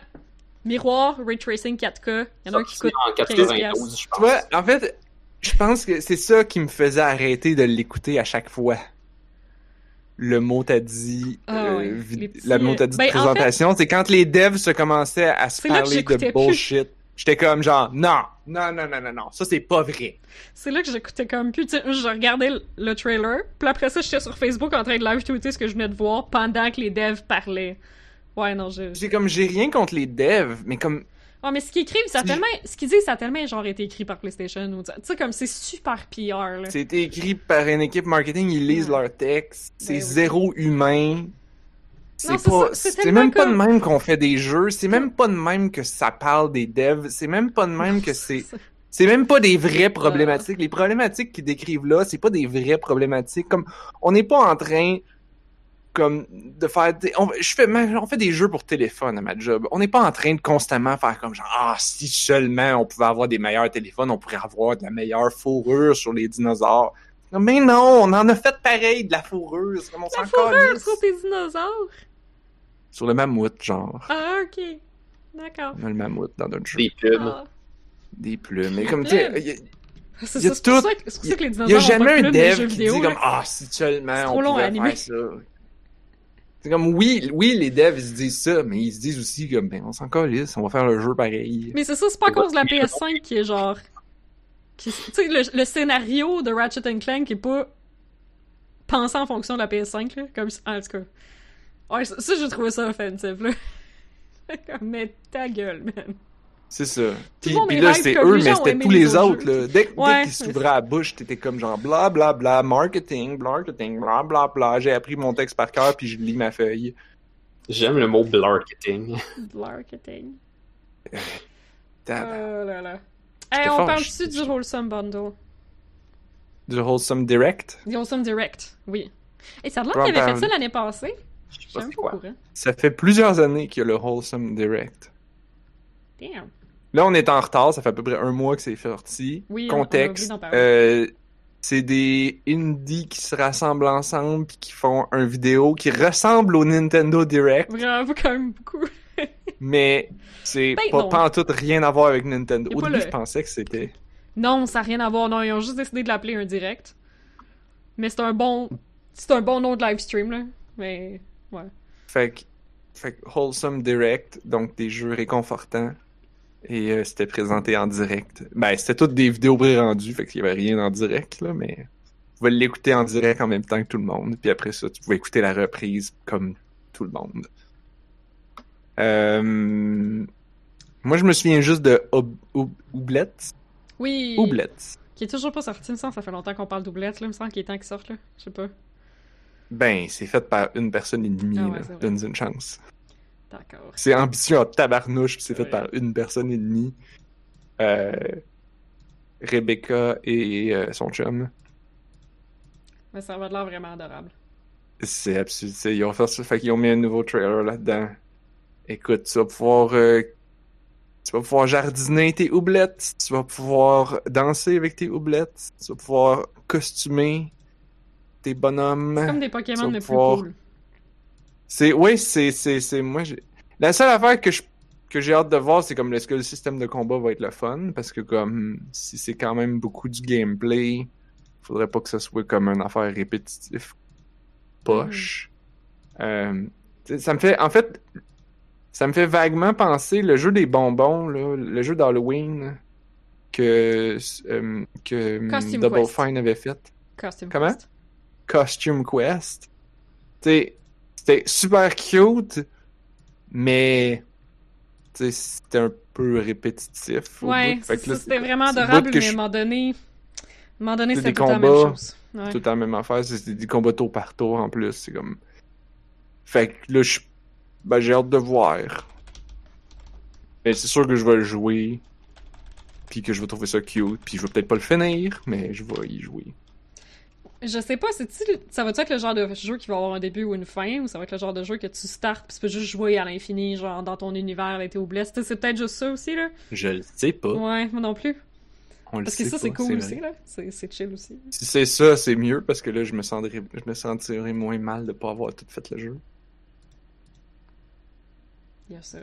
Speaker 2: Miroir, Ray Tracing 4K. Il y en a un qui coûte.
Speaker 1: en 92, je
Speaker 3: Tu
Speaker 1: pense.
Speaker 3: vois, en fait, je pense que c'est ça qui me faisait arrêter de l'écouter à chaque fois. Le mot t'as dit, euh,
Speaker 2: petits,
Speaker 3: la mot t'as dit
Speaker 2: ben,
Speaker 3: de présentation, c'est quand les devs se commençaient à se parler de
Speaker 2: plus.
Speaker 3: bullshit. J'étais comme genre, non, non, non, non, non, non, ça c'est pas vrai.
Speaker 2: C'est là que j'écoutais comme plus. Tu sais, je regardais le, le trailer. Puis après ça, j'étais sur Facebook en train de live tweeter ce que je venais de voir pendant que les devs parlaient. Ouais, non, je.
Speaker 3: J'ai comme, j'ai rien contre les devs, mais comme,
Speaker 2: Ouais, mais ce qu'ils écrivent, ça tellement. Ce qu'ils disent, ça a tellement genre été écrit par PlayStation. Ou... Tu sais, comme c'est super PR, là.
Speaker 3: c'est écrit par une équipe marketing, ils lisent
Speaker 2: Ouais.
Speaker 3: leur texte, c'est
Speaker 2: Ben oui.
Speaker 3: zéro humain. C'est
Speaker 2: c'est
Speaker 3: pas,
Speaker 2: c'est
Speaker 3: c'est même pas de même qu'on fait des jeux, c'est même pas de même que ça parle des devs, c'est même pas de même que *laughs* c'est, c'est même pas des vraies problématiques. Les problématiques qu'ils décrivent là, c'est pas des vraies problématiques. Comme, on n'est pas en train, comme, de faire des, on, je fais, on fait des jeux pour téléphone à ma job. On n'est pas en train de constamment faire comme genre, ah, si seulement on pouvait avoir des meilleurs téléphones, on pourrait avoir de la meilleure fourrure sur les dinosaures. Mais non, on en a fait pareil de la fourrure. C'est comme on
Speaker 2: La
Speaker 3: s'en
Speaker 2: fourrure
Speaker 3: calisse.
Speaker 2: sur tes dinosaures!
Speaker 3: Sur le mammouth, genre.
Speaker 2: Ah, ok. D'accord.
Speaker 3: On a le mammouth dans notre jeu.
Speaker 1: Des plumes.
Speaker 2: Ah.
Speaker 3: Des plumes. Mais comme tu sais, il y a-
Speaker 2: C'est
Speaker 3: Il a
Speaker 2: ça, c'est pour
Speaker 3: tout-
Speaker 2: ça que- c'est pour ça que les
Speaker 3: il
Speaker 2: dinosaures
Speaker 3: y a
Speaker 2: ont pas
Speaker 3: jamais
Speaker 2: de
Speaker 3: un dev qui
Speaker 2: vidéo,
Speaker 3: dit comme ah si seulement on
Speaker 2: trop long à
Speaker 3: pouvait
Speaker 2: animer.
Speaker 3: faire ça. C'est comme oui, oui les devs ils se disent ça, mais ils se disent aussi comme ben on s'en calisse, on va faire le jeu pareil.
Speaker 2: Mais c'est ça, c'est pas à cause de la PS5 qui est genre. qui- Tu sais, le, le scénario de Ratchet and Clank est pas pensé en fonction de la PS5, là. Comme, en tout cas. Ouais, ça, ça, j'ai trouvé ça offensif, là. Comme, *laughs* mais ta gueule, man.
Speaker 3: C'est ça. Puis, puis là
Speaker 2: comme
Speaker 3: eux, mais c'était tous
Speaker 2: les autres
Speaker 3: là. Dès, dès
Speaker 2: Ouais,
Speaker 3: qu'ils s'ouvraient la bouche, t'étais comme genre bla bla bla marketing, marketing, bla bla bla. J'ai appris mon texte par cœur puis je lis ma feuille.
Speaker 1: J'aime le mot blarketing.
Speaker 2: Marketing. *laughs*
Speaker 3: Tab-
Speaker 2: Oh là là.
Speaker 3: J'étais
Speaker 2: Hey, on parle-tu du Wholesome Bundle?
Speaker 3: Du wholesome direct?
Speaker 2: Du Wholesome Direct, oui. Et ça a l'air qu'il avait fait ça l'année passée.
Speaker 1: Je sais pas c'est
Speaker 2: pas au
Speaker 1: quoi.
Speaker 2: courant.
Speaker 3: Ça fait plusieurs années qu'il y a le wholesome direct.
Speaker 2: Damn.
Speaker 3: Là, on est en retard, ça fait à peu près un mois que c'est sorti.
Speaker 2: Oui, on
Speaker 3: Contexte, euh, c'est des indies qui se rassemblent ensemble puis qui font un vidéo qui ressemble au Nintendo Direct,
Speaker 2: Bravo quand même beaucoup. *laughs*
Speaker 3: mais c'est
Speaker 2: Ben
Speaker 3: pas, en tout rien à voir avec Nintendo. Au début,
Speaker 2: le-
Speaker 3: je pensais que c'était...
Speaker 2: Non, ça n'a rien à voir. Non, ils ont juste décidé de l'appeler un direct. Mais c'est un bon. C'est un bon nom de live stream, là. Mais. Ouais.
Speaker 3: Fait que, fait que Wholesome Direct, donc des jeux réconfortants. Et euh, c'était présenté en direct. Ben, c'était toutes des vidéos pré-rendues, fait qu'il y avait rien en direct, là, mais tu pouvais l'écouter en direct en même temps que tout le monde. Puis après ça, tu pouvais écouter la reprise comme tout le monde. Euh... Moi, je me souviens juste de Ob- Ob- Oublette.
Speaker 2: Oui.
Speaker 3: Oublette.
Speaker 2: Qui est toujours pas sorti, il me semble. Ça fait longtemps qu'on parle d'oublette, là. Il me semble qu'il est temps qu'il sorte, là. Je sais pas.
Speaker 3: Ben, c'est fait par une personne et demie,
Speaker 2: Ah ouais,
Speaker 3: là. Donne une chance.
Speaker 2: D'accord.
Speaker 3: C'est ambitieux en tabarnouche, puis c'est fait par une personne et demie. Euh, Rebecca et euh, son chum.
Speaker 2: Mais ça va de l'air vraiment adorable.
Speaker 3: C'est absurde. Ils ont fait ça, fait qu'ils ont mis un nouveau trailer là-dedans. Écoute, tu vas pouvoir... euh, tu vas pouvoir jardiner tes oublettes, tu vas pouvoir danser avec tes oublettes, tu vas pouvoir costumer tes bonhommes.
Speaker 2: C'est comme des Pokémon,
Speaker 3: vas
Speaker 2: mais plus
Speaker 3: pouvoir-
Speaker 2: cool.
Speaker 3: C'est oui, c'est c'est c'est moi j'ai la seule affaire que je que j'ai hâte de voir c'est comme est-ce que le système de combat va être le fun parce que comme si c'est quand même beaucoup du gameplay, faudrait pas que ça soit comme une affaire répétitive poche. Euh, tu sais, ça me fait en fait ça me fait vaguement penser le jeu des bonbons là, le jeu d'Halloween que euh, que
Speaker 2: Costume
Speaker 3: Double
Speaker 2: Quest.
Speaker 3: Fine avait fait.
Speaker 2: Costume
Speaker 3: Comment?
Speaker 2: Quest.
Speaker 3: Costume Quest. Tu sais, c'était super cute, mais c'était un peu répétitif.
Speaker 2: Ouais, c'était vraiment adorable, mais à un moment donné. À un moment donné,
Speaker 3: C'est
Speaker 2: c'était
Speaker 3: des
Speaker 2: tout la même
Speaker 3: combats,
Speaker 2: chose. Ouais.
Speaker 3: Tout la même affaire, c'est des combats tour par tour en plus. C'est comme. Fait que là, je... ben, j'ai hâte de voir. Mais c'est sûr que je vais le jouer. Puis que je vais trouver ça cute. Puis je vais peut-être pas le finir, mais je vais y jouer.
Speaker 2: Je sais pas, c'est ça va-tu être le genre de jeu qui va avoir un début ou une fin, ou ça va être le genre de jeu que tu startes pis tu peux juste jouer à l'infini, genre dans ton univers avec tes. Tu sais, C'est peut-être juste ça aussi, là.
Speaker 3: Je le sais pas.
Speaker 2: Ouais, moi non plus.
Speaker 3: On le
Speaker 2: Parce que ça, c'est cool aussi, là. C'est chill aussi.
Speaker 3: Si c'est ça, c'est mieux parce que là, je me sentirais, je me sentirais moins mal de pas avoir tout fait le jeu.
Speaker 2: Il y a ça.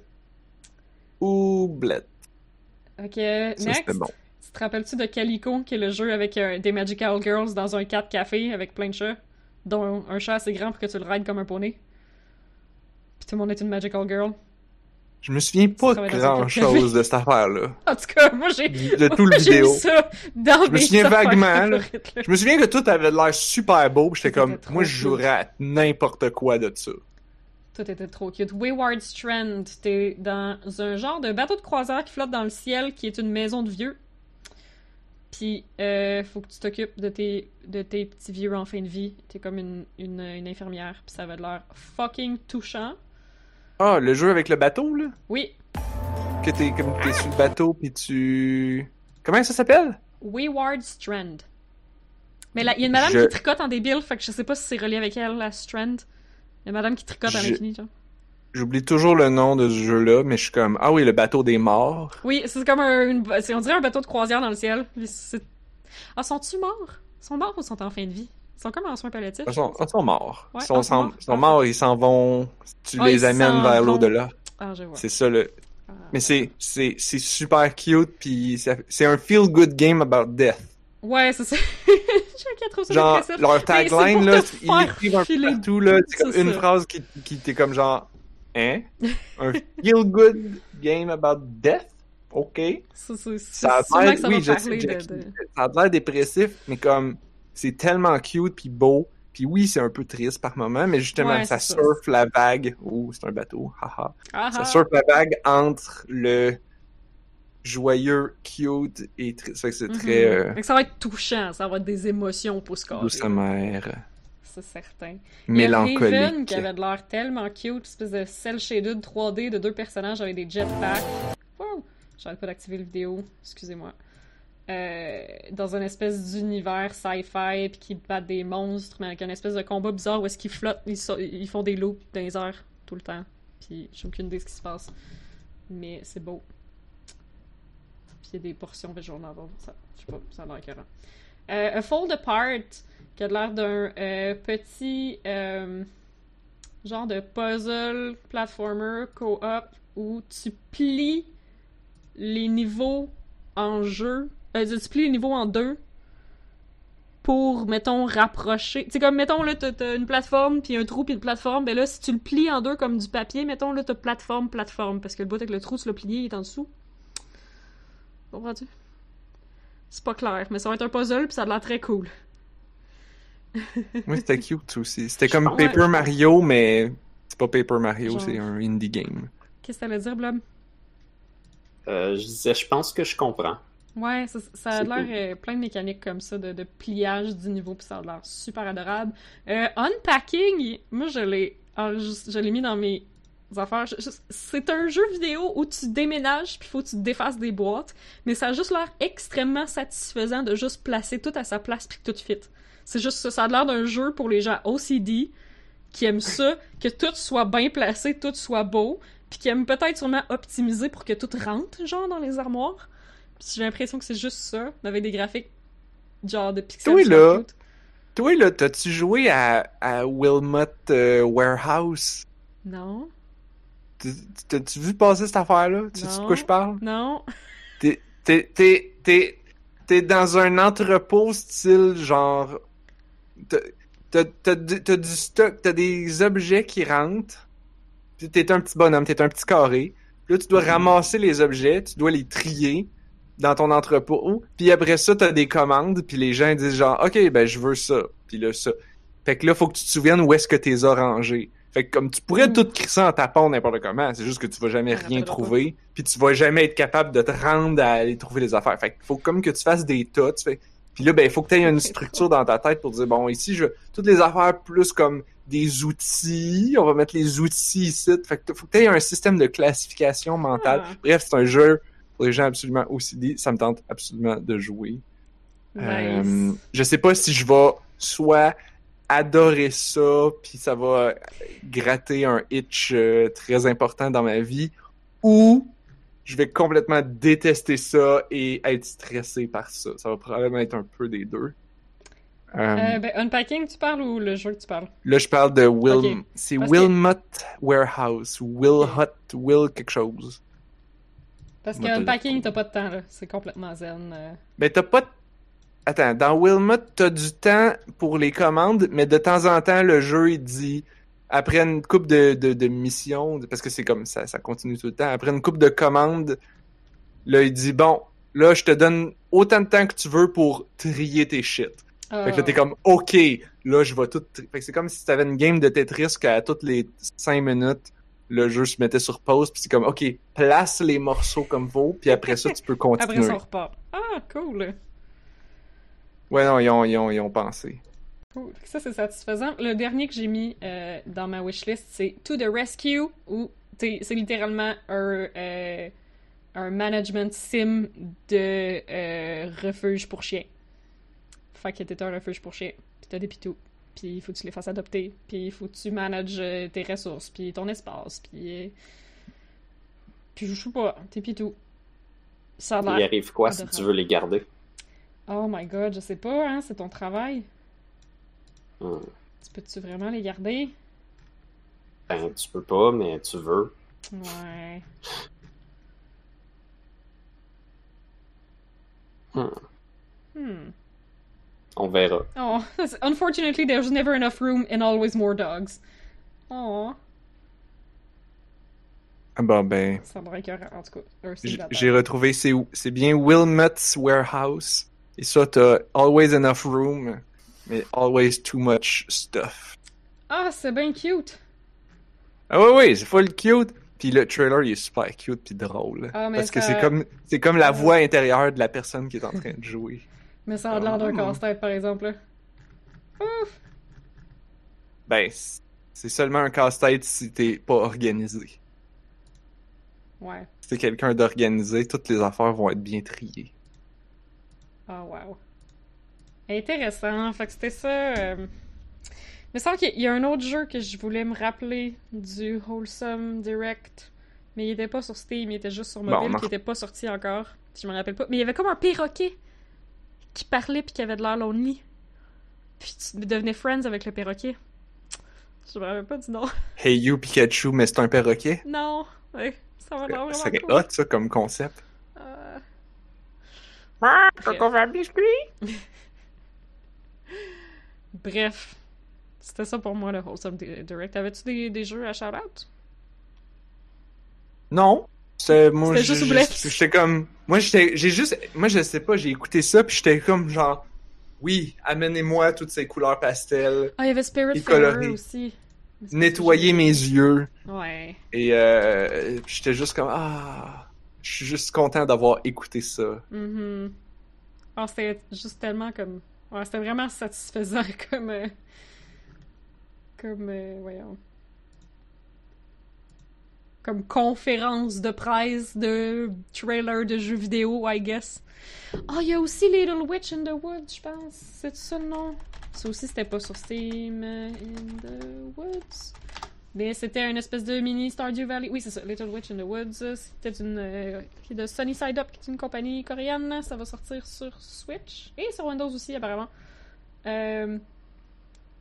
Speaker 3: Oublette.
Speaker 2: Ok,
Speaker 3: Ça,
Speaker 2: next.
Speaker 3: bon.
Speaker 2: Tu te rappelles-tu de Calico, qui est le jeu avec euh, des Magical Girls dans un 4 café avec plein de chats, dont un chat assez grand pour que tu le rides comme un poney? Puis tout le monde est une Magical Girl.
Speaker 3: Je me souviens pas
Speaker 2: travailles
Speaker 3: de cette affaire-là. *laughs*
Speaker 2: En tout cas, moi j'ai.
Speaker 3: De tout le *laughs* vidéo.
Speaker 2: mis ça dans
Speaker 3: Je me souviens vaguement, là. Je me souviens que tout avait l'air super beau, pis j'étais comme, moi, je jouerais à n'importe quoi de ça.
Speaker 2: Tout était trop cute. Wayward Strand, t'es dans un genre de bateau de croisière qui flotte dans le ciel, qui est une maison de vieux. Puis, euh, faut que tu t'occupes de tes, de tes petits vieux en fin de vie. T'es comme une, une, une infirmière, puis ça va de l'air fucking touchant.
Speaker 3: Ah, le jeu avec le bateau, là?
Speaker 2: Oui,
Speaker 3: Que t'es, comme, t'es sur le bateau, pis tu... Comment ça s'appelle?
Speaker 2: Wayward Strand. Mais là, il y a une madame
Speaker 3: Je-
Speaker 2: qui tricote en débile, fait que je sais pas si c'est relié avec elle, la Strand. Il y a une madame qui tricote à
Speaker 3: Je-
Speaker 2: l'infini, genre.
Speaker 3: J'oublie toujours le nom de ce jeu-là, mais je suis comme, ah oui, le bateau des morts.
Speaker 2: Oui, c'est comme un, une- on dirait un bateau de croisière dans le ciel. Ah, sont-tu morts? Ils sont morts ou sont en fin de vie? Ils sont comme en soins palliatifs.
Speaker 3: Ils sont, ils sont morts.
Speaker 2: Ouais,
Speaker 3: ils sont,
Speaker 2: ah, sont morts?
Speaker 3: ils sont morts, ils s'en vont. Tu
Speaker 2: Ah,
Speaker 3: les amènes vers l'au-delà.
Speaker 2: Ah, je vois.
Speaker 3: C'est ça le.
Speaker 2: Ah.
Speaker 3: Mais c'est c'est c'est super cute puis c'est un feel good game about death.
Speaker 2: Ouais, c'est ça. *laughs* Chacun trouve ça
Speaker 3: Genre leur tagline là, ils
Speaker 2: faire
Speaker 3: l'écrivent un peu partout là, c'est comme une
Speaker 2: ça.
Speaker 3: phrase qui qui t'es comme genre hein? *laughs* Un feel good game about death? OK.
Speaker 2: C'est c'est- c'est
Speaker 3: Ça a l'air
Speaker 2: que ça
Speaker 3: oui,
Speaker 2: va
Speaker 3: je sais,
Speaker 2: parler de-
Speaker 3: Jackie,
Speaker 2: de...
Speaker 3: ça a l'air dépressif mais comme c'est tellement cute puis beau. Puis oui, c'est un peu triste par moment, mais justement,
Speaker 2: Ouais,
Speaker 3: ça
Speaker 2: ça.
Speaker 3: surfe la vague. Oh, c'est un bateau. Haha.
Speaker 2: Ah,
Speaker 3: Ça
Speaker 2: ah.
Speaker 3: surfe la vague entre le joyeux, cute et triste. Fait que c'est
Speaker 2: Mhm.
Speaker 3: très euh,
Speaker 2: ça va être touchant, ça va être des émotions pour ce carré.
Speaker 3: douce amère,
Speaker 2: C'est certain. Il y a Raven
Speaker 3: mélancolique.
Speaker 2: qui avait de l'air tellement cute, espèce de cel shaded 3D de deux personnages avec des jetpacks. Wow! J'arrête pas d'activer le vidéo, excusez-moi. Euh, dans une espèce d'univers sci-fi puis qui battent des monstres, mais avec une espèce de combat bizarre où est-ce qu'ils flottent, ils, so- ils font des loops dans les airs tout le temps. Puis j'ai aucune idée de ce qui se passe. Mais c'est beau. Puis il y a des portions visual novel. Ça, je sais pas, ça a l'air. Euh, A Fold Apart, qui a l'air d'un euh, petit euh, genre de puzzle platformer co-op où tu plies les niveaux en jeu. Euh, tu plies les niveaux en deux pour, mettons, rapprocher. Sais, comme, mettons, là, t'as une plateforme, puis un trou, puis une plateforme. Ben là, si tu le plies en deux comme du papier, mettons, là, t'as plateforme, plateforme. Parce que le bout avec le trou, tu l'as plié, il est en dessous. Comprends-tu? C'est pas clair, mais ça va être un puzzle, puis ça a l'air très cool.
Speaker 3: Oui, c'était cute aussi. C'était comme. Paper Mario, mais c'est pas Paper Mario,
Speaker 2: Genre.
Speaker 3: c'est un indie game.
Speaker 2: Qu'est-ce que ça veut dire, Blob?
Speaker 1: Euh, je disais, je pense que je comprends.
Speaker 2: Ouais, ça, ça a l'air
Speaker 1: cool.
Speaker 2: euh, plein de mécaniques comme ça, de, de pliage du niveau, puis ça a l'air super adorable. Euh, unpacking, moi je l'ai je, je l'ai mis dans mes affaires. Je- je- c'est un jeu vidéo où tu déménages, puis faut que tu te défasses des boîtes, mais ça a juste l'air extrêmement satisfaisant de juste placer tout à sa place, puis que tout fit. C'est juste ça, ça a l'air d'un jeu pour les gens OCD qui aiment ça, que tout soit bien placé, tout soit beau, puis qui aiment peut-être sûrement optimiser pour que tout rentre, genre, dans les armoires. J'ai l'impression que c'est juste ça, avec des graphiques genre de pixels.
Speaker 3: Toi,
Speaker 2: super
Speaker 3: là,
Speaker 2: cute.
Speaker 3: Toi, là, t'as-tu joué à, à Wilmot euh, Warehouse?
Speaker 2: Non,
Speaker 3: T'as-tu vu passer cette affaire-là? Tu sais de quoi je parle?
Speaker 2: non.
Speaker 3: T'es, t'es, t'es, t'es, t'es dans un entrepôt style genre. T'as, t'as, t'as du- stock, t'as des objets qui rentrent. Puis t'es un petit bonhomme, t'es un petit carré. Puis là, tu dois ramasser les objets, tu dois les trier dans ton entrepôt. Puis après ça, t'as des commandes, puis les gens disent genre, OK, ben je veux ça. Puis là, ça. Fait que là, faut que tu te souviennes où est-ce que t'es as rangés. Fait que comme tu pourrais
Speaker 2: Mm.
Speaker 3: tout crisser en tapant n'importe comment, c'est juste que tu vas jamais rien trouver, puis tu vas jamais être capable de te rendre à aller trouver les affaires. Fait qu'il faut comme que tu fasses des tas, tu fais... Puis là, ben, il faut que tu aies une structure dans ta tête pour dire, bon, ici, je toutes les affaires plus comme des outils, on va mettre les outils ici. Fait que faut que tu aies un système de classification mentale.
Speaker 2: Ah.
Speaker 3: Bref, c'est un jeu pour les gens absolument OCD. Ça me tente absolument de jouer. Euh,
Speaker 2: Nice.
Speaker 3: je sais pas si je vais soit adorer ça, puis ça va gratter un itch euh, très important dans ma vie, ou je vais complètement détester ça et être stressé par ça. Ça va probablement être un peu des deux. Euh,
Speaker 2: Euh, ben, Unpacking, tu parles ou le jeu que tu parles?
Speaker 3: là, je parle de Will... C'est
Speaker 2: que-
Speaker 3: Wilmot Warehouse, Will Hut, Will quelque chose.
Speaker 2: Parce que
Speaker 3: Moi, t'as-
Speaker 2: Unpacking, t'as pas de temps, là. C'est complètement zen. euh.
Speaker 3: Ben, t'as pas... de- Attends, dans Wilmot, t'as du temps pour les commandes, mais de temps en temps, le jeu, il dit... Après une coupe de, de, de missions, parce que c'est comme ça, ça continue tout le temps. Après une coupe de commandes, là, il dit, bon, là, je te donne autant de temps que tu veux pour trier tes shit. Fait que là, t'es
Speaker 2: Ah.
Speaker 3: comme, OK, là, je vais tout... Fait que c'est comme si t'avais une game de Tetris qu'à toutes les 5 minutes, le jeu se mettait sur pause, puis c'est comme, OK, place les morceaux comme faut, puis après ça, tu peux continuer.
Speaker 2: Après ça, on repart. Ah, cool.
Speaker 3: Ouais, non, ils ont, ils ont, ils ont pensé.
Speaker 2: Cool. Ça, c'est satisfaisant. Le dernier que j'ai mis euh, dans ma wishlist, c'est To the Rescue, où c'est littéralement un, euh, un management sim de euh, refuge pour chiens. Fait que t'es un refuge pour chiens, pis t'as des pitous, puis il faut que tu les fasses adopter, puis il faut que tu manages tes ressources, puis ton espace, puis... Puis je sais pas, tes pitous. Ça a
Speaker 1: Il arrive quoi si tu veux les garder?
Speaker 2: Oh my god, je sais pas, hein, c'est ton travail.
Speaker 1: Hmm.
Speaker 2: Tu peux-tu vraiment les garder?
Speaker 1: Ben, tu peux pas, mais tu veux.
Speaker 2: Ouais.
Speaker 1: Hmm.
Speaker 2: Hmm.
Speaker 1: On verra.
Speaker 2: Oh, *laughs* unfortunately, there's never enough room and always more dogs. Oh,
Speaker 3: Ah bon, ben,
Speaker 2: ça me rend écœurant, en tout cas.
Speaker 3: J'ai retrouvé, c'est c'est bien Wilmot's Warehouse. Et ça, t'as always enough room, mais always too much stuff.
Speaker 2: Ah, c'est bien cute.
Speaker 3: Ah ouais, ouais, c'est full cute. Puis le trailer, il est super cute puis drôle.
Speaker 2: Ah, mais
Speaker 3: parce que
Speaker 2: ça-
Speaker 3: c'est comme, c'est comme la voix intérieure de la personne qui est en train de jouer.
Speaker 2: Mais ça a l'air d'un
Speaker 3: Oh.
Speaker 2: casse-tête, par exemple. Ouf.
Speaker 3: Ben, c'est seulement un casse-tête si t'es pas organisé.
Speaker 2: Ouais.
Speaker 3: Si t'es quelqu'un d'organisé, toutes les affaires vont être bien triées.
Speaker 2: Ah, wow. Intéressant. Fait que c'était ça. euh, Il me semble qu'il y a un autre jeu que je voulais me rappeler du Wholesome Direct. Mais il était pas sur Steam, il était juste sur
Speaker 3: Bon,
Speaker 2: mobile,
Speaker 3: on en-
Speaker 2: qui était pas sorti encore. Je me rappelle pas. Mais il y avait comme un perroquet qui parlait puis qui avait de l'air lonely. Puis tu devenais friends avec le perroquet. Je me rappelle pas du nom. *laughs*
Speaker 3: Hey you Pikachu, mais c'est un perroquet?
Speaker 2: Non. Ouais, ça va l'air
Speaker 3: Ça
Speaker 2: vraiment
Speaker 3: serait
Speaker 2: cool.
Speaker 3: hot, ça, comme concept.
Speaker 2: Euh,
Speaker 3: Quand on va biscuit?
Speaker 2: Bref, c'était ça pour moi le Wholesome Di- Direct. Avais-tu des, des jeux à shout-out?
Speaker 3: Non. C'est, moi,
Speaker 2: juste
Speaker 3: J'étais comme, moi, j'étais, j'ai juste, moi, je sais pas, j'ai écouté ça, puis j'étais comme, genre, oui, amenez-moi toutes ces couleurs pastel,
Speaker 2: Ah, il y avait Spirit aussi.
Speaker 3: Nettoyer mes yeux,
Speaker 2: Ouais.
Speaker 3: et euh, j'étais juste comme, ah, je suis juste content d'avoir écouté ça.
Speaker 2: Ah, c'était juste tellement comme... Ouais, c'était vraiment satisfaisant *laughs* comme... euh, Comme... euh, voyons... Comme conférence de presse de trailer de jeux vidéo, I guess. Ah, il y a aussi Little Witch in the Woods, je pense. C'est ça le nom? Ça aussi, c'était pas sur Steam. euh, In the Woods. Mais c'était une espèce de mini Stardew Valley. Oui, c'est ça, Little Witch in the Woods. C'était une. euh, qui est de Sunny Side Up, qui est une compagnie coréenne. Ça va sortir sur Switch et sur Windows aussi, apparemment. Euh,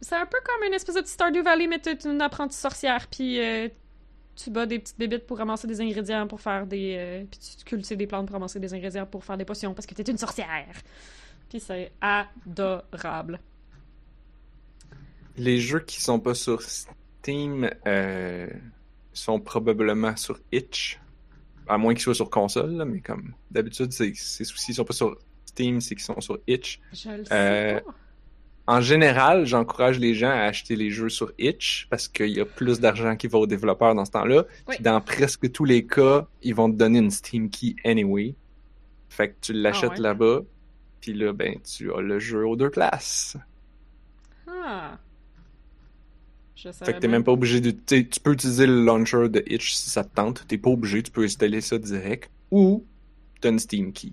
Speaker 2: c'est un peu comme une espèce de Stardew Valley, mais t'es une apprentie sorcière, puis euh, tu bats des petites bébites pour ramasser des ingrédients pour faire des. euh, puis tu cultives des plantes pour ramasser des ingrédients pour faire des potions parce que t'es une sorcière. Puis c'est adorable.
Speaker 3: Les jeux qui sont pas sur Steam euh, sont probablement sur Itch. À moins qu'ils soient sur console, là, mais comme d'habitude, c'est, s'ils sont pas sur Steam, c'est qu'ils sont sur Itch.
Speaker 2: Je le sais
Speaker 3: Euh,
Speaker 2: pas.
Speaker 3: En général, j'encourage les gens à acheter les jeux sur Itch parce qu'il y a plus d'argent qui va aux développeurs dans ce temps-là.
Speaker 2: Oui.
Speaker 3: Dans presque tous les cas, ils vont te donner une Steam Key anyway. Fait que tu l'achètes
Speaker 2: Ah ouais?
Speaker 3: là-bas, puis là, ben, tu as le jeu aux deux places.
Speaker 2: Ah. Je savais
Speaker 3: Fait que t'es même pas obligé de. Tu peux utiliser le launcher de Itch si ça te tente. T'es pas obligé, tu peux installer ça direct. Ou t'as une Steam Key.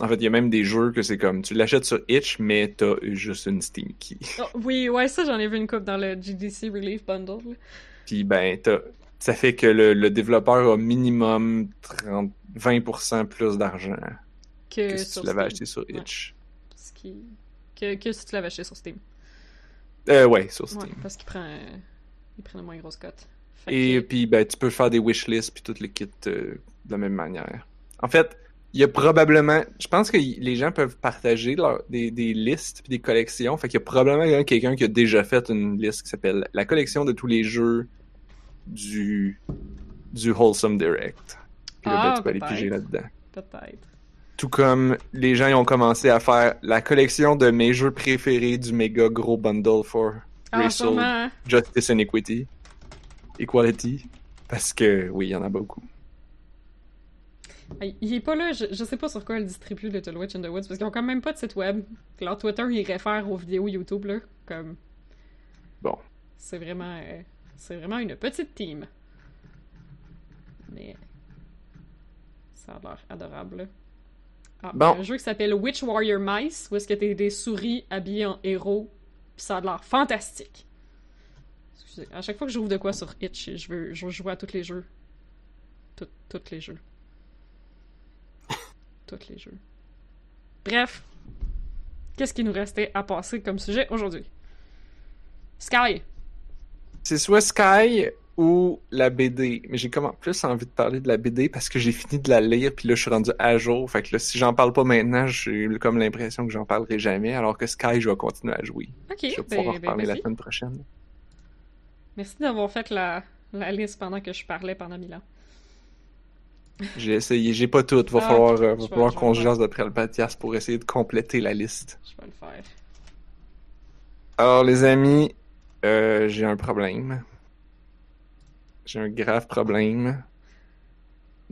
Speaker 3: En fait, il y a même des jeux que c'est comme tu l'achètes sur Itch, mais t'as juste une Steam Key.
Speaker 2: Oh, oui, ouais, ça j'en ai vu une coupe dans le GDC Relief Bundle.
Speaker 3: Puis ben, t'as. Ça fait que le, le développeur a minimum 30, 20% plus d'argent
Speaker 2: Que,
Speaker 3: que si tu l'avais acheté sur
Speaker 2: Ouais.
Speaker 3: Itch.
Speaker 2: Ce qui... que, que si tu l'avais acheté sur Steam.
Speaker 3: Euh, ouais, sur Steam.
Speaker 2: Ouais, parce qu'il prend, euh, il prend une moins grosse cote.
Speaker 3: Et
Speaker 2: que-
Speaker 3: puis, ben, tu peux faire des wishlists puis toutes les kits euh, de la même manière. En fait, il y a probablement, je pense que y- les gens peuvent partager leur- des, des listes puis des collections. Fait qu'il y a probablement quelqu'un qui a déjà fait une liste qui s'appelle la collection de tous les jeux du du Wholesome Direct. Puis là, ben,
Speaker 2: Ah,
Speaker 3: tu peux aller piger là-dedans.
Speaker 2: Peut-être.
Speaker 3: Tout comme les gens ils ont commencé à faire la collection de mes jeux préférés du méga gros bundle for
Speaker 2: Ah, sûrement. hein.
Speaker 3: Justice and Equity. Equality. Parce que oui, il y en a beaucoup.
Speaker 2: Il est pas là, je, je sais pas sur quoi elle distribue Little Witch in the Woods, parce qu'ils ont quand même pas de site web. Leur Twitter, ils réfèrent aux vidéos YouTube, là. Comme.
Speaker 3: Bon.
Speaker 2: C'est vraiment. euh, c'est vraiment une petite team. Mais. Ça a l'air adorable, là. Ah,
Speaker 3: Bon.
Speaker 2: il y a un jeu qui s'appelle Witch Warrior Mice, où est-ce que t'es des souris habillées en héros, pis ça a l'air fantastique. Excusez, à chaque fois que j'ouvre de quoi sur Itch, je veux, je veux jouer à tous les jeux. Tout- tous les jeux. *laughs* tous les jeux. Bref. qu'est-ce qui nous restait à passer comme sujet aujourd'hui? Sky.
Speaker 3: C'est soit Sky ou la BD. Mais j'ai comme plus envie de parler de la BD parce que j'ai fini de la lire puis là je suis rendu à jour. Fait que là, si j'en parle pas maintenant, j'ai comme l'impression que j'en parlerai jamais. Alors que Sky, je vais continuer à jouer.
Speaker 2: Ok,
Speaker 3: Je vais
Speaker 2: ben,
Speaker 3: pouvoir en
Speaker 2: ben,
Speaker 3: reparler la semaine prochaine.
Speaker 2: Merci d'avoir fait la, la liste pendant que je parlais pendant mille ans.
Speaker 3: J'ai essayé, j'ai pas tout. Va
Speaker 2: Ah,
Speaker 3: falloir, euh, va falloir qu'on jase après le podcast pour essayer de compléter la liste.
Speaker 2: Je vais le faire.
Speaker 3: Alors les amis, euh, j'ai un problème. J'ai un grave problème.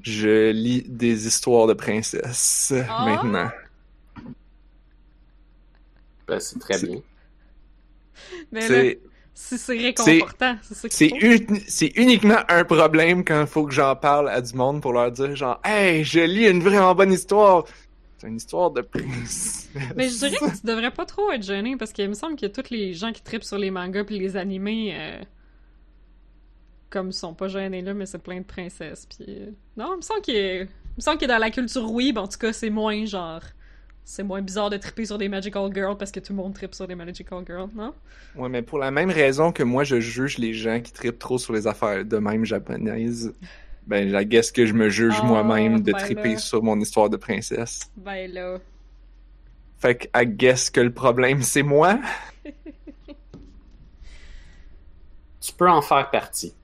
Speaker 3: Je lis des histoires de princesses
Speaker 2: Ah!
Speaker 3: maintenant.
Speaker 1: Ben, c'est très bien.
Speaker 2: Mais là,
Speaker 3: C'est
Speaker 2: si c'est réconfortant, c'est
Speaker 3: c'est uniquement un problème quand il faut que j'en parle à du monde pour leur dire genre Hey, je lis une vraiment bonne histoire. C'est une histoire de princesse.
Speaker 2: Mais je dirais que tu devrais pas trop être gêné parce qu'il me semble que tous les gens qui tripent sur les mangas puis les animés, euh, comme ils sont pas gênés là, mais c'est plein de princesses. Puis euh, non, il me semble qu'il est... il me semble que dans la culture weeb, en tout cas, c'est moins genre. C'est moins bizarre de triper sur des magical girls parce que tout le monde tripe sur des magical girls, non?
Speaker 3: Ouais, mais pour la même raison que moi, je juge les gens qui tripent trop sur les affaires de même japonaises, ben, la guess que je me juge
Speaker 2: Oh,
Speaker 3: moi-même de
Speaker 2: ben
Speaker 3: triper
Speaker 2: là.
Speaker 3: sur mon histoire de princesse.
Speaker 2: Ben là.
Speaker 3: Fait que, I guess que le problème, c'est moi.
Speaker 1: Tu peux en faire partie.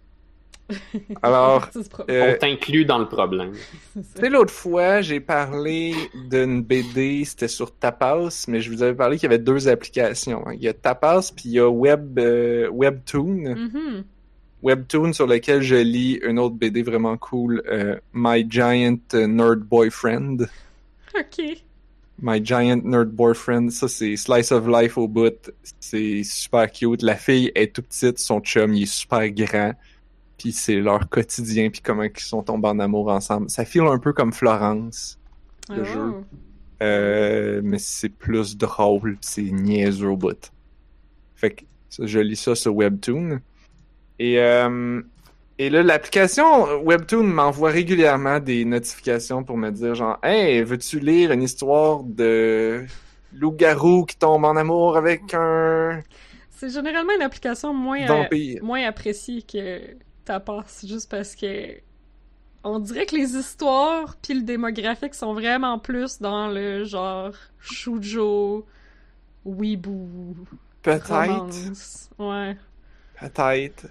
Speaker 1: *laughs*
Speaker 3: Alors, euh,
Speaker 1: On t'inclut dans le problème. *laughs*
Speaker 3: Tu sais, l'autre fois, j'ai parlé d'une BD, c'était sur Tapas, mais je vous avais parlé qu'il y avait deux applications. hein. Il y a Tapas, puis il y a Web, euh, Webtoon.
Speaker 2: Mhm.
Speaker 3: Webtoon sur lequel je lis une autre BD vraiment cool, euh, My Giant Nerd Boyfriend.
Speaker 2: Ok.
Speaker 3: My Giant Nerd Boyfriend, ça c'est slice of life au bout, c'est super cute. La fille est tout petite, son chum il est super grand, puis c'est leur quotidien, puis comment ils sont tombés en amour ensemble. Ça file un peu comme Florence, le
Speaker 2: Oh.
Speaker 3: jeu. euh, mais c'est plus drôle, c'est niaiseux au bout. Fait que je lis ça sur Webtoon. Et, euh, et là, l'application Webtoon m'envoie régulièrement des notifications pour me dire genre Hey, veux-tu lire une histoire de loup-garou qui tombe en amour avec un
Speaker 2: C'est généralement une application moins, euh, moins appréciée que Tapas, juste parce que on dirait que les histoires puis le démographique sont vraiment plus dans le genre shoujo, weeboo,
Speaker 3: Peut-être.
Speaker 2: Ouais.
Speaker 3: Peut-être.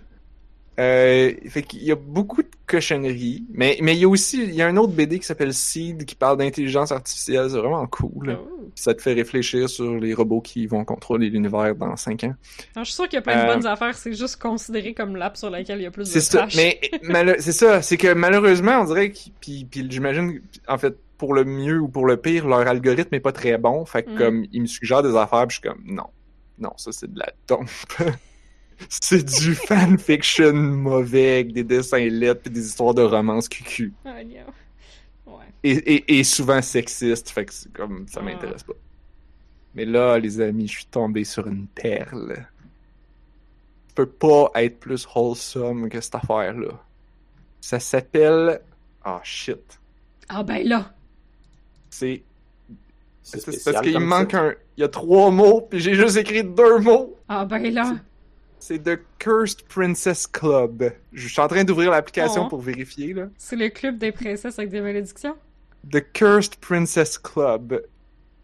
Speaker 3: Euh, fait qu'il y a beaucoup de cochonneries, mais mais il y a aussi il y a un autre BD qui s'appelle Seed qui parle d'intelligence artificielle, c'est vraiment cool.
Speaker 2: Oh.
Speaker 3: Ça te fait réfléchir sur les robots qui vont contrôler l'univers dans 5 ans.
Speaker 2: Alors, je suis sûre qu'il y a plein de
Speaker 3: Euh,
Speaker 2: bonnes affaires, c'est juste considéré comme l'app sur laquelle il y a plus de
Speaker 3: ça, mais c'est ça, c'est que malheureusement, on dirait que puis puis j'imagine en fait pour le mieux ou pour le pire, leur algorithme est pas très bon, fait que
Speaker 2: Mm.
Speaker 3: comme ils me suggèrent des affaires, puis je suis comme non. Non, ça c'est de la *laughs* dompe. C'est du *laughs* fanfiction mauvais avec des dessins lettres puis des histoires de romance cucu.
Speaker 2: Ah, yeah. Ouais.
Speaker 3: et, et, et souvent sexiste, fait que comme ça
Speaker 2: Ah.
Speaker 3: m'intéresse pas. Mais là, les amis, je suis tombé sur une perle. Ça peut pas être plus wholesome que cette affaire-là. Ça s'appelle. Ah shit.
Speaker 2: Ah ben là!
Speaker 3: C'est.
Speaker 1: C'est
Speaker 3: parce qu'il manque un. Il y a trois mots, puis j'ai juste écrit deux mots.
Speaker 2: Ah ben là!
Speaker 3: C'est The Cursed Princess Club. Je suis en train d'ouvrir l'application
Speaker 2: Oh.
Speaker 3: pour vérifier, là.
Speaker 2: C'est le club des princesses avec des malédictions?
Speaker 3: The Cursed Princess Club.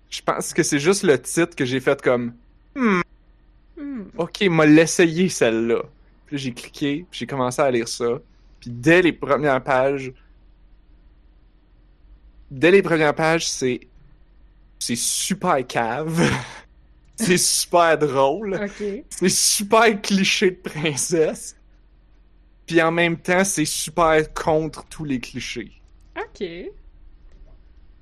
Speaker 3: Je pense que c'est juste le titre que j'ai fait comme.
Speaker 2: Hmm.
Speaker 3: Ok, m'a l'essayer celle-là. Puis j'ai cliqué, puis j'ai commencé à lire ça. Puis dès les premières pages, dès les premières pages, c'est c'est super cave. *laughs* c'est super drôle.
Speaker 2: Ok.
Speaker 3: C'est super cliché de princesse. Puis en même temps, c'est super contre tous les clichés.
Speaker 2: Ok.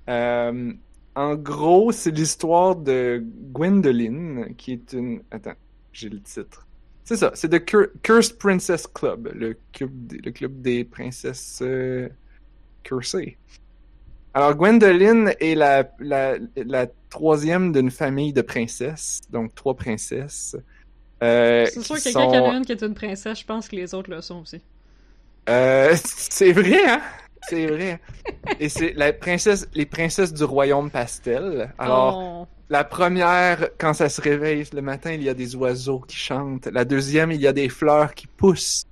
Speaker 3: Euh, en gros, c'est l'histoire de Gwendoline, qui est une... Attends, j'ai le titre. C'est ça, c'est The Cur- Cursed Princess Club, le club des, le club des princesses euh, cursées. Alors, Gwendoline est la, la, la troisième d'une famille de princesses, donc trois princesses. Euh,
Speaker 2: C'est sûr que quelqu'un qui en
Speaker 3: sont-
Speaker 2: a une qui est une princesse, je pense que les autres le sont aussi.
Speaker 3: euh, *laughs* c'est vrai, hein? C'est vrai. Et c'est la princesse, les princesses du royaume pastel. Alors,
Speaker 2: Oh.
Speaker 3: La première, quand ça se réveille le matin, il y a des oiseaux qui chantent. La deuxième, il y a des fleurs qui poussent.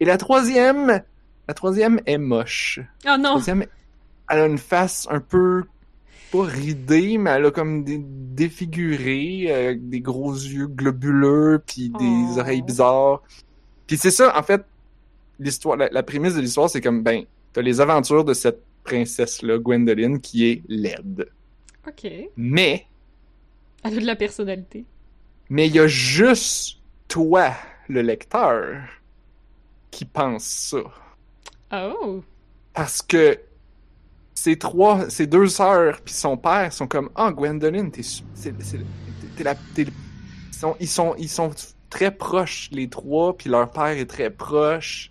Speaker 3: Et la troisième, la troisième est moche.
Speaker 2: Oh
Speaker 3: La
Speaker 2: non!
Speaker 3: troisième, elle a une face un peu pas ridée, mais elle a comme des défigurée, euh, avec des gros yeux globuleux, puis des
Speaker 2: Oh.
Speaker 3: oreilles bizarres. Puis c'est ça, en fait, l'histoire, la, la prémisse de l'histoire, c'est comme ben, t'as les aventures de cette princesse-là, Gwendoline, qui est laide.
Speaker 2: Ok. Elle
Speaker 3: Mais
Speaker 2: a de la personnalité.
Speaker 3: Mais il y a juste toi, le lecteur, qui pense ça.
Speaker 2: Oh!
Speaker 3: Parce que ces trois, ces deux sœurs puis son père sont comme ah Gwendoline, t'es, la, ils sont, ils sont, ils sont très proches les trois puis leur père est très proche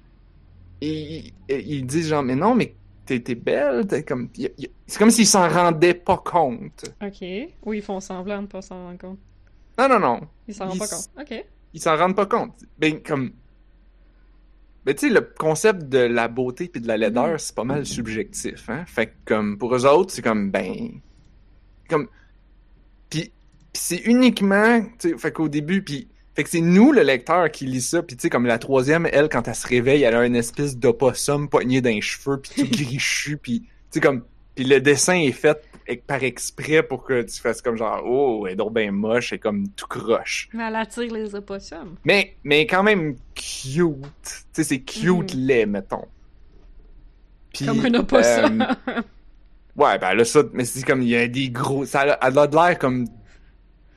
Speaker 3: et ils, et ils disent genre mais non mais t'es, belle, t'es comme, c'est comme s'ils s'en rendaient pas compte.
Speaker 2: Ok. Oui, ils font semblant de pas s'en rendre compte.
Speaker 3: Non non non,
Speaker 2: Ils s'en rendent
Speaker 3: Ils
Speaker 2: pas compte. Ok.
Speaker 3: ils s'en rendent pas compte. Ben, comme. Ben, tu sais, le concept de la beauté puis de la laideur,
Speaker 2: Mhm.
Speaker 3: c'est pas mal subjectif, hein. Fait que, comme, pour eux autres, c'est comme, ben. Comme. Puis, c'est uniquement. Tu sais, fait qu'au début, puis. Fait que c'est nous, le lecteur, qui lit ça, puis tu sais, comme la troisième, elle, quand elle se réveille, elle a une espèce d'opossum poigné dans les cheveux, puis tout *laughs* grichu, puis tu sais, comme... Puis le dessin est fait par exprès pour que tu fasses comme genre, oh, elle est donc bien moche, est comme tout croche.
Speaker 2: Mais elle attire les opossums.
Speaker 3: Mais, mais quand même cute. Tu sais, c'est cute
Speaker 2: Mhm.
Speaker 3: laid, mettons. Puis,
Speaker 2: Comme un opossum.
Speaker 3: euh, ouais, ben là, ça, mais c'est comme, il y a des gros... Ça a, elle a de l'air comme...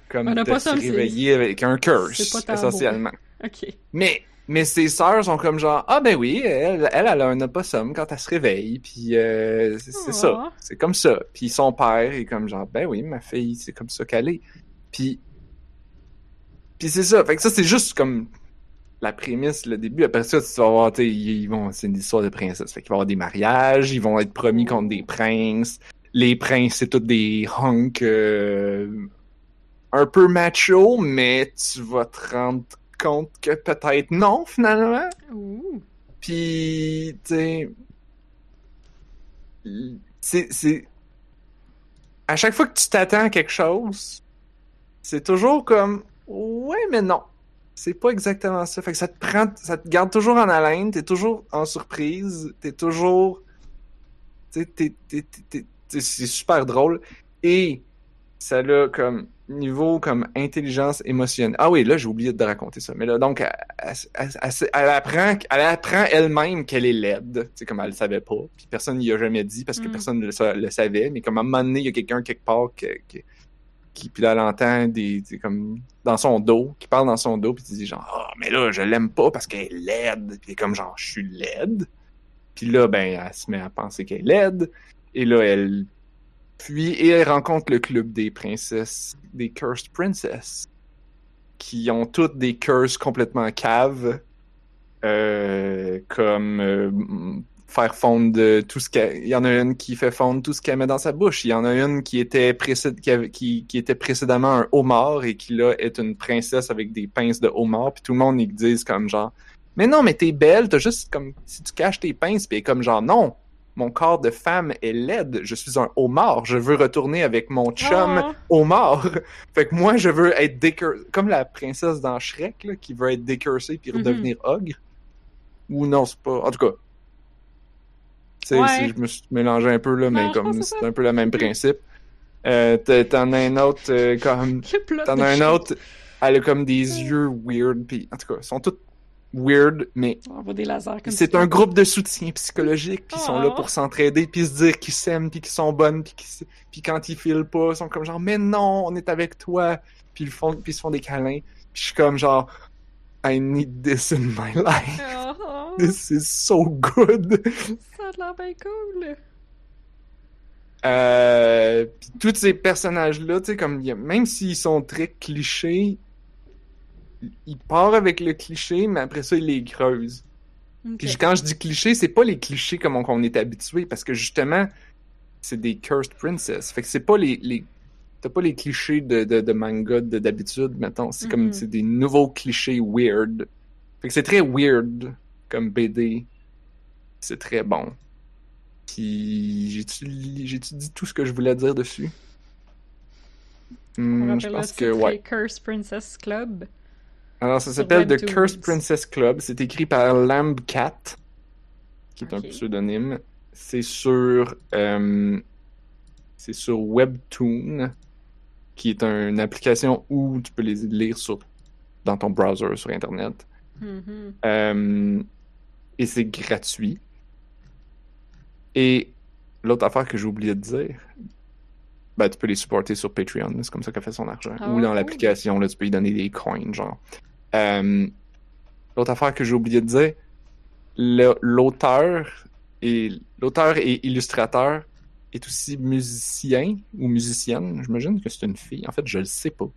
Speaker 3: Comme
Speaker 2: Un
Speaker 3: de se
Speaker 2: opossum, c'est-
Speaker 3: réveiller avec un curse, essentiellement.
Speaker 2: ok.
Speaker 3: Mais, mais ses sœurs sont comme genre, ah ben oui, elle, elle, elle a un opossum quand elle se réveille, puis euh, c'est ça, c'est comme ça. Puis son père est comme genre, ben oui, ma fille, c'est comme ça qu'elle est. Puis, puis c'est ça. Fait que ça, c'est juste comme la prémisse, le début. Après ça, tu vas voir, ils vont, c'est une histoire de princesse. Fait qu'il va y avoir des mariages, ils vont être promis contre des princes. Les princes, c'est tous des hunks euh, un peu macho, mais tu vas te rendre compte que peut-être non, finalement.
Speaker 2: Ouh.
Speaker 3: Puis, tu sais, c'est, à chaque fois que tu t'attends à quelque chose, c'est toujours comme, ouais, mais non. C'est pas exactement ça. Fait que ça te prend, ça te garde toujours en haleine, t'es toujours en surprise, t'es toujours, tu sais, t'es, c'est super drôle. Et ça a comme niveau comme intelligence émotionnelle. Ah oui, là j'ai oublié de raconter ça. Mais là donc elle, elle- elle- elle- elle apprend elle apprend elle-même qu'elle est laide, tu sais comme elle le savait pas. Puis personne n'y a jamais dit parce que
Speaker 2: Mm.
Speaker 3: personne ne le, sa- le savait, mais comme à un moment donné, il y a quelqu'un quelque part qui, qui, qui puis là elle entend des comme dans son dos, qui parle dans son dos puis tu dis genre "Ah, mais là je l'aime pas parce qu'elle est laide." Puis comme genre "Je suis laide." Puis là ben elle se met à penser qu'elle est laide et là elle puis, elle rencontre le club des princesses, des Cursed Princess, qui ont toutes des curses complètement caves, euh, comme euh, faire fondre tout ce qu'elle... Il y en a une qui fait fondre tout ce qu'elle met dans sa bouche. Il y en a une qui était, qui, était précédemment un homard et qui, là, est une princesse avec des pinces de homard. Puis tout le monde, ils disent comme genre... Mais non, mais t'es belle, t'as juste comme... Si tu caches tes pinces, puis comme genre... Non, mon corps de femme est laide. Je suis un homard. Je veux retourner avec mon chum
Speaker 2: Oh.
Speaker 3: homard. *laughs* fait que moi, je veux être décursé. Comme la princesse dans Shrek, là, qui veut être décursée puis
Speaker 2: Mhm.
Speaker 3: redevenir ogre. Ou non, c'est pas. En tout cas. Tu sais,
Speaker 2: Ouais.
Speaker 3: je me suis mélangé un peu, là, mais comme c'est un peu le même principe. Euh, T'en as un autre, euh, comme. *laughs* T'en as un autre, elle a comme des yeux weird, puis en tout cas, ils sont tous weird, mais c'est un groupe de soutien psychologique, puis ils sont là
Speaker 2: Oh.
Speaker 3: pour s'entraider, puis se dire qu'ils s'aiment, puis qu'ils sont bonnes, puis, puis quand ils filent pas, ils sont comme genre mais non, on est avec toi, puis ils font, puis ils se font des câlins, puis je suis comme genre I need this in my life,
Speaker 2: Oh, *laughs* oh,
Speaker 3: this is so good.
Speaker 2: ça a l'air bien cool.
Speaker 3: Euh, puis tous ces personnages-là, tu sais, comme même s'ils sont très clichés, ils partent avec le cliché, mais après ça ils les creusent.
Speaker 2: Ok.
Speaker 3: Puis quand je dis cliché, c'est pas les clichés comme on, qu'on est habitué, parce que justement, c'est des Cursed Princess. Fait que c'est pas les. les T'as pas les clichés de, de, de manga de- d'habitude, mettons. C'est comme
Speaker 2: Mhm.
Speaker 3: c'est des nouveaux clichés weird. Fait que c'est très weird comme BD. C'est très bon. Puis j'ai-tu dit tout ce que je voulais dire dessus? Hmm, je pense que ouais.
Speaker 2: Curse Princess Club.
Speaker 3: Alors, ça s'appelle The. Cursed Princess Club. C'est écrit par Lambcat, qui est un pseudonyme. C'est sur, euh, c'est sur Webtoon, qui est une application où tu peux les lire sur, dans ton browser sur Internet.
Speaker 2: Mhm.
Speaker 3: Euh, et c'est gratuit. Et l'autre affaire que j'ai oublié de dire, ben, tu peux les supporter sur Patreon, c'est comme ça qu'elle fait son argent.
Speaker 2: Ah
Speaker 3: Ou dans l'application, là, tu peux lui donner des coins, genre. Euh, l'autre affaire que j'ai oublié de dire, l'auteur et l'auteur et illustrateur est aussi musicien ou musicienne. J'imagine que c'est une fille. En fait, je le sais pas.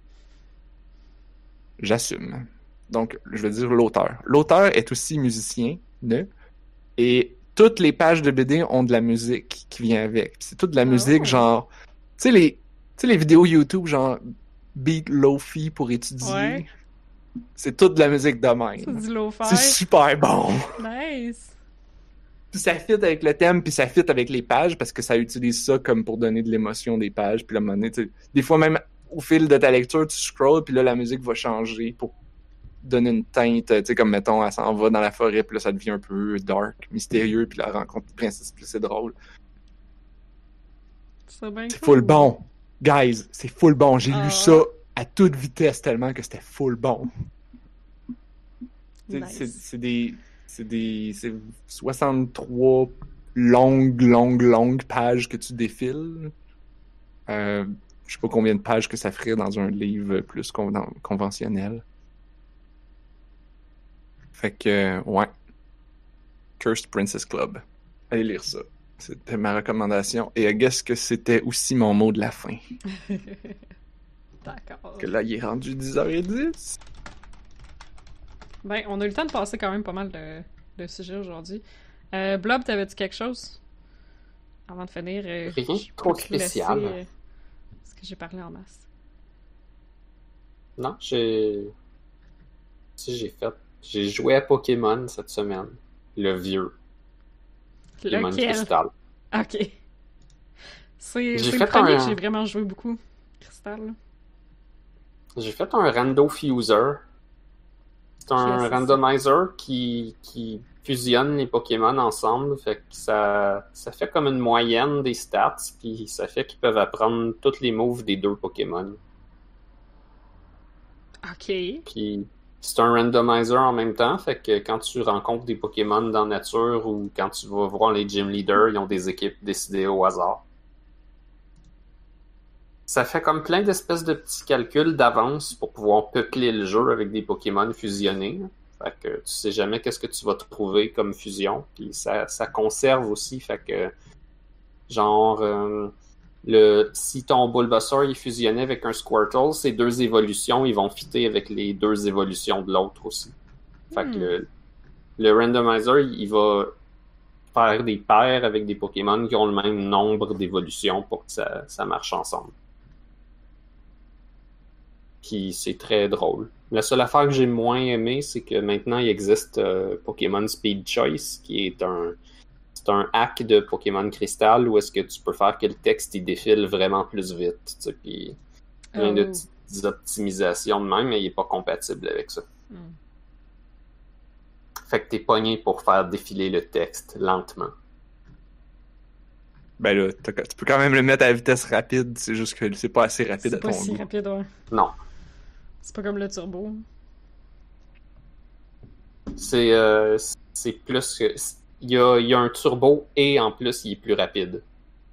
Speaker 3: J'assume. Donc, je vais dire l'auteur. L'auteur est aussi musicien, ne? Et toutes les pages de BD ont de la musique qui vient avec. C'est toute de la
Speaker 2: Oh.
Speaker 3: musique, genre. Tu sais, les, tu sais, les vidéos YouTube, genre Beat Lofi pour étudier.
Speaker 2: Ouais.
Speaker 3: C'est toute de la musique de même.
Speaker 2: du.
Speaker 3: C'est super bon.
Speaker 2: Nice.
Speaker 3: Puis ça fit avec le thème, puis ça fit avec les pages, parce que ça utilise ça comme pour donner de l'émotion des pages. Puis tu sais, des fois même au fil de ta lecture, tu scrolls, puis là, la musique va changer pour donner une teinte. Tu sais, comme mettons, elle s'en va dans la forêt, puis là, ça devient un peu dark, mystérieux, puis la rencontre de princesse, puis c'est drôle.
Speaker 2: C'est cool.
Speaker 3: full bon. Guys, c'est full bon. J'ai
Speaker 2: Ah.
Speaker 3: lu ça à toute vitesse tellement que c'était full bon. C'est-
Speaker 2: Nice.
Speaker 3: C'est c'est des. C'est des. C'est 63 longues, longues, longues pages que tu défiles. Euh, je sais pas combien de pages que ça ferait dans un livre plus conven- conventionnel. Fait que, ouais. Cursed Princess Club. Allez lire ça. C'était ma recommandation. Et guess que c'était aussi mon mot de la fin. *laughs*
Speaker 2: D'accord.
Speaker 3: Que là, il est rendu 10h10.
Speaker 2: Ben, on a eu le temps de passer quand même pas mal de, de sujets aujourd'hui. Euh, Blob, t'avais-tu quelque chose? Avant de finir. euh,
Speaker 1: Rien trop de
Speaker 2: laisser,
Speaker 1: spécial.
Speaker 2: euh, Parce que j'ai parlé en masse?
Speaker 1: Non, j'ai. Si j'ai fait. J'ai joué à Pokémon cette semaine. Le vieux. Pokémon
Speaker 2: Lequel?
Speaker 1: Crystal.
Speaker 2: Ok. C'est le premier
Speaker 1: un-
Speaker 2: que j'ai vraiment joué beaucoup. Cristal.
Speaker 1: J'ai fait un rando fuser. C'est un randomizer qui, qui fusionne les Pokémon ensemble. Fait que ça, ça fait comme une moyenne des stats, puis ça fait qu'ils peuvent apprendre tous les moves des deux Pokémon.
Speaker 2: Ok.
Speaker 1: Puis c'est un randomizer en même temps, fait que quand tu rencontres des Pokémon dans la nature ou quand tu vas voir les gym leaders, ils ont des équipes décidées au hasard. Ça fait comme plein d'espèces de petits calculs d'avance pour pouvoir peupler le jeu avec des Pokémon fusionnés. Fait que tu sais jamais qu'est-ce que tu vas trouver comme fusion. Puis ça, ça conserve aussi, fait que genre euh, le si ton Bulbasaur est fusionné avec un Squirtle, ces deux évolutions, ils vont fitter avec les deux évolutions de l'autre aussi. Fait que
Speaker 2: Hmm.
Speaker 1: le, le randomizer, il va faire des paires avec des Pokémon qui ont le même nombre d'évolutions pour que ça, ça marche ensemble. Puis c'est très drôle. La seule affaire que j'ai moins aimé, c'est que maintenant il existe euh, Pokémon Speed Choice, qui est un c'est un hack de Pokémon Crystal où est-ce que tu peux faire que le texte il défile vraiment plus vite, tu sais, puis plein de
Speaker 2: Oh.
Speaker 1: petites optimisations de même, mais il est pas compatible avec ça.
Speaker 2: Hmm.
Speaker 1: Fait que t'es pogné pour faire défiler le texte lentement.
Speaker 3: Ben là, tu peux quand même le mettre à vitesse rapide, c'est juste que c'est pas assez rapide à ton
Speaker 2: pas si rapide, ouais.
Speaker 1: Non.
Speaker 2: C'est pas comme le turbo.
Speaker 1: C'est euh, c'est plus que. Il y a, il y a un turbo et en plus il est plus rapide.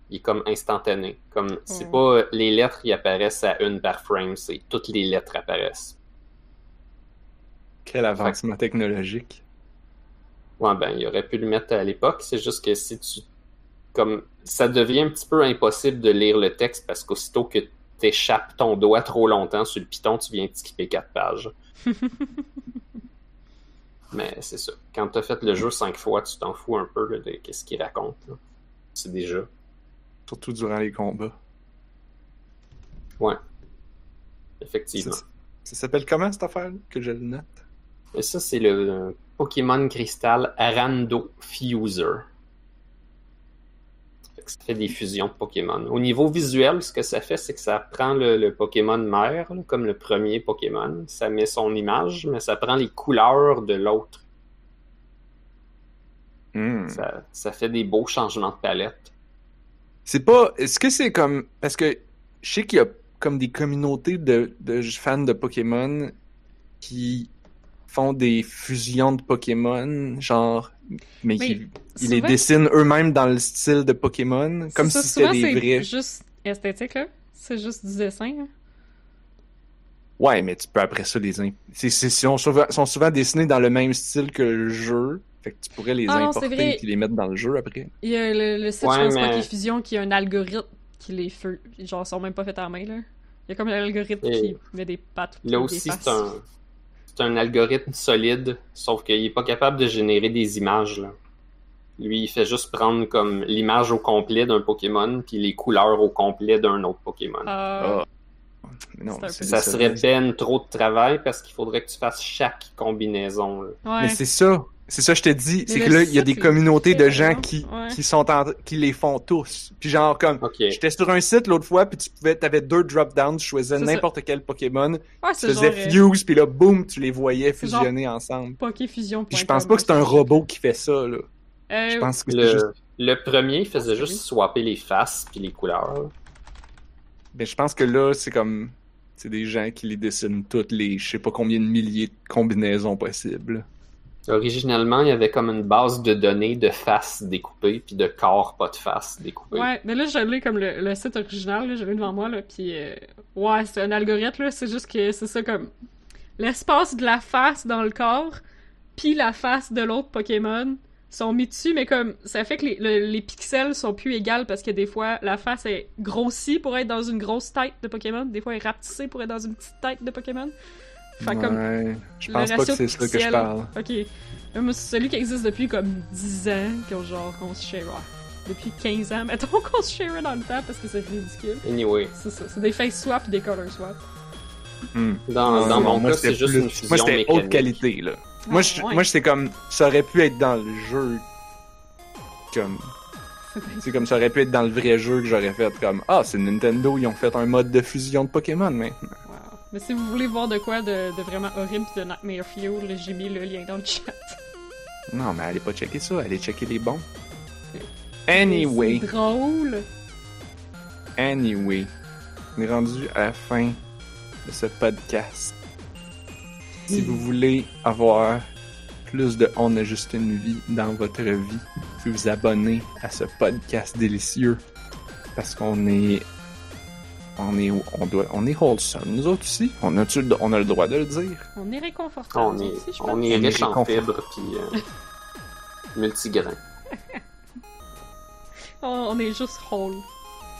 Speaker 1: Il est comme instantané. Comme c'est pas les lettres qui apparaissent à une par frame, c'est toutes les lettres apparaissent.
Speaker 3: Quel avancement technologique.
Speaker 1: Ouais, ben, il aurait pu le mettre à l'époque. C'est juste que si tu. Comme. Ça devient un petit peu impossible de lire le texte parce qu'aussitôt que t'échappes ton doigt trop longtemps sur le piton, tu viens de skipper quatre pages. *laughs* Mais c'est ça. Quand t'as fait le jeu cinq fois, tu t'en fous un peu là, de qu'est-ce qu'il raconte. C'est déjà.
Speaker 3: Surtout durant les combats.
Speaker 1: Ouais. Effectivement.
Speaker 3: Ça, ça s'appelle comment cette affaire que je le note?
Speaker 1: Et ça, c'est le Pokémon Crystal Rando Fuser. Fait des fusions de Pokémon. Au niveau visuel, ce que ça fait, c'est que ça prend le, le Pokémon mère, là, comme le premier Pokémon, ça met son image, mais ça prend les couleurs de l'autre.
Speaker 3: Hmm.
Speaker 1: Ça, ça fait des beaux changements de palette.
Speaker 3: C'est pas. Est-ce que c'est comme. Parce que je sais qu'il y a comme des communautés de, de fans de Pokémon qui font des fusions de Pokémon, genre. Mais,
Speaker 2: Mais
Speaker 3: qui ils les dessinent eux-mêmes dans le style de Pokémon, comme
Speaker 2: C'est
Speaker 3: si c'était des
Speaker 2: c'est
Speaker 3: vrais.
Speaker 2: juste esthétique, là. C'est juste du dessin, hein.
Speaker 3: Ouais, mais tu peux après ça les. imp- C'est, c'est, sont, souvent, sont souvent dessinés dans le même style que le jeu. Fait que tu pourrais les
Speaker 2: Ah c'est
Speaker 3: importer et les mettre dans le jeu après.
Speaker 2: Il y a le, le site,
Speaker 1: Ouais,
Speaker 2: je pense,
Speaker 1: mais-
Speaker 2: Pokéfusion, qui a un algorithme qui les fait. Genre, ils sont même pas faits à la main, là. Il y a comme un algorithme
Speaker 1: Et
Speaker 2: qui met des pattes.
Speaker 1: Là aussi, c'est un, c'est un algorithme solide, sauf qu'il est pas capable de générer des images. Là. Lui, il fait juste prendre comme l'image au complet d'un Pokémon, puis les couleurs au complet d'un autre Pokémon.
Speaker 2: Ah,
Speaker 3: Ah. Non,
Speaker 1: Ça serait ben trop de travail parce qu'il faudrait que tu fasses chaque combinaison.
Speaker 2: ouais.
Speaker 3: Mais c'est ça. C'est ça, je te dis. C'est que là, il y a des communautés de gens qui,
Speaker 2: Ouais.
Speaker 3: qui sont en, qui les font tous. Puis genre comme,
Speaker 1: Ok.
Speaker 3: j'étais sur un site l'autre fois, puis tu pouvais, t'avais deux drop-downs, tu
Speaker 2: ça.
Speaker 3: n'importe quel Pokémon,
Speaker 2: Ouais,
Speaker 3: tu
Speaker 2: c'est
Speaker 3: faisais
Speaker 2: genre euh,
Speaker 3: fuse, puis là, boum, tu les voyais
Speaker 2: C'est genre-
Speaker 3: fusionner ensemble.
Speaker 2: Pokéfusion.
Speaker 3: Puis je pense pas que c'est un robot qui fait ça, là.
Speaker 2: Euh,
Speaker 3: Je pense que c'est
Speaker 1: Le,
Speaker 3: juste,
Speaker 1: le premier faisait
Speaker 2: Ah,
Speaker 1: juste swapper les faces puis les couleurs.
Speaker 3: mais je pense que là, c'est comme, c'est des gens qui les dessinent toutes les, je sais pas combien de milliers de combinaisons possibles.
Speaker 1: Originellement, il y avait comme une base de données de faces découpées puis de corps pas de faces découpées.
Speaker 2: Ouais, mais là, j'allais comme le, site original, là, j'avais devant moi, là, puis euh, ouais, c'est un algorithme, là, c'est juste que c'est ça comme l'espace de la face dans le corps, puis la face de l'autre Pokémon sont mis dessus, mais comme ça fait que les, le- les pixels sont plus égales parce que des fois la face est grossie pour être dans une grosse tête de Pokémon, des fois elle est rapetissée pour être dans une petite tête de Pokémon. Comme
Speaker 3: Ouais, je
Speaker 2: le
Speaker 3: pense pas que c'est ça que je parle.
Speaker 2: Ok. Moi, c'est celui qui existe depuis comme 10 ans, qu'on genre qu'on se share. Depuis 15 ans, mettons *laughs* qu'on se share dans le temps parce que c'est ridicule.
Speaker 1: Anyway,
Speaker 2: C'est ça, c'est des face swap et des color swap.
Speaker 3: Hmm.
Speaker 1: dans, dans
Speaker 3: non,
Speaker 1: mon
Speaker 3: moi,
Speaker 1: cas, c'est
Speaker 3: c'était
Speaker 1: juste
Speaker 3: plus-
Speaker 1: une fusion
Speaker 3: Moi, c'était
Speaker 1: mécanique.
Speaker 3: haute qualité, là. moi, je,
Speaker 2: Ah, ouais.
Speaker 3: moi, j'étais comme, ça aurait pu être dans le jeu. Comme, c'est comme ça aurait pu être dans le vrai jeu que j'aurais fait comme, ah, c'est Nintendo, ils ont fait un mode de fusion de Pokémon maintenant.
Speaker 2: Mais si vous voulez voir de quoi de, de vraiment horrible de Nightmare Fuel, j'ai mis le lien dans le chat.
Speaker 3: Non, mais allez pas checker ça, allez checker les bons. Anyway,
Speaker 2: C'est drôle.
Speaker 3: anyway, on est rendu à la fin de ce podcast. Si vous voulez avoir plus de On a juste une vie dans votre vie, vous pouvez vous abonner à ce podcast délicieux parce qu'on est on est on doit on est wholesome nous autres aussi on a on a le droit de le dire?
Speaker 2: On est réconfortable.
Speaker 1: On est,
Speaker 2: aussi, je
Speaker 1: on
Speaker 2: pense.
Speaker 1: est riche en fibres puis euh, multigrains. *laughs*
Speaker 2: Oh, on est juste whole.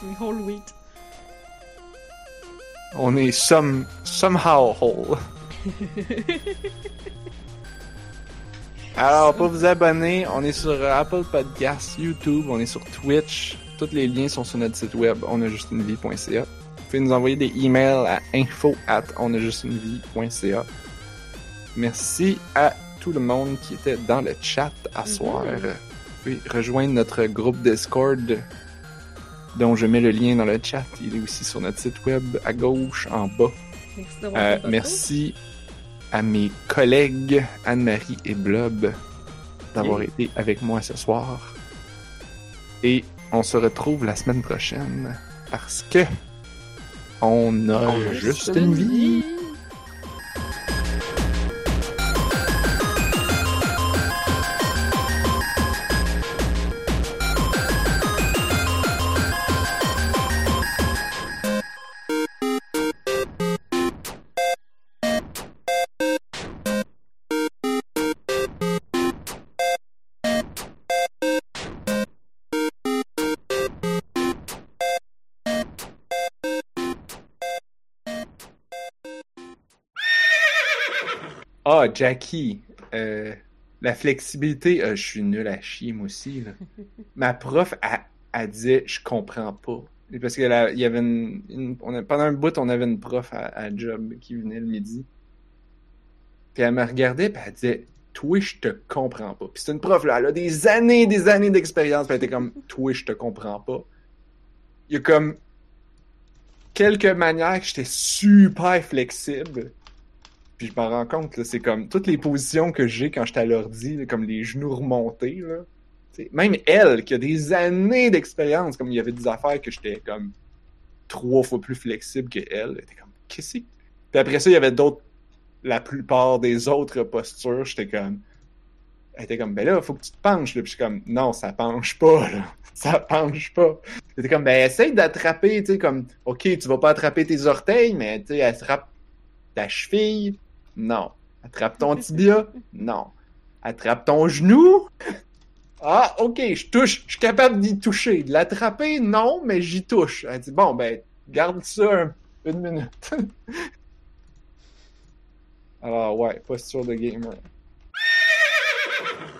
Speaker 2: On est whole wheat.
Speaker 3: on est some somehow whole *laughs* alors pour vous abonner on est sur Apple Podcasts YouTube on est sur Twitch tous les liens sont sur notre site web onajustunevie.ca vous pouvez nous envoyer des emails à info at onajustunevie.ca merci à tout le monde qui était dans le chat à soir.
Speaker 2: Mhm.
Speaker 3: vous pouvez rejoindre notre groupe Discord dont je mets le lien dans le chat. Il est aussi sur notre site web à gauche en bas.
Speaker 2: Merci
Speaker 3: euh, merci à mes collègues Anne-Marie et Blob d'avoir été avec moi ce soir. Et on se retrouve la semaine prochaine parce que on a
Speaker 1: On a
Speaker 3: juste
Speaker 1: juste
Speaker 3: une
Speaker 1: une
Speaker 3: vie. Ah, Jackie, euh, la flexibilité, euh, je suis nul à chier, moi aussi. Là. *laughs* Ma prof, elle, elle disait, je comprends pas. Parce qu'il y avait une, une- on a- pendant un bout, on avait une prof à, à job qui venait le midi. Puis elle me regardait, puis elle disait, toi, je te comprends pas. Puis c'est une prof, là, elle a des années, des années d'expérience, puis elle était comme, *laughs* toi, je te comprends pas. Il y a comme quelques manières que j'étais super flexible. Puis je m'en rends compte, là, c'est comme toutes les positions que j'ai quand j'étais à l'ordi, comme les genoux remontés, là. Même elle, qui a des années d'expérience, comme il y avait des affaires que j'étais comme trois fois plus flexible que elle, était comme, qu'est-ce que Puis après ça, il y avait d'autres la plupart des autres postures, j'étais comme. Elle était comme, ben là, faut que tu te penches. Puis je suis comme, non, ça penche pas. Là. *laughs* Ça penche pas. J'étais comme, ben essaye d'attraper, tu sais, comme, ok, tu vas pas attraper tes orteils, mais tu sais, attrape ta cheville. Non. Attrape ton *laughs* tibia. Non. Attrape ton genou. Ah, ok, je touche, je suis capable d'y toucher. De l'attraper, non, mais j'y touche. Elle dit, bon, ben, garde ça un, une minute. *laughs* Alors, ouais, posture de gamer.